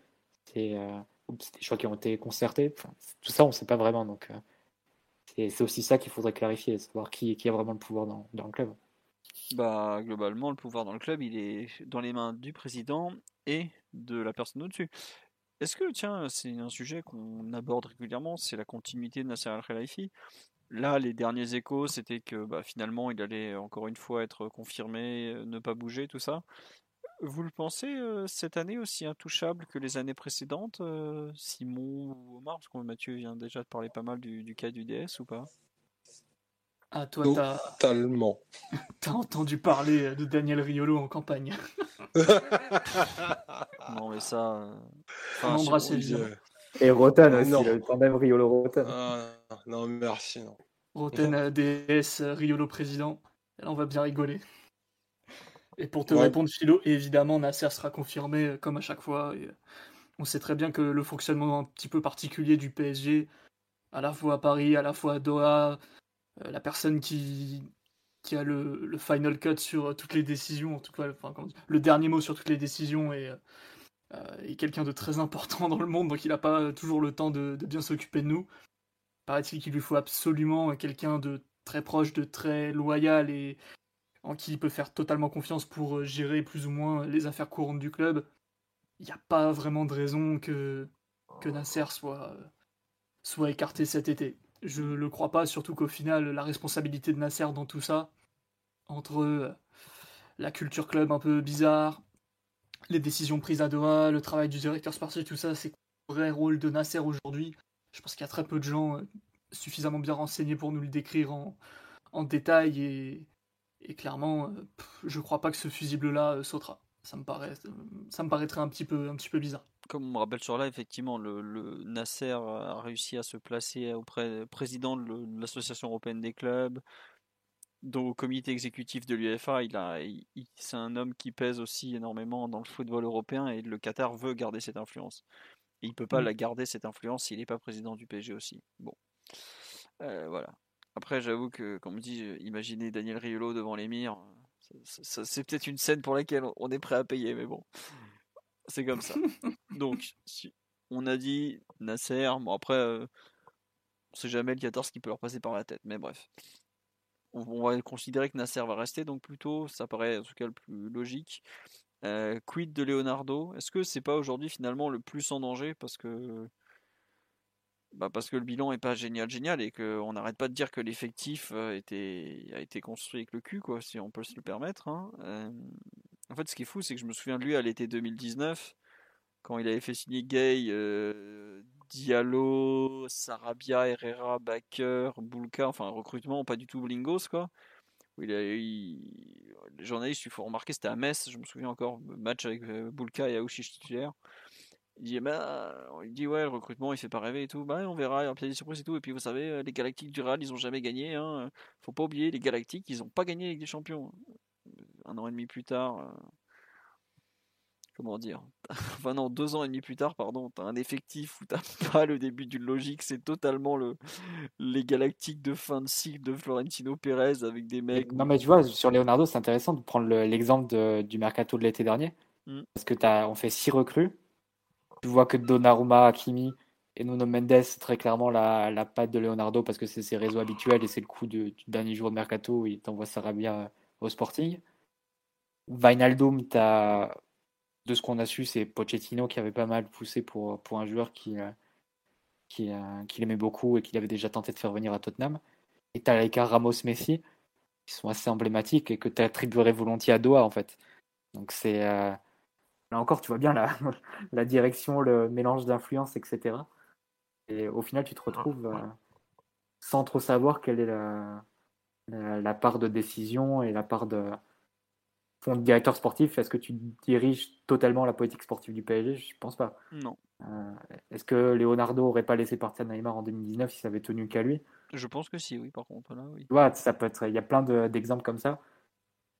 Euh, des choix qui ont été concertés Tout ça, on ne sait pas vraiment. Donc, c'est aussi ça qu'il faudrait clarifier, savoir qui, a vraiment le pouvoir dans, dans le club. Bah, globalement, le pouvoir dans le club, il est dans les mains du président et de la personne au-dessus. Est-ce que, tiens, c'est un sujet qu'on aborde régulièrement, c'est la continuité de Nasser Al-Khelaifi? Là, les derniers échos, c'était que bah, finalement, il allait encore une fois être confirmé, euh, ne pas bouger, tout ça. Vous le pensez euh, cette année aussi intouchable que les années précédentes, euh, Simon ou Omar? Parce que Mathieu vient déjà de parler pas mal du, du cas du DS ou pas? Ah, toi, t'as. Totalement. T'as entendu parler de Daniel Riolo en campagne. non, mais ça. Euh, enfin, embrasser le Et Roten aussi, non. le tandem Riolo-Roten. Ah, non, merci, non. Roten, DS, Riolo président. Là, on va bien rigoler. Et pour te répondre, Philo, évidemment, Nasser sera confirmé euh, comme à chaque fois. Et on sait très bien que le fonctionnement un petit peu particulier du PSG, à la fois à Paris, à la fois à Doha, euh, la personne qui, qui a le, le, final cut sur toutes les décisions, en tout cas, enfin, le dernier mot sur toutes les décisions est, euh, quelqu'un de très important dans le monde, donc il n'a pas toujours le temps de, de bien s'occuper de nous. Paraît-il qu'il lui faut absolument quelqu'un de très proche, de très loyal et en qui il peut faire totalement confiance pour euh, gérer plus ou moins les affaires courantes du club. Il n'y a pas vraiment de raison que, que Nasser soit, soit écarté cet été. Je le crois pas, surtout qu'au final, la responsabilité de Nasser dans tout ça, entre euh, la culture club un peu bizarre, les décisions prises à Doha, le travail du directeur sportif, tout ça, c'est le vrai rôle de Nasser aujourd'hui. Je pense qu'il y a très peu de gens euh, suffisamment bien renseignés pour nous le décrire en, en détail et, et clairement, euh, je crois pas que ce fusible-là sautera. Ça me, paraît, ça me paraîtrait un petit peu, un petit peu bizarre comme on me rappelle sur là, effectivement, le, Nasser a réussi à se placer auprès président de l'Association européenne des clubs, donc au comité exécutif de l'UEFA. Il a, c'est un homme qui pèse aussi énormément dans le football européen et le Qatar veut garder cette influence. Et il peut pas mm. la garder cette influence s'il n'est pas président du PSG aussi. Bon, euh, voilà. Après, j'avoue que, comme dit, imaginer Daniel Riolo devant l'émir, c'est peut-être une scène pour laquelle on est prêt à payer, mais bon. C'est comme ça. Donc, si on a dit Nasser, bon après, euh, on sait jamais le 14 qui peut leur passer par la tête, mais bref. On, va considérer que Nasser va rester, donc plutôt, ça paraît en tout cas le plus logique. Euh, quid de Leonardo? Est-ce que c'est pas aujourd'hui finalement le plus en danger? Parce que bah parce que le bilan est pas génial génial et qu'on n'arrête pas de dire que l'effectif euh, a été construit avec le cul quoi si on peut se le permettre. Hein. En fait, ce qui est fou, c'est que je me souviens de lui à l'été 2019, quand il avait fait signer Gay, euh, Diallo, Sarabia, Herrera, Baker, Bulka, enfin recrutement pas du tout blingos quoi. il a, les journalistes, il faut remarquer, c'était à Metz, je me souviens encore, match avec euh, Bulka et Aouchiche titulaire. Il dit, bah, il dit, ouais, le recrutement, il fait pas rêver et tout. Bah, on verra, il y a des surprises et tout. Et puis, vous savez, euh, les Galactiques du Real, ils ont jamais gagné. Hein. Faut pas oublier, les Galactiques, ils ont pas gagné avec des champions un an et demi plus tard, euh, comment dire, enfin non, deux ans et demi plus tard, pardon, t'as un effectif où t'as pas le début d'une logique, c'est totalement le, les galactiques de fin de cycle de Florentino Pérez avec des mecs. Non mais tu vois, sur Leonardo, c'est intéressant de prendre l'exemple du mercato de l'été dernier, hmm. parce que as, on fait six recrues, tu vois que Donnarumma, Hakimi et Nuno Mendes, très clairement la, la patte de Leonardo, parce que c'est ses réseaux habituels et c'est le coup du dernier jour de mercato où il t'envoie Sarabia au Sporting. Vinaldoom, as, de ce qu'on a su, c'est Pochettino qui avait pas mal poussé pour, pour un joueur qui, euh, qui, euh, qui l'aimait beaucoup et qu'il avait déjà tenté de faire venir à Tottenham. Et tu as l'écart Ramos-Messi, qui sont assez emblématiques et que tu attribuerais volontiers à Doha, en fait. Donc c'est. Euh, là encore, tu vois bien la, la direction, le mélange d'influence, etc. Et au final, tu te retrouves sans trop savoir quelle est la, la, part de décision et la part de fond de directeur sportif. Est-ce que tu diriges totalement la politique sportive du PSG Je ne pense pas. Non. Euh, est-ce que Leonardo aurait pas laissé partir Neymar en 2019 si ça avait tenu qu'à lui? Je pense que si, oui, par contre. Là, oui. ça peut être, il y a plein d'exemples comme ça.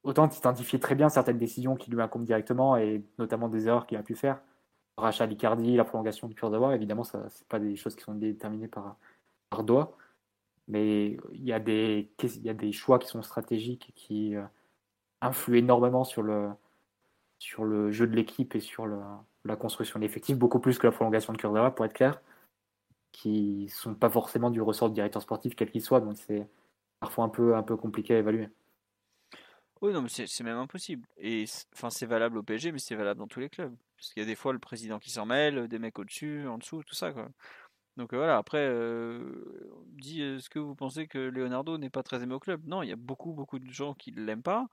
Autant identifier très bien certaines décisions qui lui incombent directement et notamment des erreurs qu'il a pu faire. Rachat d'Icardi, la prolongation du Kurzawa, évidemment, ce c'est pas des choses qui sont déterminées par, par doigt. Mais il y, a des, choix qui sont stratégiques et qui euh, influent énormément sur le, sur le jeu de l'équipe et sur la construction d'effectifs, beaucoup plus que la prolongation de Kurzawa, pour être clair, qui sont pas forcément du ressort du directeur sportif, quel qu'il soit, donc c'est parfois un peu, un peu compliqué à évaluer. Oui, non, mais c'est même impossible. Et enfin, c'est valable au PSG, mais c'est valable dans tous les clubs. Parce qu'il y a des fois le président qui s'en mêle, des mecs au-dessus, en dessous, tout ça. Donc euh, voilà, après, euh, dit est-ce que vous pensez que Leonardo n'est pas très aimé au club? Non, il y a beaucoup, beaucoup de gens qui ne l'aiment pas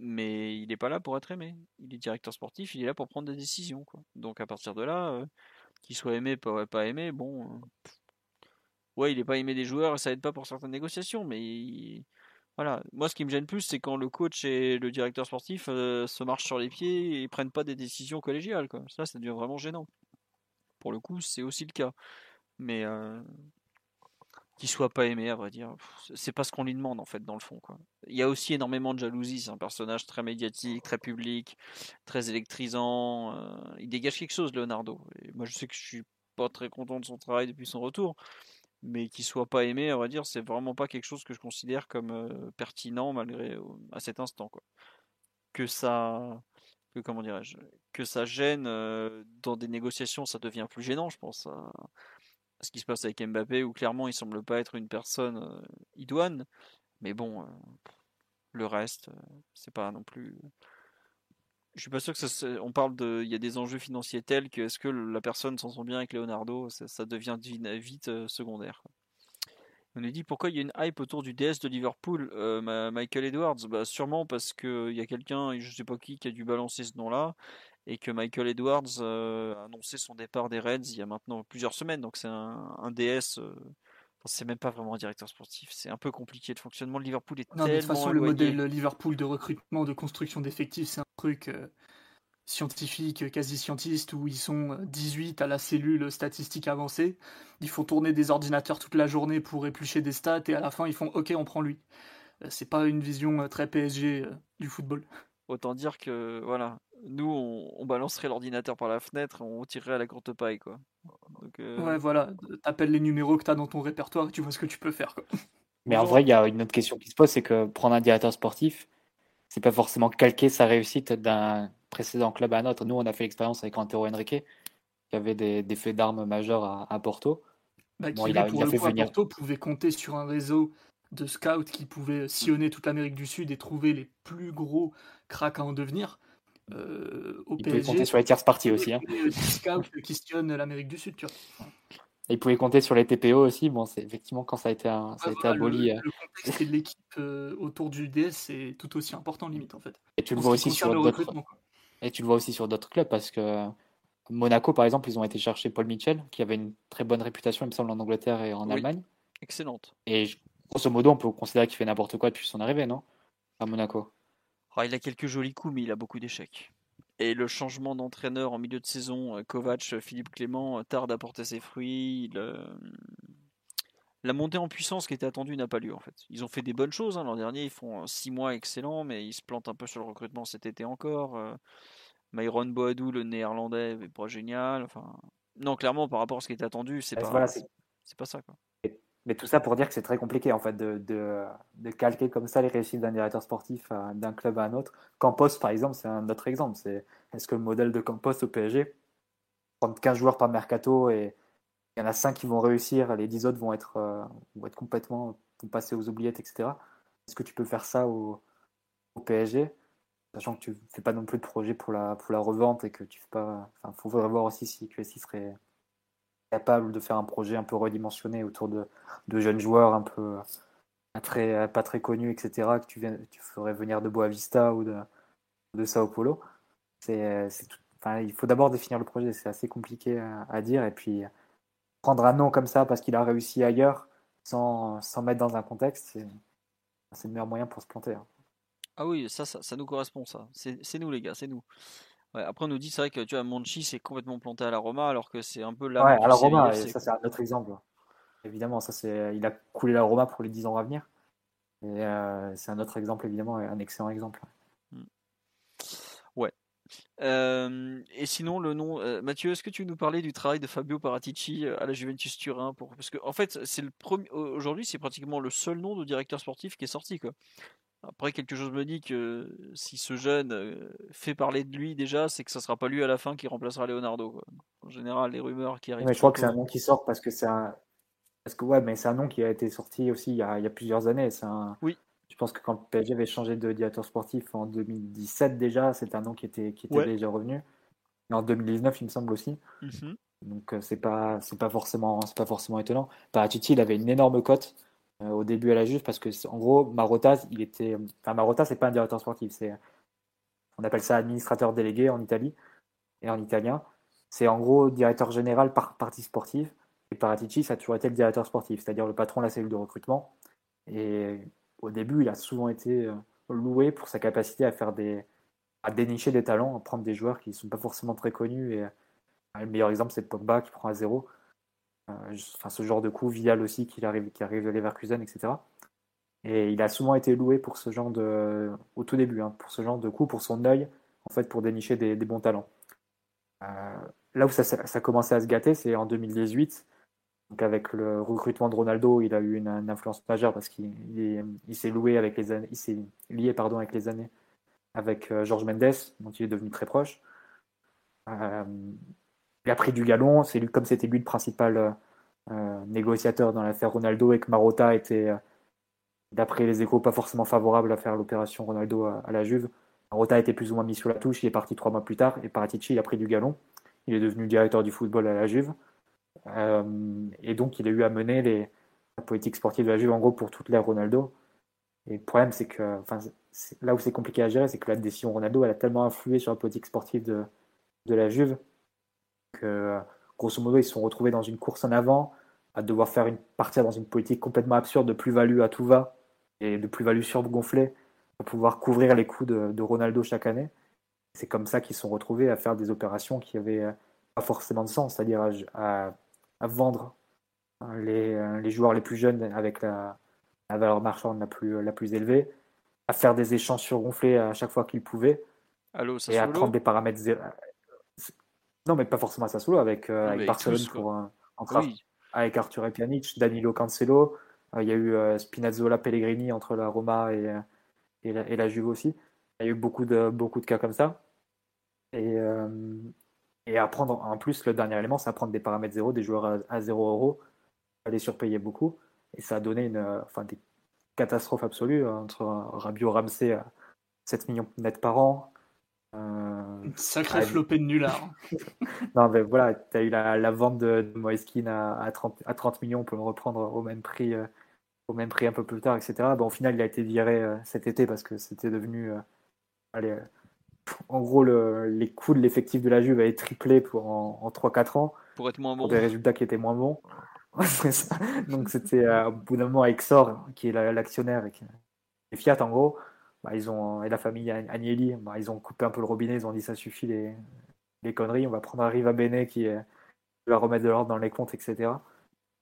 mais il n'est pas là pour être aimé. Il est directeur sportif, il est là pour prendre des décisions. Donc à partir de là, euh, qu'il soit aimé, pas, pas aimé, bon. Euh, ouais, il n'est pas aimé des joueurs ça aide pas pour certaines négociations, mais voilà. Moi, ce qui me gêne plus, c'est quand le coach et le directeur sportif euh, se marchent sur les pieds et prennent pas des décisions collégiales. Ça, ça devient vraiment gênant. Pour le coup, c'est aussi le cas. Mais qu'il soit pas aimé, à vrai dire. C'est pas ce qu'on lui demande, en fait, dans le fond. Il y a aussi énormément de jalousie. C'est un personnage très médiatique, très public, très électrisant. Euh, il dégage quelque chose, Leonardo. Moi, je sais que je suis pas très content de son travail depuis son retour. Mais qu'il soit pas aimé, à vrai dire, c'est vraiment pas quelque chose que je considère comme euh, pertinent, malgré euh, à cet instant. Quoi. Que ça. Que, comment dirais-je Que ça gêne dans des négociations, ça devient plus gênant, je pense ce qui se passe avec Mbappé, où clairement il semble pas être une personne euh, idoine. Mais bon, euh, le reste, euh, c'est pas non plus. Je suis pas sûr que ça. On parle de. Il y a des enjeux financiers tels que est-ce que la personne s'en sent bien avec Leonardo Ça, devient vite secondaire. On nous dit pourquoi il y a une hype autour du DS de Liverpool, Michael Edwards? Bah, sûrement parce qu'il y a quelqu'un, je sais pas qui, qui a dû balancer ce nom-là et que Michael Edwards euh, a annoncé son départ des Reds il y a maintenant plusieurs semaines. Donc c'est un, DS. Euh, c'est même pas vraiment un directeur sportif. C'est un peu compliqué. Le fonctionnement de Liverpool est non, tellement. de toute façon, le modèle Liverpool de recrutement, de construction d'effectifs, c'est un truc euh, scientifique, quasi scientiste, où ils sont 18 à la cellule statistique avancée. Ils font tourner des ordinateurs toute la journée pour éplucher des stats et à la fin ils font OK, on prend lui. c'est pas une vision très PSG du football. Autant dire que voilà, nous on, balancerait l'ordinateur par la fenêtre et on tirerait à la courte paille quoi. Euh, ouais voilà, t'appelles les numéros que t'as dans ton répertoire et tu vois ce que tu peux faire quoi. Mais en vrai, il y a une autre question qui se pose, c'est que prendre un directeur sportif, c'est pas forcément calquer sa réussite d'un précédent club à un autre. Nous, on a fait l'expérience avec Antero Henrique, qui avait des, des faits d'armes majeurs à, Porto. Bah, qui, il a, pour fait venir... Porto pouvait compter sur un réseau de scouts qui pouvaient sillonner toute l'Amérique du Sud et trouver les plus gros cracks à en devenir. Euh, au il PSG, pouvait compter sur les tierces parties aussi. Hein. Les scouts qui sillonnent l'Amérique du Sud, tu vois. Et il pouvait compter sur les TPO aussi. Bon, c'est effectivement quand ça a été, ça a été aboli. Le, euh. le contexte de l'équipe euh, autour du DS c'est tout aussi important limite en fait. Et tu le vois aussi sur d'autres. Et tu le vois aussi sur d'autres clubs parce que Monaco par exemple, ils ont été chercher Paul Mitchell qui avait une très bonne réputation, il me semble, en Angleterre et en Allemagne. Excellente. Et grosso modo, on peut considérer qu'il fait n'importe quoi depuis son arrivée, non? À Monaco. Oh, il a quelques jolis coups, mais il a beaucoup d'échecs. Et le changement d'entraîneur en milieu de saison, euh, Kovac, euh, Philippe Clément, euh, tarde à porter ses fruits. La montée en puissance qui était attendue n'a pas lieu en fait. Ils ont fait des bonnes choses hein. l'an dernier, ils font six mois excellents, mais ils se plantent un peu sur le recrutement cet été encore. Myron Boadou, le néerlandais, n'est pas génial. Enfin, non, clairement, par rapport à ce qui était attendu, c'est pas, c'est pas ça. Quoi. Mais tout ça pour dire que c'est très compliqué en fait de, de, de, calquer comme ça les réussites d'un directeur sportif d'un club à un autre. Campos par exemple, c'est un autre exemple. C'est est-ce que le modèle de Campos au PSG, prendre 15 joueurs par mercato et il y en a 5 qui vont réussir, les 10 autres vont être, euh, vont être complètement vont passer aux oubliettes, etc. Est-ce que tu peux faire ça au, au PSG Sachant que tu ne fais pas non plus de projet pour la, pour la revente et que tu fais pas. Enfin, faut voir aussi si QSI serait capable de faire un projet un peu redimensionné autour de, de jeunes joueurs un peu pas très, connus, etc., que tu, viens, tu ferais venir de Boavista ou de, de Sao Paulo. C'est, enfin, il faut d'abord définir le projet, c'est assez compliqué à, dire, et puis prendre un nom comme ça parce qu'il a réussi ailleurs sans, sans mettre dans un contexte, c'est le meilleur moyen pour se planter. Hein. Ah oui, ça, ça, ça nous correspond, ça. C'est nous, les gars, c'est nous. Après, on nous dit, c'est vrai que tu vois, Monchi c'est complètement planté à la Roma, alors que c'est un peu là. Ouais, à la Roma, ça, c'est un autre exemple. Évidemment, ça, c'est, il a coulé la Roma pour les 10 ans à venir. Et euh, c'est un autre exemple, évidemment, un excellent exemple. Ouais. Euh, et sinon, le nom, euh, Mathieu, est-ce que tu veux nous parler du travail de Fabio Paratici à la Juventus Turin pour... Parce que, en fait, c'est le premier. Aujourd'hui, c'est pratiquement le seul nom de directeur sportif qui est sorti, quoi. Après, quelque chose me dit que si ce jeune fait parler de lui déjà, c'est que ça sera pas lui à la fin qui remplacera Leonardo. En général, les rumeurs qui arrivent. Mais je crois que c'est un nom qui sort parce que c'est un, parce que ouais, mais c'est un nom qui a été sorti aussi il y a, il y a plusieurs années. C'est un... Oui. Je pense que quand le PSG avait changé de directeur sportif en 2017 déjà, c'était un nom qui était, qui était déjà revenu. Et en 2019, il me semble aussi. Mm-hmm. Donc euh, c'est pas c'est pas forcément c'est pas forcément étonnant. Paratici, il avait une énorme cote euh, au début à la Juve parce que en gros Marotta, il était Marotta, c'est pas un directeur sportif, c'est on appelle ça administrateur délégué en Italie et en italien. C'est en gros directeur général par partie sportive et Paratici, ça a toujours été le directeur sportif, c'est-à-dire le patron de la cellule de recrutement. Et au début, il a souvent été euh, loué pour sa capacité à faire des, à dénicher des talents, à prendre des joueurs qui ne sont pas forcément très connus. Et euh, le meilleur exemple, c'est Pogba qui prend à zéro. Euh, enfin, ce genre de coup, Vial aussi qui arrive, qui arrive de Leverkusen, etc. Et il a souvent été loué pour ce genre de, au tout début, hein, pour ce genre de coup, pour son œil, en fait, pour dénicher des, bons talents. là où ça, ça, commencé à se gâter, c'est en 2018 donc avec le recrutement de Ronaldo, il a eu une, influence majeure parce qu'il il, s'est loué avec les années, il s'est lié pardon avec les années avec euh, Georges Mendes, dont il est devenu très proche. Euh, il a pris du galon, c'est lui comme c'était lui le principal euh, négociateur dans l'affaire Ronaldo et que Marotta était, d'après les échos, pas forcément favorable à faire l'opération Ronaldo à, la Juve. Marotta était plus ou moins mis sous la touche, il est parti trois mois plus tard et Paratici il a pris du galon. Il est devenu directeur du football à la Juve. Euh, et donc, il a eu à mener la politique sportive de la Juve, en gros, pour toute l'ère Ronaldo. Et le problème, c'est que, là où c'est compliqué à gérer, c'est que la décision Ronaldo, elle a tellement influé sur la politique sportive de la Juve que, grosso modo, ils se sont retrouvés dans une course en avant, à devoir faire une partir dans une politique complètement absurde de plus-value à tout va et de plus-value surgonflée pour pouvoir couvrir les coûts de, de Ronaldo chaque année. C'est comme ça qu'ils se sont retrouvés à faire des opérations qui avaient pas forcément de sens, c'est-à-dire à à vendre euh, les, euh, les, joueurs les plus jeunes avec la, la, valeur marchande la plus, la plus élevée, à faire des échanges surgonflés à chaque fois qu'ils pouvaient, et à prendre des paramètres Non, mais pas forcément à Sassuolo, avec, euh, avec Barcelone pour un, avec Arthur Pjanic, Danilo Cancelo, il y a eu Spinazzola Pellegrini entre la Roma et, et, la, et, la, Juve aussi. Il y a eu beaucoup de, beaucoup de cas comme ça. Et, et à prendre, en plus, le dernier élément, c'est à prendre des paramètres zéro, des joueurs à, 0 euros, à les surpayer beaucoup. Et ça a donné une, enfin, des catastrophes absolues hein, entre Rabio Ramsey à 7 millions net par an. Euh, sacrée flopée de nullard. non, mais voilà, tu as eu la, vente de, Moeskin à, 30, à 30 millions, on peut le reprendre au même prix, euh, au même prix un peu plus tard, etc. Bon, au final, il a été viré euh, cet été parce que c'était devenu allez, en gros, les coûts de l'effectif de la Juve avaient triplé pour, en, 3-4 ans. Pour être moins bon. Pour des résultats qui étaient moins bons. Donc c'était euh, au bout d'un moment Exor, qui est l'actionnaire, et, Fiat en gros, bah, ils ont, et la famille Agnelli, bah, ils ont coupé un peu le robinet, ils ont dit ça suffit les, les conneries, on va prendre un Riva Bene qui, va remettre de l'ordre dans les comptes, etc.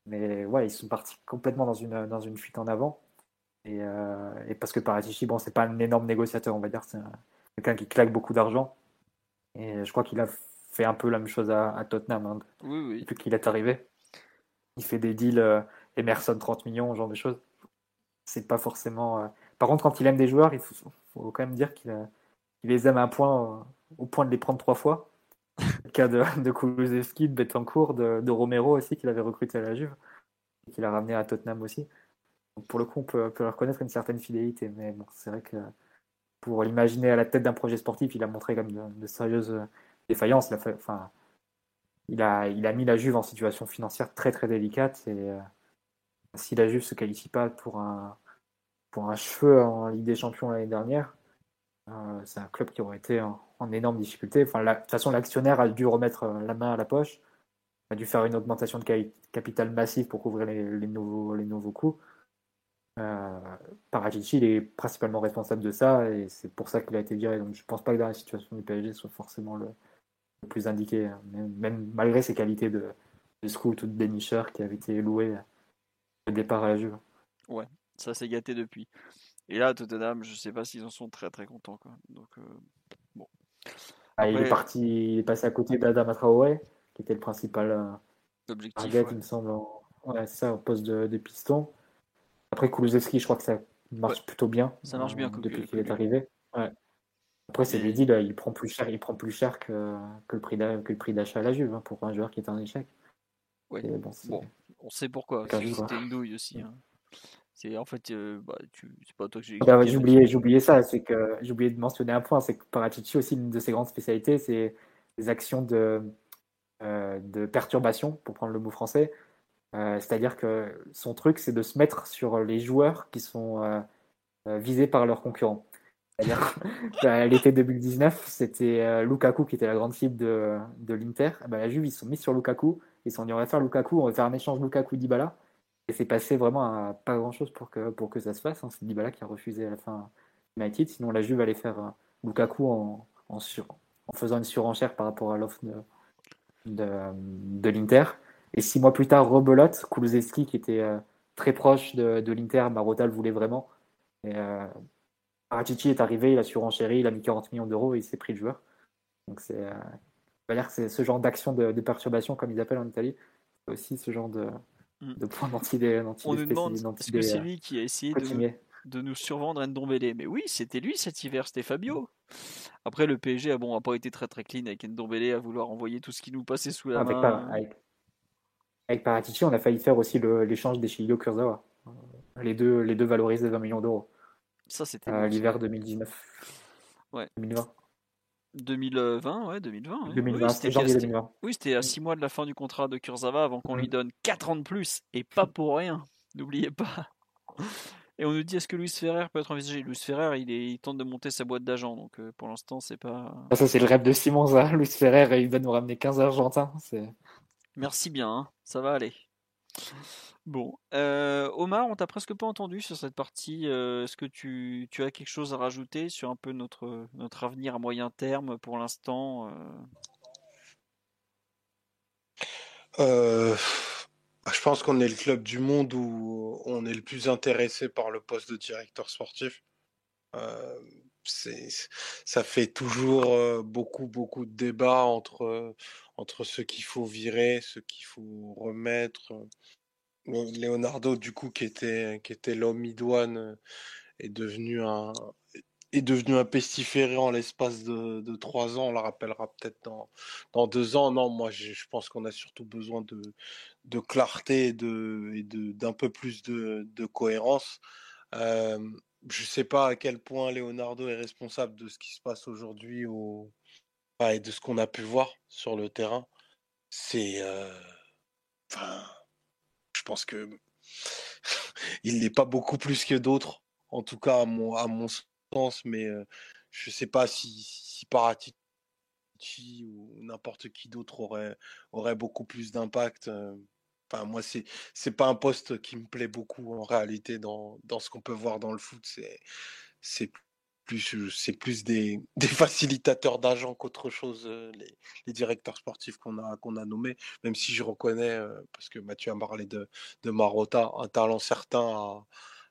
Mais ouais, ils sont partis complètement dans une, dans une fuite en avant. Et, euh, et parce que Paratici, bon, c'est pas un énorme négociateur, on va dire, c'est quelqu'un qui claque beaucoup d'argent. Et je crois qu'il a fait un peu la même chose à, Tottenham hein, oui, oui. depuis qu'il est arrivé. Il fait des deals euh, Emerson 30 millions, ce genre de choses. C'est pas forcément. Euh, par contre, quand il aime des joueurs, il faut, quand même dire qu'il les aime à un point, euh, au point de les prendre trois fois. Le cas de, de de Betancourt, de, Romero aussi, qu'il avait recruté à la Juve, et qu'il a ramené à Tottenham aussi. Pour le coup, on peut, peut reconnaître une certaine fidélité, mais bon, c'est vrai que pour l'imaginer à la tête d'un projet sportif, il a montré comme de, sérieuses défaillances. Il a, enfin, il, a, mis la Juve en situation financière très très délicate. Et euh, si la Juve se qualifie pas pour un, pour un cheveu en Ligue des Champions l'année dernière, euh, c'est un club qui aurait été en, énorme difficulté. Enfin, de toute façon, l'actionnaire a dû remettre euh, la main à la poche, a dû faire une augmentation de capital massive pour couvrir les, nouveaux, les nouveaux coûts. Euh, il est principalement responsable de ça et c'est pour ça qu'il a été viré. Donc je pense pas que dans la situation du PSG soit forcément le, plus indiqué, hein. même, malgré ses qualités de, de scout ou de dénicheur qui avait été loué au départ à la Juve. Ouais, ça s'est gâté depuis. Et là, Tottenham, je sais pas s'ils en sont très très contents. Quoi. Donc, euh, bon. Ah, il est parti, il est passé à côté d'Adama Traoré, qui était le principal euh, objectif. il me semble. Ouais, ça, au poste de, piston. Après, Kulusevski, je crois que ça marche plutôt bien. Ça marche bien euh, depuis qu'il est arrivé. Ouais. Après, c'est lui dit, il prend plus cher, il prend plus cher que, que le prix d'achat à la Juve hein, pour un joueur qui est en échec. Ouais. Bon, on sait pourquoi. C'était une douille aussi. Hein. C'est en fait, euh, bah, c'est pas toi que j'ai. Ah bah, j'ai oublié, j'ai oublié ça. C'est que j'ai oublié de mentionner un point, c'est que Paratici aussi une de ses grandes spécialités, c'est les actions de euh, de perturbation, pour prendre le mot français. Euh, c'est-à-dire que son truc, c'est de se mettre sur les joueurs qui sont visés par leurs concurrents. C'est-à-dire, à l'été 2019, c'était Lukaku qui était la grande cible de, de l'Inter. Bah, la Juve, ils se sont mis sur Lukaku. Ils se sont dit, on va faire Lukaku, on va faire un échange Lukaku-Dybala. Et c'est passé vraiment à pas grand-chose pour que, pour que ça se fasse. Hein. C'est Dybala qui a refusé à la fin United. Sinon, la Juve allait faire euh, Lukaku en, en, sur, en faisant une surenchère par rapport à l'offre de, de, l'Inter. Et six mois plus tard, rebelote, Kulusevski qui était euh, très proche de, de l'Inter, Marotta le voulait vraiment. Et euh, est arrivé, il a surenchéri, il a mis 40 millions d'euros et il s'est pris le joueur. Donc c'est, euh, c'est ce genre d'action de, de, perturbation, comme ils appellent en Italie, aussi ce genre de. De points d'anti On nous demande est-ce que c'est lui qui a essayé de, de, nous survendre Ndombele? Mais oui, c'était lui cet hiver, c'était Fabio. Après, le PSG a bon, a pas été très très clean avec Ndombele à vouloir envoyer tout ce qui nous passait sous la main. Avec, avec, Paratici, on a failli faire aussi l'échange des Shilio Kurzawa. Les deux, les deux valorisent 20 millions d'euros. Ça, c'était. Euh, l'hiver 2019. Ouais. 2020. 2020, ouais, 2020. 2020, c'était janvier 2020. Oui, c'était à 6 mois de la fin du contrat de Kurzawa avant qu'on lui donne 4 ans de plus et pas pour rien. N'oubliez pas. Et on nous dit est-ce que Luis Ferrer peut être envisagé? Luis Ferrer, il, est, il tente de monter sa boîte d'agents, donc euh, pour l'instant, c'est pas. Ah, ça, c'est le rêve de Simon, ça. Luis Ferrer, il va nous ramener 15 Argentins. Merci bien, hein. ça va aller. Bon, euh, Omar, on t'a presque pas entendu sur cette partie. Euh, est-ce que tu, as quelque chose à rajouter sur un peu notre, notre avenir à moyen terme pour l'instant euh? Bah, Je pense qu'on est le club du monde où on est le plus intéressé par le poste de directeur sportif. Ça fait toujours beaucoup, beaucoup de débats entre, entre ceux qu'il faut virer, ceux qu'il faut remettre. Leonardo, du coup, qui était, qui était l'homme idoine, est devenu un, est devenu un pestiféré en l'espace de, de, trois ans. On le rappellera peut-être dans, dans deux ans. Non, moi, je, pense qu'on a surtout besoin de, de clarté et de, et d'un peu plus de, de cohérence. Je ne sais pas à quel point Leonardo est responsable de ce qui se passe aujourd'hui au... et de ce qu'on a pu voir sur le terrain. C'est. Euh... Enfin pense que il n'est pas beaucoup plus que d'autres, en tout cas à mon, à mon sens, mais je ne sais pas si, si Paratici ou n'importe qui d'autre aurait, aurait beaucoup plus d'impact. Enfin, moi, c'est c'est pas un poste qui me plaît beaucoup en réalité dans, dans ce qu'on peut voir dans le foot. C'est c'est plus, c'est plus des, des facilitateurs d'agents qu'autre chose, les, les, directeurs sportifs qu'on a, qu'on a nommés, même si je reconnais, parce que Mathieu a parlé de, de Marotta, un talent certain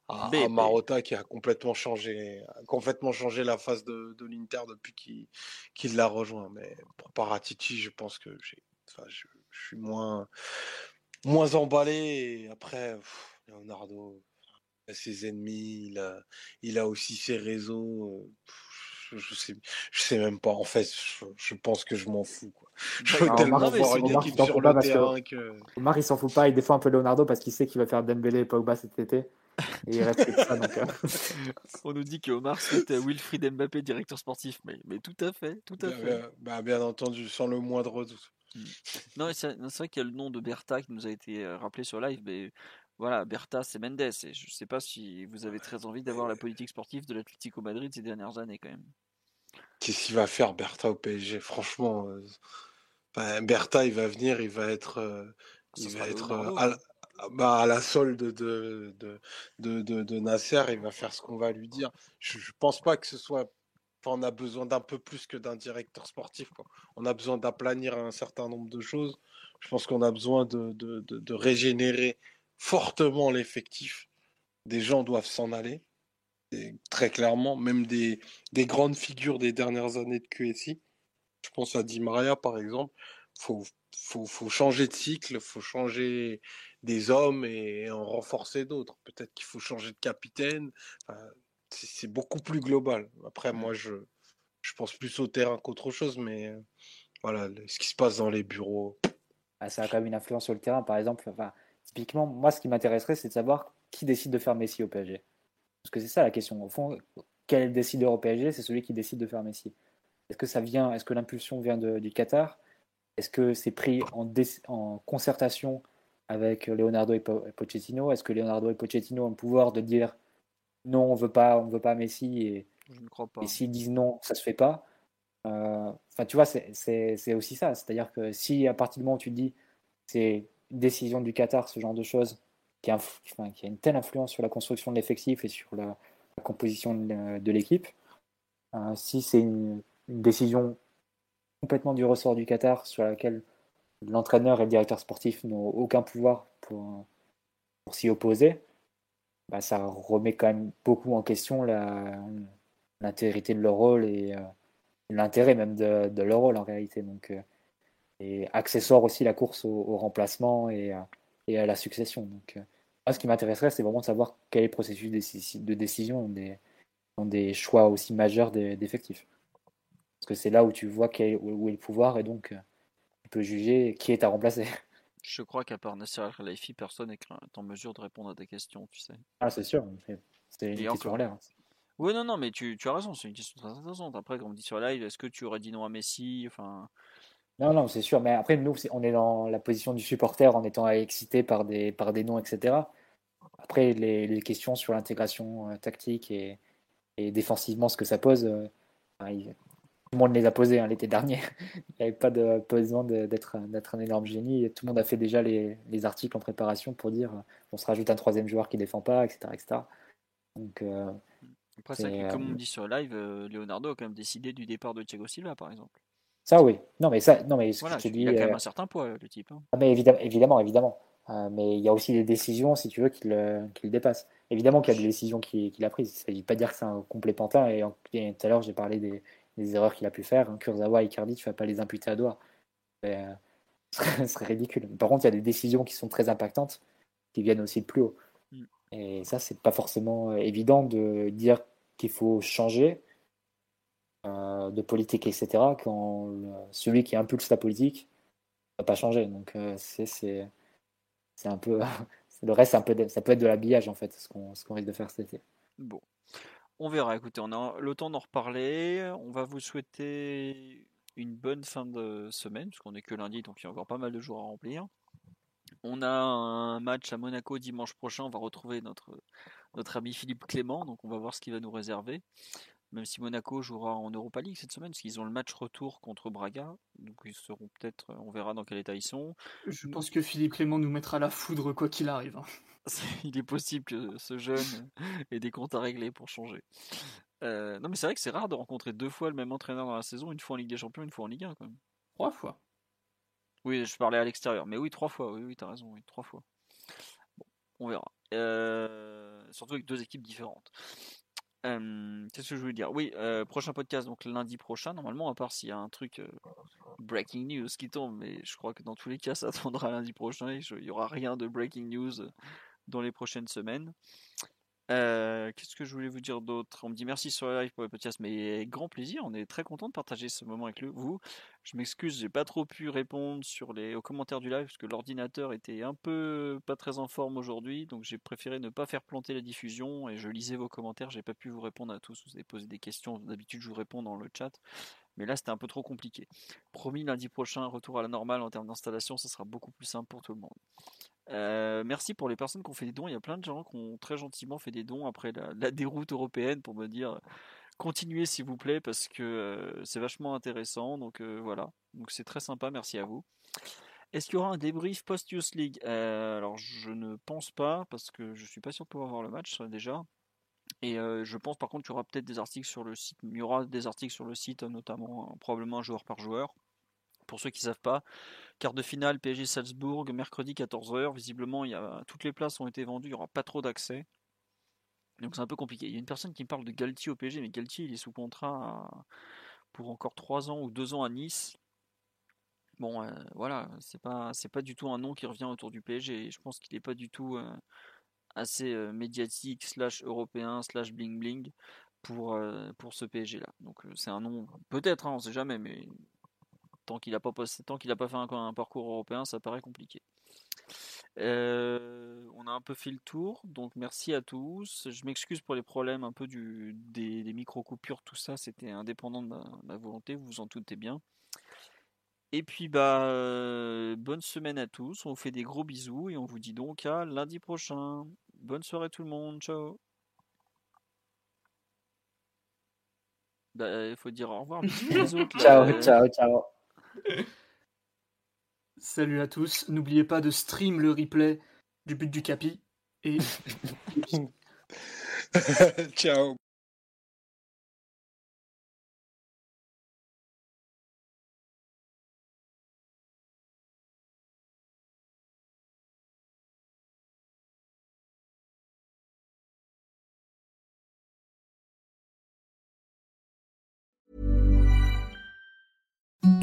à, à, Marotta qui a complètement changé, complètement changé la face de, de l'Inter depuis qu'il l'a rejoint. Mais pour Paratici, je pense que enfin, je, je, suis moins, moins emballé. Et après, Leonardo, a ses ennemis, il a, il a aussi ses réseaux. Je, je, sais, je sais même pas. En fait, je, je pense que je m'en fous. Quoi. Je veux tellement Omar, voir une équipe sur le terrain que... Omar, il s'en fout pas. Il défend un peu Leonardo parce qu'il sait qu'il va faire Dembélé et Pogba cet été. Et il reste ça, donc, euh... On nous dit que Omar souhaite Wilfried Mbappé directeur sportif, mais, mais tout à fait, tout à bien, fait. Bien, bah, bien entendu, sans le moindre doute. Hmm. Non, c'est vrai qu'il y a le nom de Bertha qui nous a été euh, rappelé sur live, mais voilà, Bertha, c'est Mendes. Et je ne sais pas si vous avez très envie d'avoir la politique sportive de l'Atlético Madrid ces dernières années, quand même. Qu'est-ce qu'il va faire, Bertha, au PSG Franchement, euh, ben, Bertha, il va venir, il va être. Euh, il va être. Euh, bah, à la solde de, de, de, de, Nasser, il va faire ce qu'on va lui dire. Je, ne pense pas que ce soit. On a besoin d'un peu plus que d'un directeur sportif. On a besoin d'aplanir un certain nombre de choses. Je pense qu'on a besoin de, régénérer fortement l'effectif. Des gens doivent s'en aller. très clairement, même des, des grandes figures des dernières années de QSI. Je pense à Di Maria, par exemple. Faut, faut, changer de cycle, faut changer des hommes et en renforcer d'autres. Peut-être qu'il faut changer de capitaine. C'est beaucoup plus global. Après, moi, je, je pense plus au terrain qu'autre chose, mais euh, voilà, ce qui se passe dans les bureaux. Ah, ça a quand même une influence sur le terrain, par exemple. Enfin, typiquement, moi, ce qui m'intéresserait, c'est de savoir qui décide de faire Messi au PSG. Parce que c'est ça la question. Au fond, quel décideur au PSG C'est celui qui décide de faire Messi. Est-ce que ça vient Est-ce que l'impulsion vient du Qatar? Est-ce que c'est pris en, en concertation avec Leonardo et Pochettino? Est-ce que Leonardo et Pochettino ont le pouvoir de dire non, on veut pas, on veut pas Messi et, et s'ils disent non, ça se fait pas euh, Enfin, tu vois, c'est aussi ça. C'est-à-dire que si à partir du moment où tu dis c'est une décision du Qatar, ce genre de choses, qui a, qui a une telle influence sur la construction de l'effectif et sur la, composition de, l'équipe, euh, si c'est une, une décision complètement du ressort du Qatar sur laquelle l'entraîneur et le directeur sportif n'ont aucun pouvoir pour, pour s'y opposer, bah, ça remet quand même beaucoup en question l'intégrité de leur rôle et euh, l'intérêt même de, leur rôle en réalité. Donc, euh, et accessoire aussi la course au, remplacement et, euh, et, à la succession. Donc, moi, ce qui m'intéresserait, c'est vraiment de savoir quel est le processus de décision des, dans des choix aussi majeurs d'effectifs. Parce que c'est là où tu vois où est le pouvoir et donc peut juger qui est à remplacer. Je crois qu'à part Nasser Al-Khelaifi, personne n'est en mesure de répondre à des questions, tu sais. Ah, c'est sûr. C'est une question en l'air. Hein. Oui, non, non, mais tu, tu as raison, c'est une question très intéressante. Après, comme on dit sur live, est-ce que tu aurais dit non à Messi enfin... Non, non, c'est sûr. Mais après, nous, on est dans la position du supporter en étant excité par des, par des noms, etc. Après, les, les questions sur l'intégration euh, tactique et, et, défensivement, ce que ça pose, euh, le monde les a posés hein, l'été dernier. Il n'y avait pas, de, besoin d'être un énorme génie. tout le monde a fait déjà les, articles en préparation pour dire on se rajoute un troisième joueur qui ne défend pas, etc. etc. Donc, euh, Après, ça, comme on euh, dit sur live, euh, Leonardo a quand même décidé du départ de Thiago Silva, par exemple. Ça, oui. Non, mais ça, non, mais ce que je dis, il a quand même un certain poids, le type. Hein. Ah, mais évidemment, évidemment. évidemment. mais il y a aussi des décisions, si tu veux, qu'il qu dépasse. Évidemment qu'il y a des décisions qu'il a prises. Il ne s'agit pas de dire que c'est un complet pantin. Et, et tout à l'heure, j'ai parlé des, les erreurs qu'il a pu faire. Hein. Kurzawa et Icardi, tu ne vas pas les imputer à doigt. Euh, ce serait ridicule. Par contre, il y a des décisions qui sont très impactantes, qui viennent aussi de plus haut. Mm. Et ça, c'est pas forcément euh, évident de dire qu'il faut changer euh, de politique, etc., quand celui qui impulse la politique ne va pas changer. Donc, c'est un peu. le reste, un peu ça peut être de l'habillage, en fait, ce qu'on risque de faire cet été. Bon. On verra, écoutez, on a le temps d'en reparler. On va vous souhaiter une bonne fin de semaine, parce qu'on n'est que lundi, donc il y a encore pas mal de jours à remplir. On a un match à Monaco dimanche prochain. On va retrouver notre ami Philippe Clément, donc on va voir ce qu'il va nous réserver. Même si Monaco jouera en Europa League cette semaine, parce qu'ils ont le match retour contre Braga. Donc ils seront peut-être, on verra dans quel état ils sont. Je pense que Philippe Clément nous mettra la foudre quoi qu'il arrive. Hein. il est possible que ce jeune ait des comptes à régler pour changer. Euh, non, mais c'est vrai que c'est rare de rencontrer deux fois le même entraîneur dans la saison, une fois en Ligue des Champions, une fois en Ligue 1 quand même. Trois fois. Oui, je parlais à l'extérieur, mais oui, trois fois, oui, oui, t'as raison, oui, trois fois. Bon, on verra. Euh, surtout avec deux équipes différentes. Qu'est-ce que je voulais dire? Oui, prochain podcast, donc lundi prochain, normalement, à part s'il y a un truc breaking news qui tombe, mais je crois que dans tous les cas, ça attendra lundi prochain, il n'y aura rien de breaking news dans les prochaines semaines. Euh, qu'est-ce que je voulais vous dire d'autre? On me dit merci sur le live pour le podcast, mais grand plaisir. On est très content de partager ce moment avec vous. Je m'excuse, j'ai pas trop pu répondre sur les aux commentaires du live parce que l'ordinateur était un peu pas très en forme aujourd'hui, donc j'ai préféré ne pas faire planter la diffusion et je lisais vos commentaires. J'ai pas pu vous répondre à tous. Vous avez posé des questions. D'habitude, je vous réponds dans le chat. Mais là, c'était un peu trop compliqué. Promis, lundi prochain, retour à la normale en termes d'installation, ça sera beaucoup plus simple pour tout le monde. Euh, merci pour les personnes qui ont fait des dons. Il y a plein de gens qui ont très gentiment fait des dons après la, déroute européenne pour me dire continuez s'il vous plaît parce que euh, c'est vachement intéressant. Donc euh, voilà, donc c'est très sympa. Merci à vous. Est-ce qu'il y aura un débrief post-Youth League? Euh, Alors, je ne pense pas, parce que je suis pas sûr de pouvoir voir le match déjà. Et je pense par contre qu'il y aura peut-être des articles sur le site. Il y aura des articles sur le site, notamment probablement joueur par joueur. Pour ceux qui ne savent pas, quart de finale PSG Salzbourg, mercredi 14h. Visiblement, toutes les places ont été vendues, il n'y aura pas trop d'accès. Donc c'est un peu compliqué. Il y a une personne qui me parle de Galtier au PSG, mais Galtier il est sous contrat pour encore 3 ans ou 2 ans à Nice. Bon, euh, voilà, c'est pas pas du tout un nom qui revient autour du PSG. Je pense qu'il n'est pas du tout euh, assez médiatique slash européen slash bling bling pour pour ce PSG là. Donc c'est un nom peut-être, hein, on sait jamais, mais tant qu'il n'a pas pas fait un, un, parcours européen, ça paraît compliqué. on a un peu fait le tour, donc merci à tous. Je m'excuse pour les problèmes un peu des, micro coupures, tout ça, c'était indépendant de ma volonté, vous vous en doutez bien. Et puis bah bonne semaine à tous, on vous fait des gros bisous et on vous dit donc à lundi prochain. Bonne soirée tout le monde, ciao. Bah il faut dire au revoir. ciao, ciao, ciao. Salut à tous, n'oubliez pas de stream le replay du but du capi et ciao.